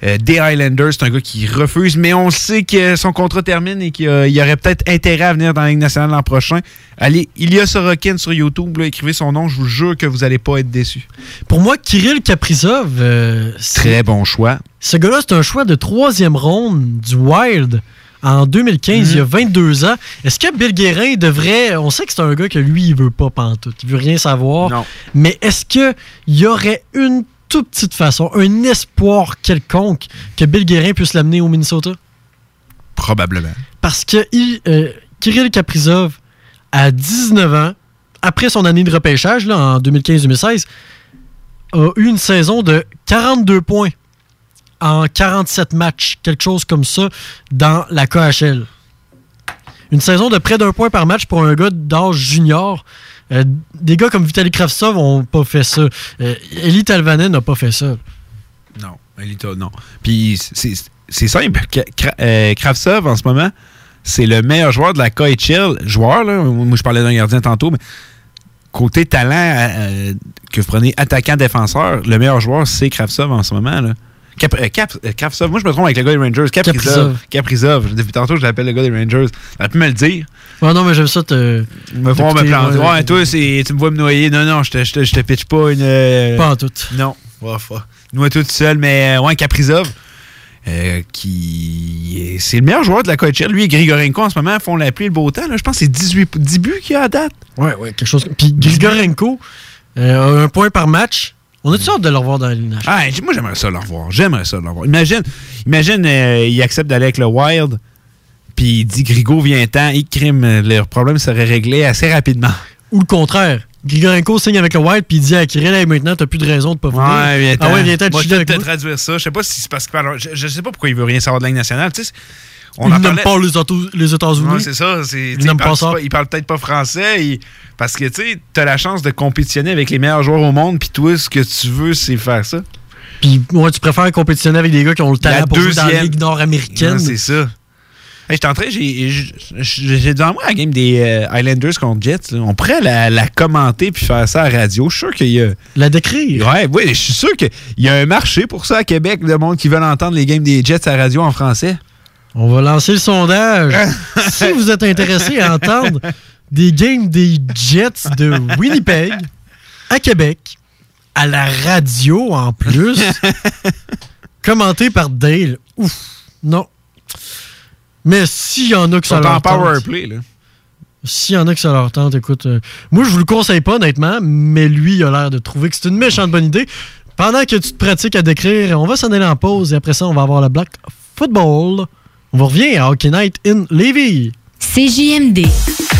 Euh, des Highlanders, c'est un gars qui refuse, mais on sait que son contrat termine et qu'il y aurait peut-être intérêt à venir dans la Ligue nationale l'an prochain. Allez, Ilya Sorokin sur YouTube, là, écrivez son nom, je vous jure que vous n'allez pas être déçus. Pour moi, Kirill Kaprizov, euh, c'est- Très bon choix. ce gars-là, c'est un choix de troisième ronde du Wild en 2015, il y a 22 ans. Est-ce que Bill Guérin devrait... On sait que c'est un gars que lui, il veut pas pantoute. Il veut rien savoir. Non. Mais est-ce qu'il y aurait une toute petite façon, un espoir quelconque que Bill Guérin puisse l'amener au Minnesota? Probablement. Parce que il, euh, Kirill Kaprizov, à 19 ans, après son année de repêchage, là, en 2015-2016, a eu une saison de 42 points en 47 matchs, quelque chose comme ça, dans la KHL. Une saison de près d'un point par match pour un gars d'âge junior. Euh, des gars comme Vitaly Kravtsov n'ont pas fait ça. Euh, Eli Talvanen n'a pas fait ça. Non, Elita, non. Puis c'est simple. Euh, Kravtsov, en ce moment, c'est le meilleur joueur de la KHL. Joueur, là, moi je parlais d'un gardien tantôt, mais côté talent euh, que vous prenez attaquant-défenseur, le meilleur joueur, c'est Kravtsov en ce moment. Là. Cap, euh, Cap- euh, moi je me trompe avec le gars des Rangers. Kaprizov. Kaprizov. Depuis tantôt, je l'appelle le gars des Rangers. Elle pu me le dire. Ouais, non, mais j'aime ça te. Me voir me planter. ouais. Ouais, toi, tu me vois me noyer. Non, non, je te, je te, je te pitch pas une. euh, Pas en tout. Non. Fa- Noie tout seul, mais ouais, Kaprizov. euh, qui est- c'est le meilleur joueur de la KHL. Lui et Grigorenko en ce moment font la pluie et le beau temps. là. Je pense que c'est 18 10 buts qu'il y a à date. Ouais, ouais, quelque chose. Puis Grigorenko, euh, un point par match. On a-tu hâte de le revoir dans la Ligue nationale? Ah, moi, j'aimerais ça le revoir. J'aimerais ça le revoir. Imagine, imagine euh, il accepte d'aller avec le Wild, puis il dit Grigo vient-t'en, il crime, euh, le problème serait réglé assez rapidement. Ou le contraire. Grigorenko signe avec le Wild puis il dit à Kirill, Hey, maintenant, t'as plus de raison de pas venir. Ouais, viens-t'en. ah ouais, viens-t'en Moi, je vais te traduire ça. Je sais pas si c'est parce. Je, je sais pas pourquoi il veut rien savoir de la Ligue nationale. Tu sais, on il en n'aime parlait- pas les, Auto- les États-Unis. Ouais, c'est ça. c'est- Il tu sais, n'aime parle pas ça. pas- il parle peut-être pas français. parce que tu sais, t'as la chance de compétitionner avec les meilleurs joueurs au monde, puis toi, ce que tu veux, c'est faire ça. Puis ouais, tu préfères compétitionner avec des gars qui ont le talent La pour jouer dans la. Ligue nord-américaine. C'est ça. Hey, j'étais en train, j'ai- devant moi la game des euh, Highlanders contre Jets. là. On pourrait la, la commenter puis faire ça à la radio. Je suis sûr qu'il y a. La décrire. Ouais, oui, je suis sûr qu'il y a un marché pour ça à Québec, le monde qui veut entendre les games des Jets à la radio en français. On va lancer le sondage. si vous êtes intéressé à entendre des games des Jets de Winnipeg à Québec, à la radio en plus, commenté par Dale, ouf, non. Mais s'il y en a que ça leur en tente. S'il y en a que ça leur tente, écoute, euh, moi je vous le conseille pas honnêtement, mais lui il a l'air de trouver que c'est une méchante bonne idée. Pendant que tu te pratiques à décrire, on va s'en aller en pause et après ça on va avoir le Black Football. On revient à Hockey Night in Levy. CJMD.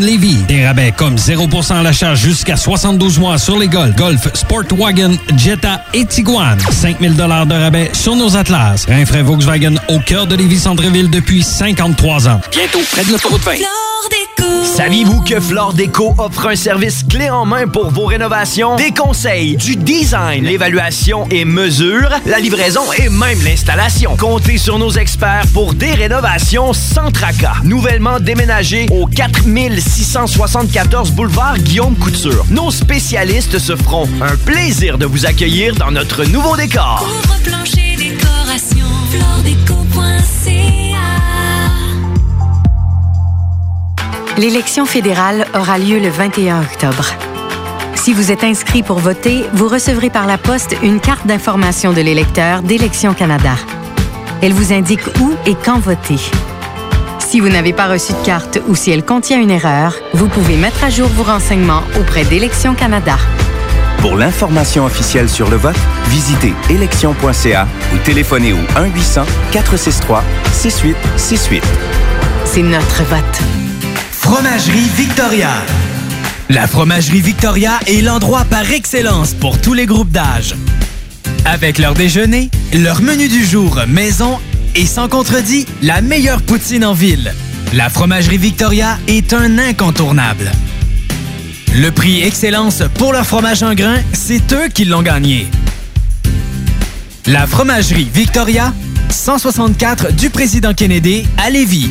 Levy. Des rabais comme 0% à l'achat jusqu'à 72 mois sur les Golf, Golf, Sportwagen, Jetta et Tiguan. 5000 de rabais sur nos Atlas. Rinfraie Volkswagen au cœur de Lévis Centreville depuis 53 ans. Bientôt près de l'autoroute 20. Saviez-vous que Flore Déco offre un service clé en main pour vos rénovations? Des conseils, du design, l'évaluation et mesure, la livraison et même l'installation. Comptez sur nos experts pour des rénovations sans tracas. Nouvellement déménagé au 4674 boulevard Guillaume Couture. Nos spécialistes se feront un plaisir de vous accueillir dans notre nouveau décor. Plancher décoration. L'élection fédérale aura lieu le 21 octobre. Si vous êtes inscrit pour voter, vous recevrez par la poste une carte d'information de l'électeur d'Élections Canada. Elle vous indique où et quand voter. Si vous n'avez pas reçu de carte ou si elle contient une erreur, vous pouvez mettre à jour vos renseignements auprès d'Élections Canada. Pour l'information officielle sur le vote, visitez élection.ca ou téléphonez au 1-800-463-6868. C'est notre vote. Fromagerie Victoria. La Fromagerie Victoria est l'endroit par excellence pour tous les groupes d'âge. Avec leur déjeuner, leur menu du jour maison et sans contredit, la meilleure poutine en ville. La Fromagerie Victoria est un incontournable. Le prix Excellence pour leur fromage en grains, c'est eux qui l'ont gagné. La Fromagerie Victoria, 164 du Président Kennedy à Lévis.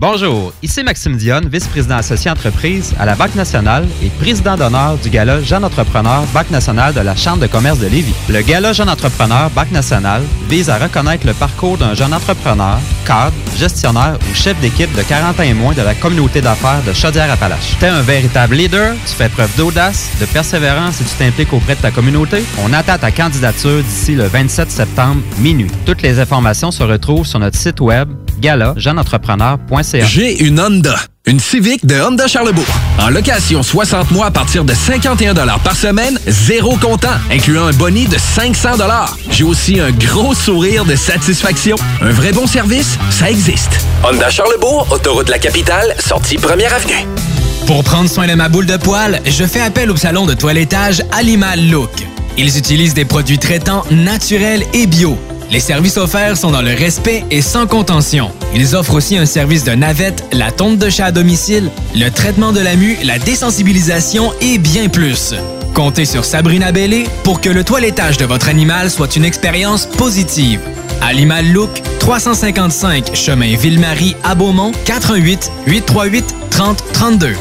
Bonjour, ici Maxime Dionne, vice-président associé entreprise à la Banque nationale et président d'honneur du Gala Jeune Entrepreneur Banque nationale de la Chambre de commerce de Lévis. Le Gala Jeune Entrepreneur Banque nationale vise à reconnaître le parcours d'un jeune entrepreneur, cadre, gestionnaire ou chef d'équipe de 40 ans et moins de la communauté d'affaires de Chaudière-Appalaches. T'es un véritable leader, tu fais preuve d'audace, de persévérance et tu t'impliques auprès de ta communauté. On attend ta candidature d'ici le 27 septembre minuit. Toutes les informations se retrouvent sur notre site web gala-jeuneentrepreneur.ca. J'ai une Honda. Une Civic de Honda Charlebourg. En location 60 mois à partir de 51 par semaine, zéro comptant, incluant un boni de 500 J'ai aussi un gros sourire de satisfaction. Un vrai bon service, ça existe. Honda Charlebourg, autoroute de la capitale, sortie première avenue. Pour prendre soin de ma boule de poil, je fais appel au salon de toilettage Animal Look. Ils utilisent des produits traitants naturels et bio. Les services offerts sont dans le respect et sans contention. Ils offrent aussi un service de navette, la tonte de chat à domicile, le traitement de la mue, la désensibilisation et bien plus. Comptez sur Sabrina Bellé pour que le toilettage de votre animal soit une expérience positive. Animal Look, 355 chemin Ville-Marie à Beaumont, 88 838 30 32.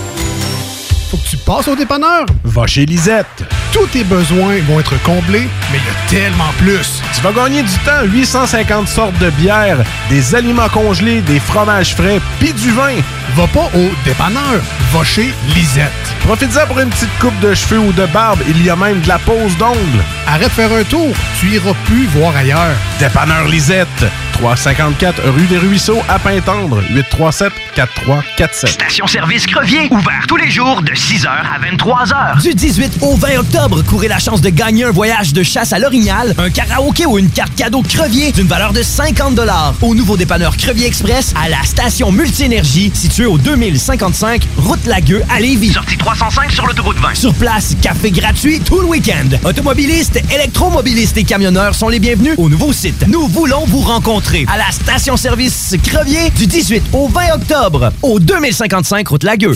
Faut que tu passes au dépanneur? Va chez Lisette. Tous tes besoins vont être comblés, mais il y a tellement plus. Tu vas gagner du temps, 850 sortes de bières, des aliments congelés, des fromages frais, puis du vin. Va pas au dépanneur, va chez Lisette. Profite-en pour une petite coupe de cheveux ou de barbe, il y a même de la pose d'ongles. Arrête de faire un tour, tu iras plus voir ailleurs. Dépanneur Lisette, 354 rue des Ruisseaux à Pintendre, 837 4347. Station-service Crevier, ouvert tous les jours de 6h à 23h. Du 18 au 20 octobre, courez la chance de gagner un voyage de chasse à l'orignal, un karaoké ou une carte cadeau Crevier d'une valeur de 50 au nouveau dépanneur Crevier Express à la station Multi-Énergie située au 2055 route Lagueux à Lévis. Sortie 305 sur l'autoroute 20. Sur place, café gratuit tout le week-end. Automobilistes, électromobilistes et camionneurs sont les bienvenus au nouveau site. Nous voulons vous rencontrer à la station-service Crevier du 18 au 20 octobre au 2055 route Lagueux.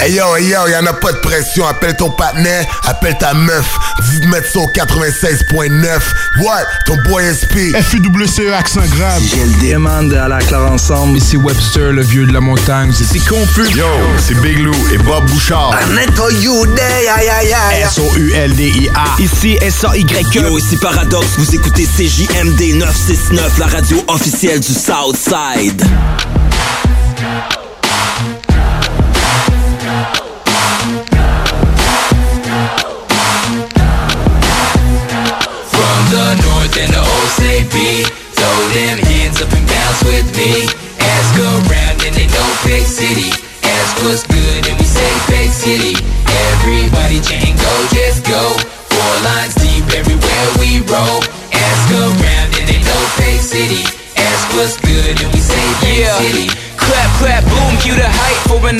Hey yo, hey yo, y'en a pas de pression. Appelle ton partenaire, appelle ta meuf. Dis de mettre son 96.9. What? Ton boy SP. FUWCE accent grave. J'ai le demande à la clare ensemble. Ici Webster, le vieux de la montagne. C'est confus. Yo, c'est Big Lou et Bob Bouchard. S-O-U-L-D-I-A. Ici S-A-Y-E. Yo, ici Paradox. Vous écoutez CJMD 969, la radio officielle du Southside.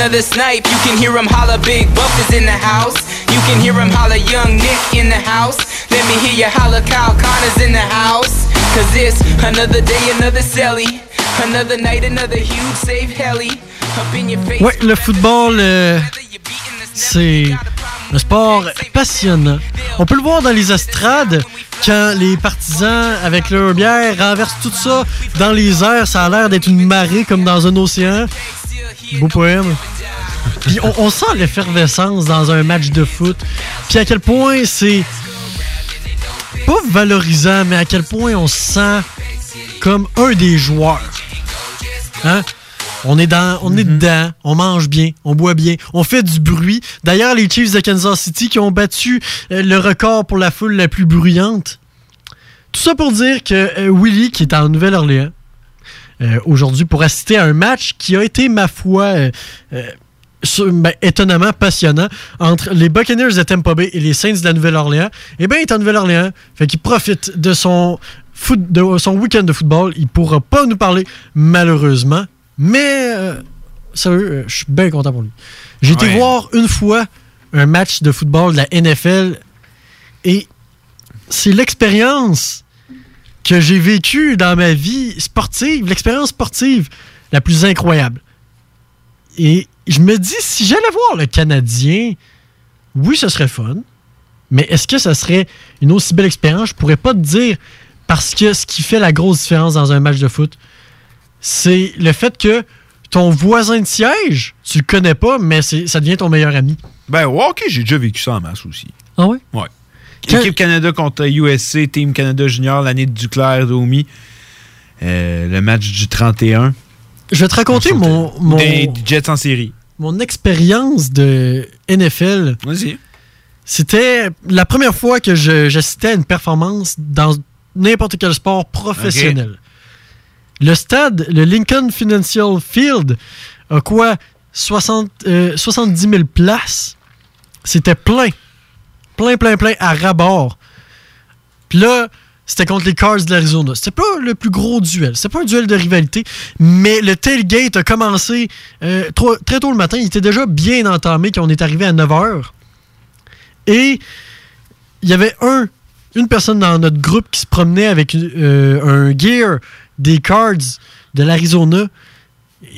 For another snipe. You can hear him holler, Big Buff is in the house. You can hear him holler, Young Nick in the house. Let me hear you holler, Kyle Connor's in the house. Cause it's another day, another celly. Another night, another huge save heli. Up in your face. Ouais, le football, euh, c'est un sport passionnant. On peut le voir dans les estrades quand les partisans, avec leur bière, renversent tout ça dans les airs. Ça a l'air d'être une marée comme dans un océan. Beau poème. Puis on, on sent l'effervescence dans un match de foot. Puis à quel point c'est pas valorisant, mais à quel point on se sent comme un des joueurs. Hein? On est, dans, on est dedans, on mange bien, on boit bien, on fait du bruit. D'ailleurs, les Chiefs de Kansas City qui ont battu euh, le record pour la foule la plus bruyante. Tout ça pour dire que euh, Willy, qui est en Nouvelle-Orléans, euh, aujourd'hui pour assister à un match qui a été, ma foi, euh, euh, ben, étonnamment passionnant entre les Buccaneers de Tampa Bay et les Saints de la Nouvelle-Orléans. Eh bien, il est en Nouvelle-Orléans, fait qu'il profite de son, foot, de son week-end de football. Il pourra pas nous parler, malheureusement, mais euh, sérieux, euh, je suis bien content pour lui. J'ai été voir une fois un match de football de la NFL et c'est l'expérience que j'ai vécue dans ma vie sportive, l'expérience sportive la plus incroyable. Et je me dis, si j'allais voir le Canadien, oui, ce serait fun, mais est-ce que ça serait une aussi belle expérience? Je pourrais pas te dire, parce que ce qui fait la grosse différence dans un match de foot, c'est le fait que ton voisin de siège, tu le connais pas, mais ça devient ton meilleur ami. Ben, ouais, ok, j'ai déjà vécu ça en masse aussi. Ah ouais? Ouais. Équipe Canada contre USC, Team Canada Junior, l'année de Duclair, Domi. Euh, le match du 31. Je vais te raconter mon, mon, Des Jets en série. Mon expérience de NFL. Vas-y. C'était la première fois que je- j'assistais à une performance dans n'importe quel sport professionnel. Le stade, le Lincoln Financial Field, a quoi? 60, euh, 70 000 places. C'était plein. Plein, plein, plein à rabord. Puis là, c'était contre les Cards de l'Arizona. C'était pas le plus gros duel. C'était pas un duel de rivalité, mais le tailgate a commencé euh, très tôt le matin. Il était déjà bien entamé quand on est arrivé à 9 h. Et il y avait un, une personne dans notre groupe qui se promenait avec euh, un gear des Cards de l'Arizona.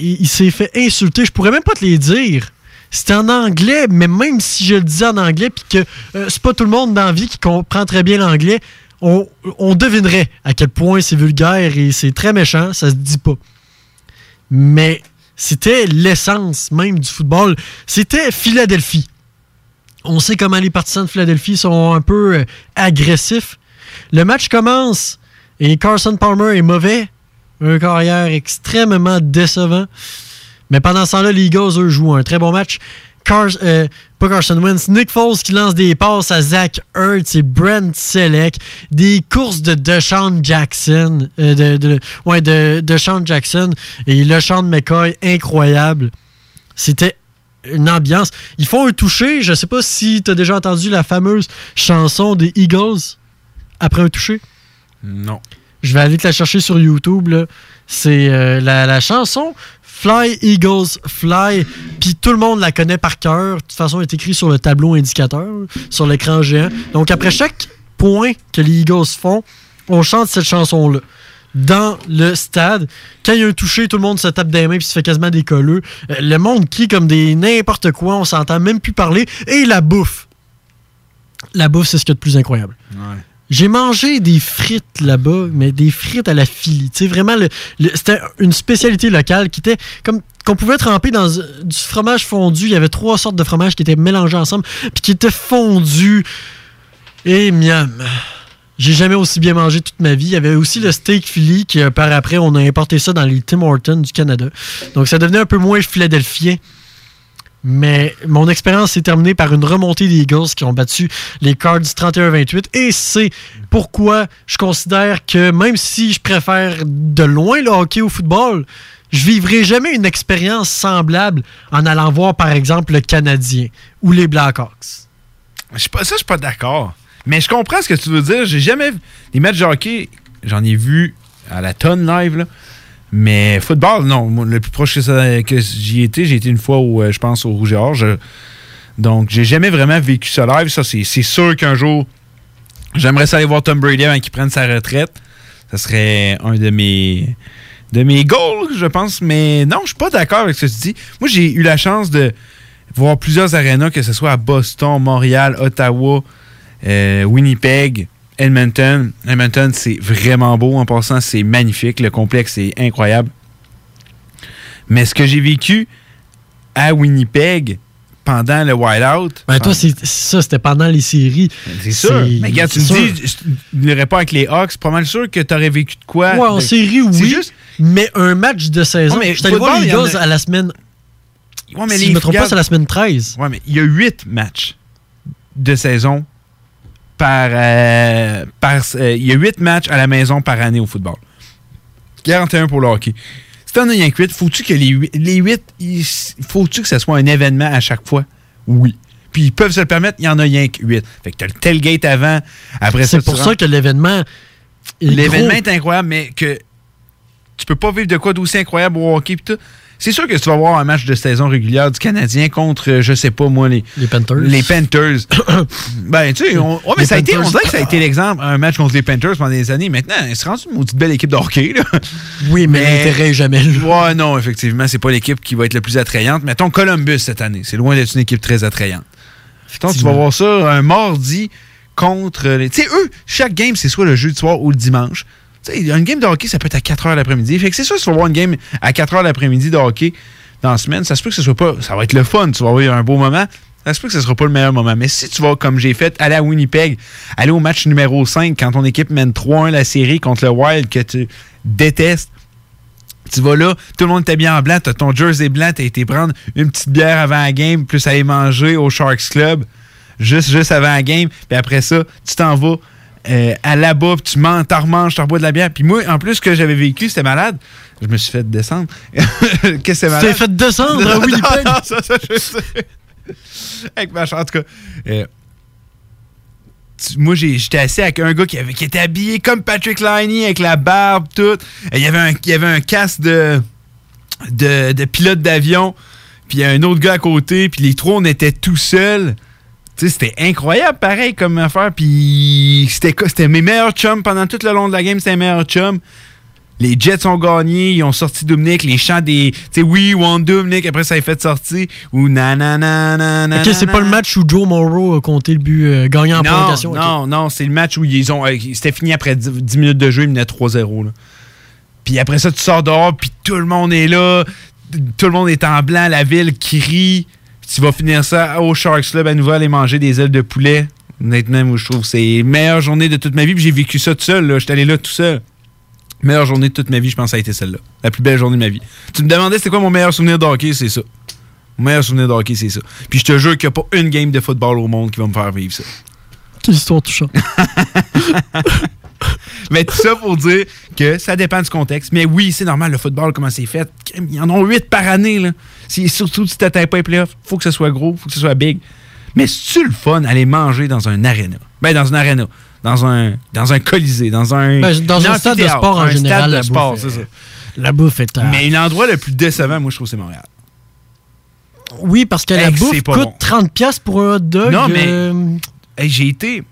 Il s'est fait insulter. Je pourrais même pas te les dire. C'était en anglais, mais même si je le disais en anglais, puis que euh, c'est pas tout le monde dans la vie qui comprend très bien l'anglais, on, devinerait à quel point c'est vulgaire et c'est très méchant, ça se dit pas. Mais c'était l'essence même du football. C'était Philadelphie. On sait comment les partisans de Philadelphie sont un peu euh, agressifs. Le match commence et Carson Palmer est mauvais. Un carrière extrêmement décevant. Mais pendant ce temps-là, les Eagles, eux, jouent un très bon match. Euh, pas Carson Wentz, Nick Foles qui lance des passes à Zach Ertz et Brent Selleck. Des courses de DeShaun Jackson. euh, de, de, ouais, de DeShaun Jackson et LeSean McCoy, incroyable. C'était une ambiance. Ils font un toucher. Je sais pas si tu as déjà entendu la fameuse chanson des Eagles après un toucher. Non. Je vais aller te la chercher sur YouTube. C'est euh, la, la chanson Fly Eagles Fly. Puis tout le monde la connaît par cœur. De toute façon, elle est écrite sur le tableau indicateur, sur l'écran géant. Donc après chaque point que les Eagles font, on chante cette chanson-là. Dans le stade, quand il y a un touché, tout le monde se tape des mains puis se fait quasiment des. Euh, le monde crie comme des n'importe quoi, on s'entend même plus parler. Et la bouffe. La bouffe, c'est ce qu'il y a de plus incroyable. J'ai mangé des frites là-bas, mais des frites à la Philly. Tu sais, vraiment, le- c'était une spécialité locale qui était comme qu'on pouvait tremper dans euh, du fromage fondu. Il y avait trois sortes de fromage qui étaient mélangés ensemble, puis qui étaient fondus. Et miam. J'ai jamais aussi bien mangé toute ma vie. Il y avait aussi le steak Philly, qui par après, on a importé ça dans les Tim Hortons du Canada. Donc ça devenait un peu moins philadelphien. Mais mon expérience s'est terminée par une remontée des Eagles qui ont battu les Cards 31-28. Et c'est pourquoi je considère que même si je préfère de loin le hockey au football, je vivrai jamais une expérience semblable en allant voir, par exemple, le Canadien ou les Blackhawks. Je ça, je suis pas d'accord. Mais je comprends ce que tu veux dire. J'ai jamais. Les matchs de hockey, j'en ai vu à la tonne live. Mais football, non. Le plus proche que, que j'y étais, j'ai été une fois, euh, je pense, au Rouge et Or. Je- donc, j'ai jamais vraiment vécu ça live. Ça, c'est sûr qu'un jour, j'aimerais ça aller voir Tom Brady avant qu'il prenne sa retraite. Ça serait un de mes de mes goals, je pense. Mais non, je suis pas d'accord avec ce que tu dis. Moi, j'ai eu la chance de voir plusieurs arénas, que ce soit à Boston, Montréal, Ottawa, euh, Winnipeg, Edmonton. Edmonton, c'est vraiment beau. En passant, c'est magnifique. Le complexe est incroyable. Mais ce que j'ai vécu à Winnipeg pendant le Whiteout. Ben, toi, c'est ça, c'était pendant les séries. C'est sûr. Mais regarde, tu me sûr. dis, je n'irais pas avec les Hawks. Pas mal sûr que tu aurais vécu de quoi. Ouais, en de- série, oui. juste- Mais un match de saison. Ouais, mais je suis allé voir les a- à la semaine. Ouais, mais si les- je me trompe pas, c'est la semaine 13. Ouais, mais il y a huit matchs de saison par. euh, par euh, il y a huit matchs à la maison par année au football. 41 pour le hockey. Si t'en as rien que 8, faut-tu que les 8, les 8 il- faut-tu que ce soit un événement à chaque fois? Oui. Puis ils peuvent se le permettre, il y en a rien que 8. Fait que t'as le tailgate avant, après ça, C'est pour ça que l'événement. L'événement est incroyable, mais que tu peux pas vivre de quoi d'aussi incroyable au hockey pis tout. C'est sûr que tu vas voir un match de saison régulière du Canadien contre, euh, je sais pas moi, les, les Panthers. Les Panthers. ben, tu sais, on, ouais, mais Les ça a été, on dirait que ça a été l'exemple, un match contre les Panthers pendant des années. Maintenant, c'est rendu une maudite belle équipe de hockey, là. Oui, mais, l'intérêt est jamais là. Ouais, non, effectivement, c'est pas l'équipe qui va être la plus attrayante. Mettons Columbus cette année. C'est loin d'être une équipe très attrayante. Tu vas voir ça un mardi contre les. Tu sais, eux, chaque game, c'est soit le jeudi soir ou le dimanche. Tu sais, une game de hockey, ça peut être à 4 h l'après-midi. Fait que c'est sûr, si tu vas voir une game à 4 h l'après-midi de hockey dans la semaine, ça se peut que ce soit pas. Ça va être le fun, tu vas avoir un beau moment. Ça se peut que ce sera pas le meilleur moment. Mais si tu vas, comme j'ai fait, aller à Winnipeg, aller au match numéro 5 quand ton équipe mène 3-1 la série contre le Wild que tu détestes, tu vas là, tout le monde était bien en blanc, t'as ton jersey blanc, t'as été prendre une petite bière avant la game, plus aller manger au Sharks Club, juste, juste avant la game, puis après ça, tu t'en vas euh, à là-bas, puis tu manges, t'en remanges, t'en rebois de la bière. Puis moi, en plus, ce que j'avais vécu, c'était malade. Je me suis fait descendre. Qu'est-ce que c'est malade? t'es fait descendre à Winnipeg? non, ça, ça, je sais. Avec ma chambre, en tout cas. euh, tu- moi, j'étais assis avec un gars qui, avait, qui était habillé comme Patrick Liney, avec la barbe, tout. Il y avait un, il y avait un casque de, de, de pilote d'avion, puis il y a un autre gars à côté, puis les trois, on était tout seuls. C'était incroyable, pareil, comme affaire. Puis c'était quoi? C'était mes meilleurs chums pendant tout le long de la game, c'était mes meilleurs chums. Les Jets ont gagné, ils ont sorti Dominic, les chants des. Tu sais, oui, one Dominic, après ça a fait sortir. Ou nanana. Ok, c'est pas le match où Joe Morrow a compté le but euh, gagnant en prolongation. non, non, c'est le match où ils ont. euh, C'était fini après 10, 10 minutes de jeu, ils menaient 3-0. là. Puis après ça, tu sors dehors, puis tout le monde est là. Tout le monde est en blanc, la ville crie. Tu vas finir ça au Sharks Club à nouveau aller manger des ailes de poulet. Honnêtement, moi, je trouve que c'est la meilleure journée de toute ma vie. Puis j'ai vécu ça tout seul. là. J'étais allé là tout seul. Meilleure journée de toute ma vie, je pense que ça a été celle-là. La plus belle journée de ma vie. Tu me demandais c'était quoi mon meilleur souvenir de hockey, c'est ça. Mon meilleur souvenir de hockey, c'est ça. Puis je te jure qu'il n'y a pas une game de football au monde qui va me faire vivre ça. Quelle histoire touchante. Mais tout ça pour dire que ça dépend du contexte. Mais oui, c'est normal, le football, comment c'est fait. Il y en a huit par année. Là. Si, surtout si tu n'atteins pas les playoffs, faut que ce soit gros, faut que ce soit big. Mais c'est-tu le fun aller manger dans un aréna? Ben, dans un aréna. Dans un, dans un colisée, dans un. Ben, dans un stade de sport en un général, stade la de sport, bouffe c'est est- ça. La bouffe est. euh, Mais l'endroit le plus décevant, moi, je trouve, c'est Montréal. Oui, parce que la Hey, bouffe coûte bon. 30$ pour un hot dog. Non, mais euh, hey, j'ai été.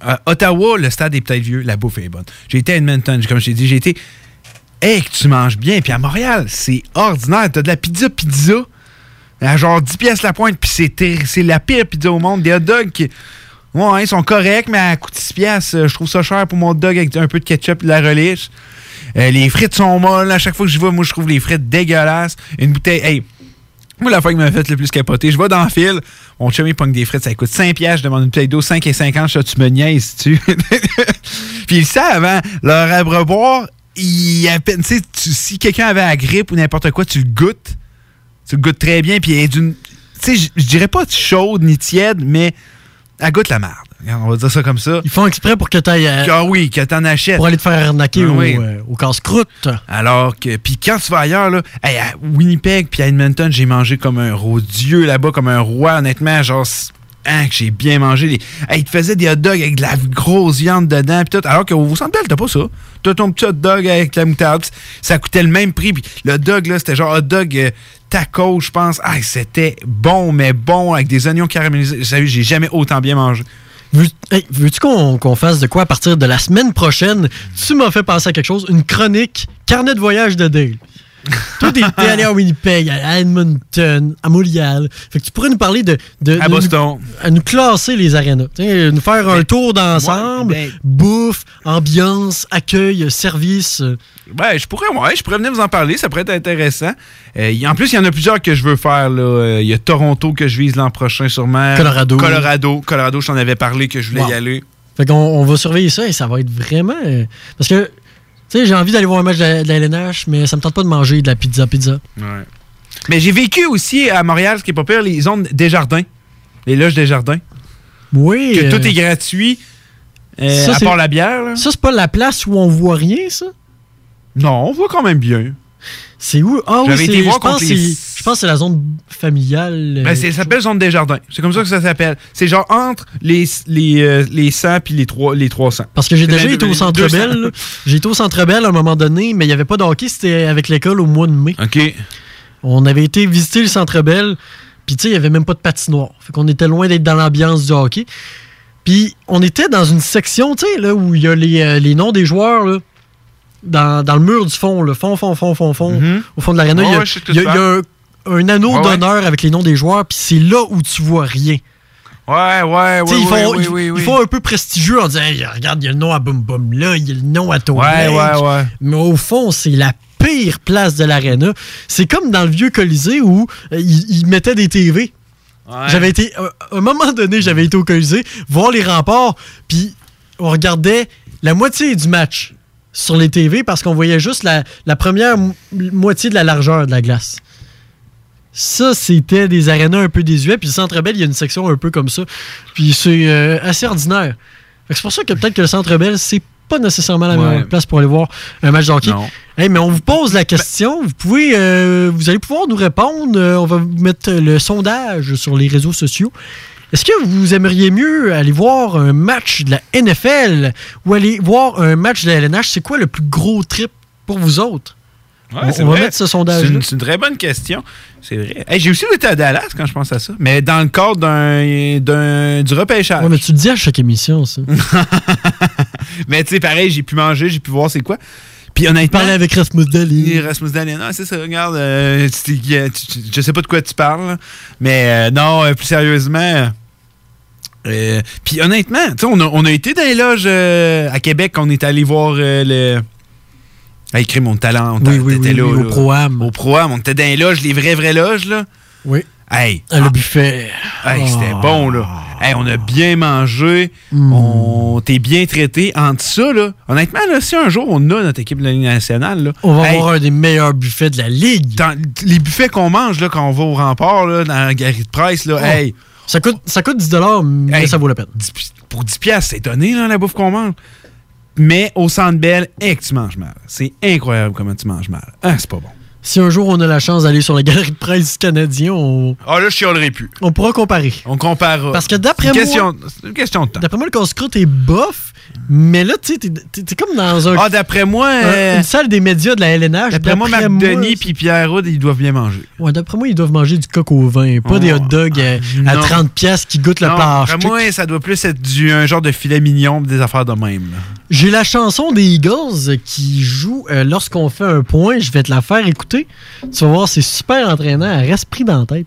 à Ottawa, le stade est peut-être vieux, la bouffe est bonne. J'ai été à Edmonton, comme je t'ai dit, j'ai été. Hey, que tu manges bien. Puis à Montréal, c'est ordinaire. T'as de la pizza pizza genre 10 pièces la pointe, puis c'est la pire pizza au monde. Des hot dogs qui. Ouais, ils sont corrects, mais à coût de 6 pièces, je trouve ça cher pour mon dog avec un peu de ketchup et de la relish. Euh, les frites sont molles. À chaque fois que j'y vais, moi, je trouve les frites dégueulasses. Une bouteille. Hey, moi, la fois qui m'a fait le plus capoter, je vais dans le fil, mon chum, il pogne des frites, ça coûte 5 piastres, je demande une bouteille d'eau, 5 et 50, je tu me niaises, tu Puis ils savent, hein, leur abreuvoir, il peine, tu si quelqu'un avait la grippe ou n'importe quoi, tu le goûtes, tu le goûtes très bien, puis elle est d'une, tu sais, je- dirais pas chaude ni tiède, mais elle goûte la merde. On va dire ça comme ça. Ils font exprès pour que tu ailles. Ah oui, que t'en achètes. Pour aller te faire arnaquer Ah au, oui. euh, au casse-croûte. Alors que, puis quand tu vas ailleurs, là, hey, à Winnipeg puis à Edmonton, j'ai mangé comme un roi dieu là-bas, comme un roi, honnêtement, genre, hein, que j'ai bien mangé. Les... Ils te faisaient des hot dogs avec de la grosse viande dedans, puis tout, alors qu'au Centre Bell, t'as pas ça. T'as ton petit hot dog avec la moutarde, pis ça coûtait le même prix, puis le dog, là, c'était genre hot dog euh, taco, je pense. Ah, c'était bon, mais bon, avec des oignons caramélisés. Vous j'ai jamais autant bien mangé. Veux- hey, Veux-tu qu'on qu'on fasse de quoi à partir de la semaine prochaine? Tu m'as fait penser à quelque chose, une chronique, carnet de voyage de Dale. Toi, t'es allé à Winnipeg, à Edmonton, à Montréal. Fait que tu pourrais nous parler de. de À de Boston. Nous, à nous classer les arénas. Tu sais, nous faire un tour d'ensemble. Ben, ben- bouffe, ambiance, accueil, service. Ben, je pourrais, ouais, je pourrais venir vous en parler, ça pourrait être intéressant. Euh, en plus, il y en a plusieurs que je veux faire. là. Euh, Il y a Toronto que je vise l'an prochain sûrement. Colorado. Colorado. Colorado, je t'en avais parlé que je voulais Wow. y aller. Fait qu'on on va surveiller ça et ça va être vraiment. euh, parce que, tu sais, j'ai envie d'aller voir un match de la, de la LNH, mais ça me tente pas de manger de la pizza pizza. Ouais. Mais j'ai vécu aussi à Montréal, ce qui est pas pire, les zones des jardins. Les loges des jardins. Oui. Que euh, tout est gratuit. euh, ça, à part la bière. là. Ça, c'est pas la place où on voit rien, ça? Non, on voit quand même bien. C'est où? Ah oui, été c'est- voir je pense, les- je pense que c'est la zone familiale. euh, Ben, ça s'appelle zone des jardins. C'est comme ça que ça s'appelle. C'est genre entre les, les, euh, les 100 puis les, 3, les 300. Parce que j'ai déjà été au Centre 200. Bell. là. J'ai été au Centre Bell à un moment donné, mais il n'y avait pas de hockey, c'était avec l'école au mois de mai. OK. On avait été visiter le Centre Bell, puis tu sais, il n'y avait même pas de patinoire. Fait qu'on était loin d'être dans l'ambiance du hockey. Puis on était dans une section, tu sais, là, où il y a les, euh, les noms des joueurs, là, dans, dans le mur du fond, le fond, fond, fond, fond, fond, au fond de l'aréna. Il y a, y y un, un anneau ouais. d'honneur avec les noms des joueurs, puis c'est là où tu vois rien. Ouais, ouais, ouais. ils, font, ouais, ils- font un peu prestigieux en disant Hey, regarde, il y a le nom à Boom Boom là, il y a le nom à Tour Ouais, ouais, ouais. Mais au fond, c'est la pire place de l'aréna. C'est comme dans le vieux Colisée où euh, ils, ils mettaient des TV. Ouais. J'avais été, à un moment donné, j'avais été au Colisée, voir les remparts, puis on regardait la moitié du match sur les TV parce qu'on voyait juste la, la première mo- moitié de la largeur de la glace. Ça, c'était des arénas un peu désuets. Puis le Centre Bell, il y a une section un peu comme ça. Puis c'est euh, assez ordinaire. C'est pour ça que peut-être que le Centre Bell, c'est pas nécessairement la Ouais. meilleure place pour aller voir un match de hockey. Non. Hey, mais on vous pose la question. Vous pouvez, euh, vous allez pouvoir nous répondre. Euh, on va vous mettre le sondage sur les réseaux sociaux. Est-ce que vous aimeriez mieux aller voir un match de la NFL ou aller voir un match de la LNH? C'est quoi le plus gros trip pour vous autres? Ouais, on c'est on va vrai. mettre ce C'est sondage une, c'est une très bonne question. C'est vrai. Hey, J'ai aussi été à Dallas quand je pense à ça, mais dans le cadre d'un, du repêchage. Ouais, mais tu le dis à chaque émission, ça. Mais tu sais, pareil, j'ai pu manger, j'ai pu voir c'est quoi. Puis honnêtement. Parler avec Rasmus Daly. Et Rasmus Dahlin, non, c'est ça, regarde. euh, tu- tu- tu- je sais pas de quoi tu parles, mais euh, non, euh, plus sérieusement. Euh, Puis honnêtement, tu sais, on a, on a été dans les loges euh, à Québec, on est allé voir euh, le. Ah, écrit mon talent, on Oui, était oui, oui, là, au. Pro-Am. Au Pro-Am, on était dans les loges, les vraies, vraies loges, là. Oui. Hey. Ah, le buffet. Hey, c'était Oh. bon, là. Hey, on a bien mangé. Mm. On t'es bien traité. Entre ça, là, honnêtement, là, si un jour on a notre équipe de la Ligue nationale, là, On va hey, avoir un des meilleurs buffets de la Ligue. dans les buffets qu'on mange là, quand on va au rempart, là, dans la galerie de presse, là, Oh. hey, Ça coûte, ça coûte 10 mais Hey. ça vaut la peine. 10 pi- pour 10 piastres, c'est donné, là, la bouffe qu'on mange. Mais au centre belle, et que tu manges mal. C'est incroyable comment tu manges mal. Ah, c'est pas bon. Si un jour on a la chance d'aller sur la galerie de presse Canadien, on, Ah, là, je chialerai plus. on pourra comparer. On comparera. Parce que d'après moi- question- C'est une question de temps. D'après moi, le casse-croûte est bof, mais là, tu sais, t'es- comme dans un, Ah, d'après moi, un- euh, une salle des médias de la LNH. d'après moi, Marc Denis puis Pierre Roud, ils doivent bien manger. Ouais, d'après moi, ils doivent manger du coq au vin, pas Oh. des hot dogs à Non. 30 pièces qui goûtent le Non, plastique. D'après moi, ça doit plus être du, un genre de filet mignon, des affaires de même. J'ai la chanson des Eagles qui joue euh, lorsqu'on fait un point. Je vais te la faire écouter. Tu vas voir, c'est super entraînant. Elle reste pris dans la tête.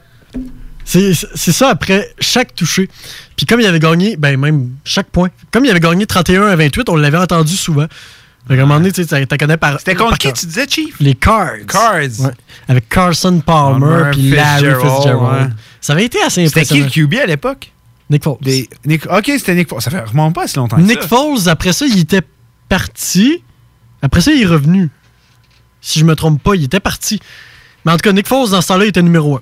C'est c'est ça après chaque touché. Puis comme il avait gagné, ben même chaque point. Comme il avait gagné 31 à 28, on l'avait entendu souvent. Qu'à un moment donné, tu sais, connais par. C'était contre par qui, tu disais, Chief? Les Cards. Cards. Ouais. Avec Carson Palmer puis Larry Fitzgerald, ouais. Ça avait été assez C'était qui impressionnant. le QB à l'époque? Nick Foles. Des- Nick- ok, c'était Nick Foles. Ça fait remonte pas si longtemps. que Nick ça. Foles, après ça, il était parti. Après ça, il est revenu. Si je me trompe pas, il était parti. Mais en tout cas, Nick Foles, dans ce temps-là, il était numéro 1.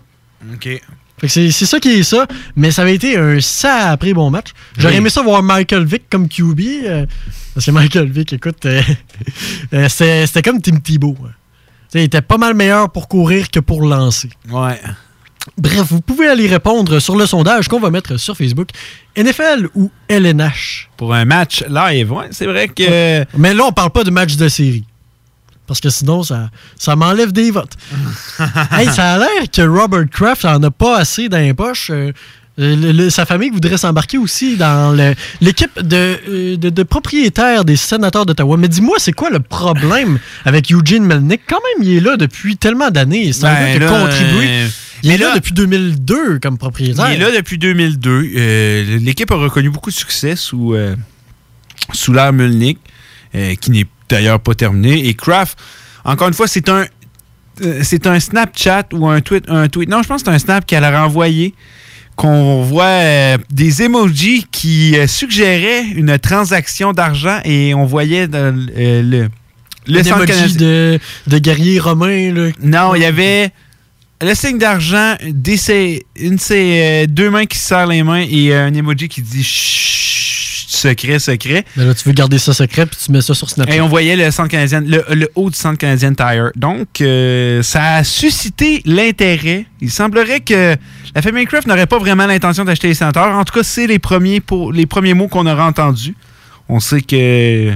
Ok. C'est ça qui est ça, mais ça avait été un sacré bon match. J'aurais Oui. aimé ça voir Michael Vick comme QB, euh, parce que Michael Vick, écoute, euh, euh, c'était comme Tim Tebow. hein. Il était pas mal meilleur pour courir que pour lancer. Ouais. Bref, vous pouvez aller répondre sur le sondage qu'on va mettre sur Facebook. NFL ou LNH? Pour un match live, ouais, c'est vrai que. Mais là, on parle pas de match de série. Parce que sinon, ça, ça m'enlève des votes. hey, ça a l'air que Robert Kraft en a pas assez dans les poches. Euh, le- le- sa famille voudrait s'embarquer aussi dans l'équipe de, euh, de, de propriétaires des sénateurs d'Ottawa. Mais dis-moi, c'est quoi le problème avec Eugene Melnick? Quand même, il est là depuis tellement d'années. C'est un Ben gars qui a contribué. euh, il est là, là- depuis 2002 comme propriétaire. Il est là depuis 2002. Euh, L'équipe a reconnu beaucoup de succès sous, euh, sous l'ère Mulnick, euh, qui n'est d'ailleurs pas terminé. Et Kraft, encore une fois, c'est un, euh, c'est un Snapchat ou un tweet, un tweet. Non, je pense que c'est un Snap qu'elle a renvoyé qu'on voit euh, des emojis qui euh, suggéraient une transaction d'argent et on voyait euh, le, le centre de, de guerrier romain. Là. Non, il y avait le signe d'argent, c'est- une de ces euh, deux mains qui se serrent les mains et un emoji qui dit Chut, secret, secret. Mais là, tu veux garder ça secret puis tu mets ça sur Snapchat. Et on voyait le centre canadien, le, le haut du centre canadien Tire. Donc, euh, ça a suscité l'intérêt. Il semblerait que la famille Kraft n'aurait pas vraiment l'intention d'acheter les sénateurs. En tout cas, c'est les premiers, pour, les premiers mots qu'on aura entendus. On sait que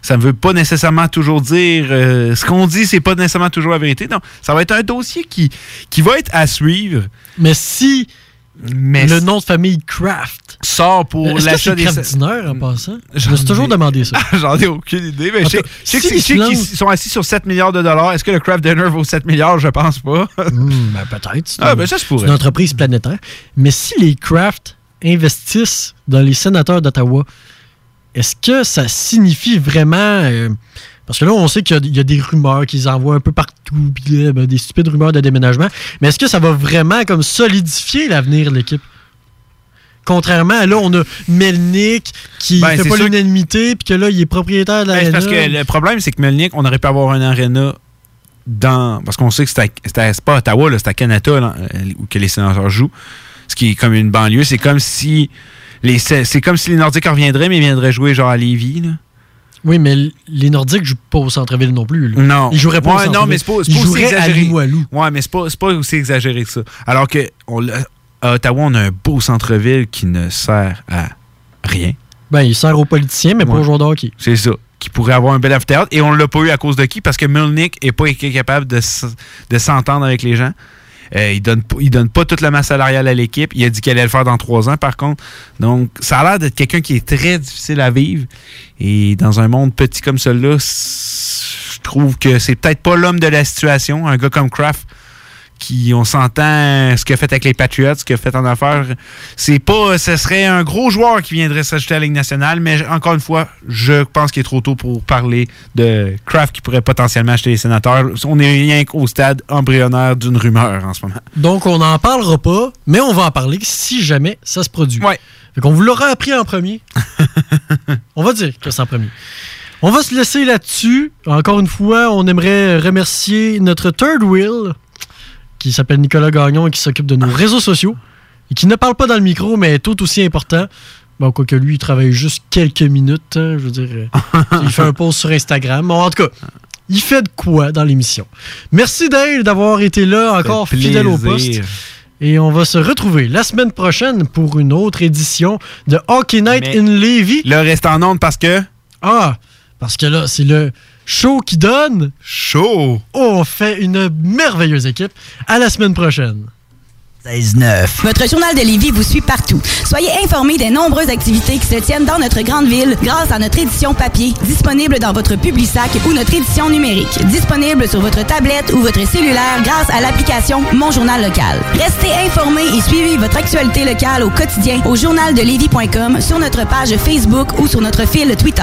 ça ne veut pas nécessairement toujours dire euh, ce qu'on dit, c'est pas nécessairement toujours la vérité. Donc, ça va être un dossier qui, qui va être à suivre. Mais si Mais le nom de famille Kraft sort pour que l'achat des Kraft Dinner en passant? Je me suis toujours demandé ça. J'en ai aucune idée. Mais je sais qu'ils sont assis sur 7 milliards de dollars. Est-ce que le Kraft Dinner vaut 7 milliards? Je pense pas. Hmm, ben, peut-être. C'est Ah, une- ben, ça se pourrait. C'est une entreprise planétaire. Mais si les Kraft investissent dans les sénateurs d'Ottawa, est-ce que ça signifie vraiment. euh, parce que là, on sait qu'il y a- il y, a des rumeurs qu'ils envoient un peu partout, ben, des stupides rumeurs de déménagement. Mais est-ce que ça va vraiment comme solidifier l'avenir de l'équipe? Contrairement à là, on a Melnick qui Ben, fait pas l'unanimité, puis que là, il est propriétaire de Ben, la c'est parce que le problème, c'est que Melnick, on aurait pu avoir un arena dans. Parce qu'on sait que c'est pas à Ottawa, c'est à Canada là, euh, où que les sénateurs jouent. Ce qui est comme une banlieue. C'est comme si. Les, c'est comme si les Nordiques reviendraient, mais ils viendraient jouer genre à Lévis. Là. Oui, mais les Nordiques jouent pas au centre-ville non plus. là. Non. Ils joueraient pas au Ouais, centre-ville. non, mais c'est pas, pas aussi à exagéré. Ouais, mais c'est pas, pas aussi exagéré que ça. Alors que on à Ottawa, on a un beau centre-ville qui ne sert à rien. Ben, il sert aux politiciens, mais pas aux joueurs de hockey. C'est ça. Qui pourrait avoir un bel amphithéâtre. Et on l'a pas eu à cause de qui? Parce que Milnick n'est pas capable de s'entendre avec les gens. Euh, il donne il donne pas toute la masse salariale à l'équipe. Il a dit qu'il allait le faire dans trois ans, par contre. Donc, ça a l'air d'être quelqu'un qui est très difficile à vivre. Et dans un monde petit comme celui-là, je trouve que c'est peut-être pas l'homme de la situation. Un gars comme Kraft, on s'entend, ce qu'il a fait avec les Patriots, ce qu'il a fait en affaires, c'est pas, ce serait un gros joueur qui viendrait s'ajouter à la Ligue nationale, mais encore une fois, je pense qu'il est trop tôt pour parler de Kraft qui pourrait potentiellement acheter les sénateurs. On est rien qu'au stade embryonnaire d'une rumeur en ce moment. Donc, on n'en parlera pas, mais on va en parler si jamais ça se produit. Ouais. Fait qu'on vous l'aura appris en premier. on va dire que c'est en premier. On va se laisser là-dessus. Encore une fois, on aimerait remercier notre third wheel, qui s'appelle Nicolas Gagnon et qui s'occupe de nos réseaux sociaux, et qui ne parle pas dans le micro, mais est tout aussi important. Bon, quoique lui, il travaille juste quelques minutes. hein, je veux dire, euh, il fait un post sur Instagram. Bon, en tout cas, il fait de quoi dans l'émission? Merci Dale d'avoir été là, encore fidèle au poste. Et on va se retrouver la semaine prochaine pour une autre édition de Hockey Night Mais- in Levy. Là, reste en onde parce que? Ah, parce que là, c'est le show qui donne. Show! Oh, on fait une merveilleuse équipe. À la semaine prochaine. 16-9. Votre journal de Lévis vous suit partout. Soyez informés des nombreuses activités qui se tiennent dans notre grande ville grâce à notre édition papier, disponible dans votre Publisac ou notre édition numérique, disponible sur votre tablette ou votre cellulaire grâce à l'application Mon Journal Local. Restez informés et suivez votre actualité locale au quotidien au journaldelévis.com, sur notre page Facebook ou sur notre fil Twitter.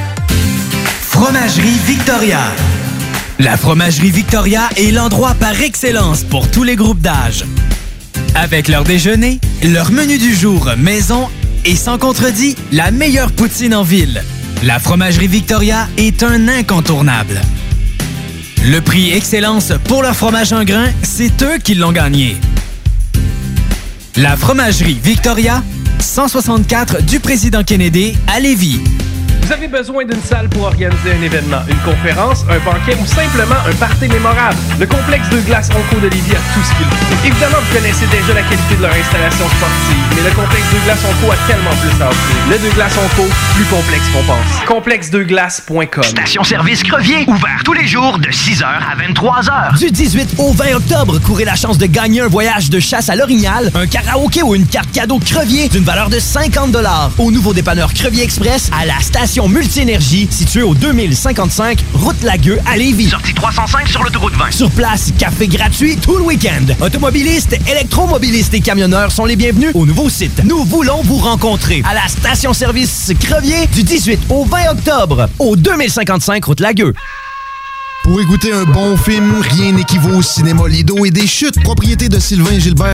Fromagerie Victoria. La Fromagerie Victoria est l'endroit par excellence pour tous les groupes d'âge. Avec leur déjeuner, leur menu du jour maison et sans contredit, la meilleure poutine en ville. La Fromagerie Victoria est un incontournable. Le prix Excellence pour leur fromage en grain, c'est eux qui l'ont gagné. La Fromagerie Victoria, 164 du Président Kennedy à Lévis. Vous avez besoin d'une salle pour organiser un événement, une conférence, un banquet ou simplement un party mémorable? Le complexe de glace Onco de Lévis a tout ce qu'il faut. Évidemment, vous connaissez déjà la qualité de leur installation sportive, mais le complexe de glace Onco a tellement plus à offrir. Le de glace Onco, plus complexe qu'on pense. Complexedeglace.com Station-service Crevier, ouvert tous les jours de 6h à 23h. Du 18 au 20 octobre, courez la chance de gagner un voyage de chasse à l'orignal, un karaoké ou une carte cadeau Crevier d'une valeur de 50 au nouveau dépanneur Crevier Express à la station Multi-Énergie située au 2055 route Lagueux à Lévis. Sortie 305 sur l'autoroute 20. Sur place, café gratuit tout le week-end. Automobilistes, électromobilistes et camionneurs sont les bienvenus au nouveau site. Nous voulons vous rencontrer à la station-service Crevier du 18 au 20 octobre au 2055 route Lagueux. Pour écouter un bon film, rien n'équivaut au cinéma Lido et des chutes, propriété de Sylvain Gilbert.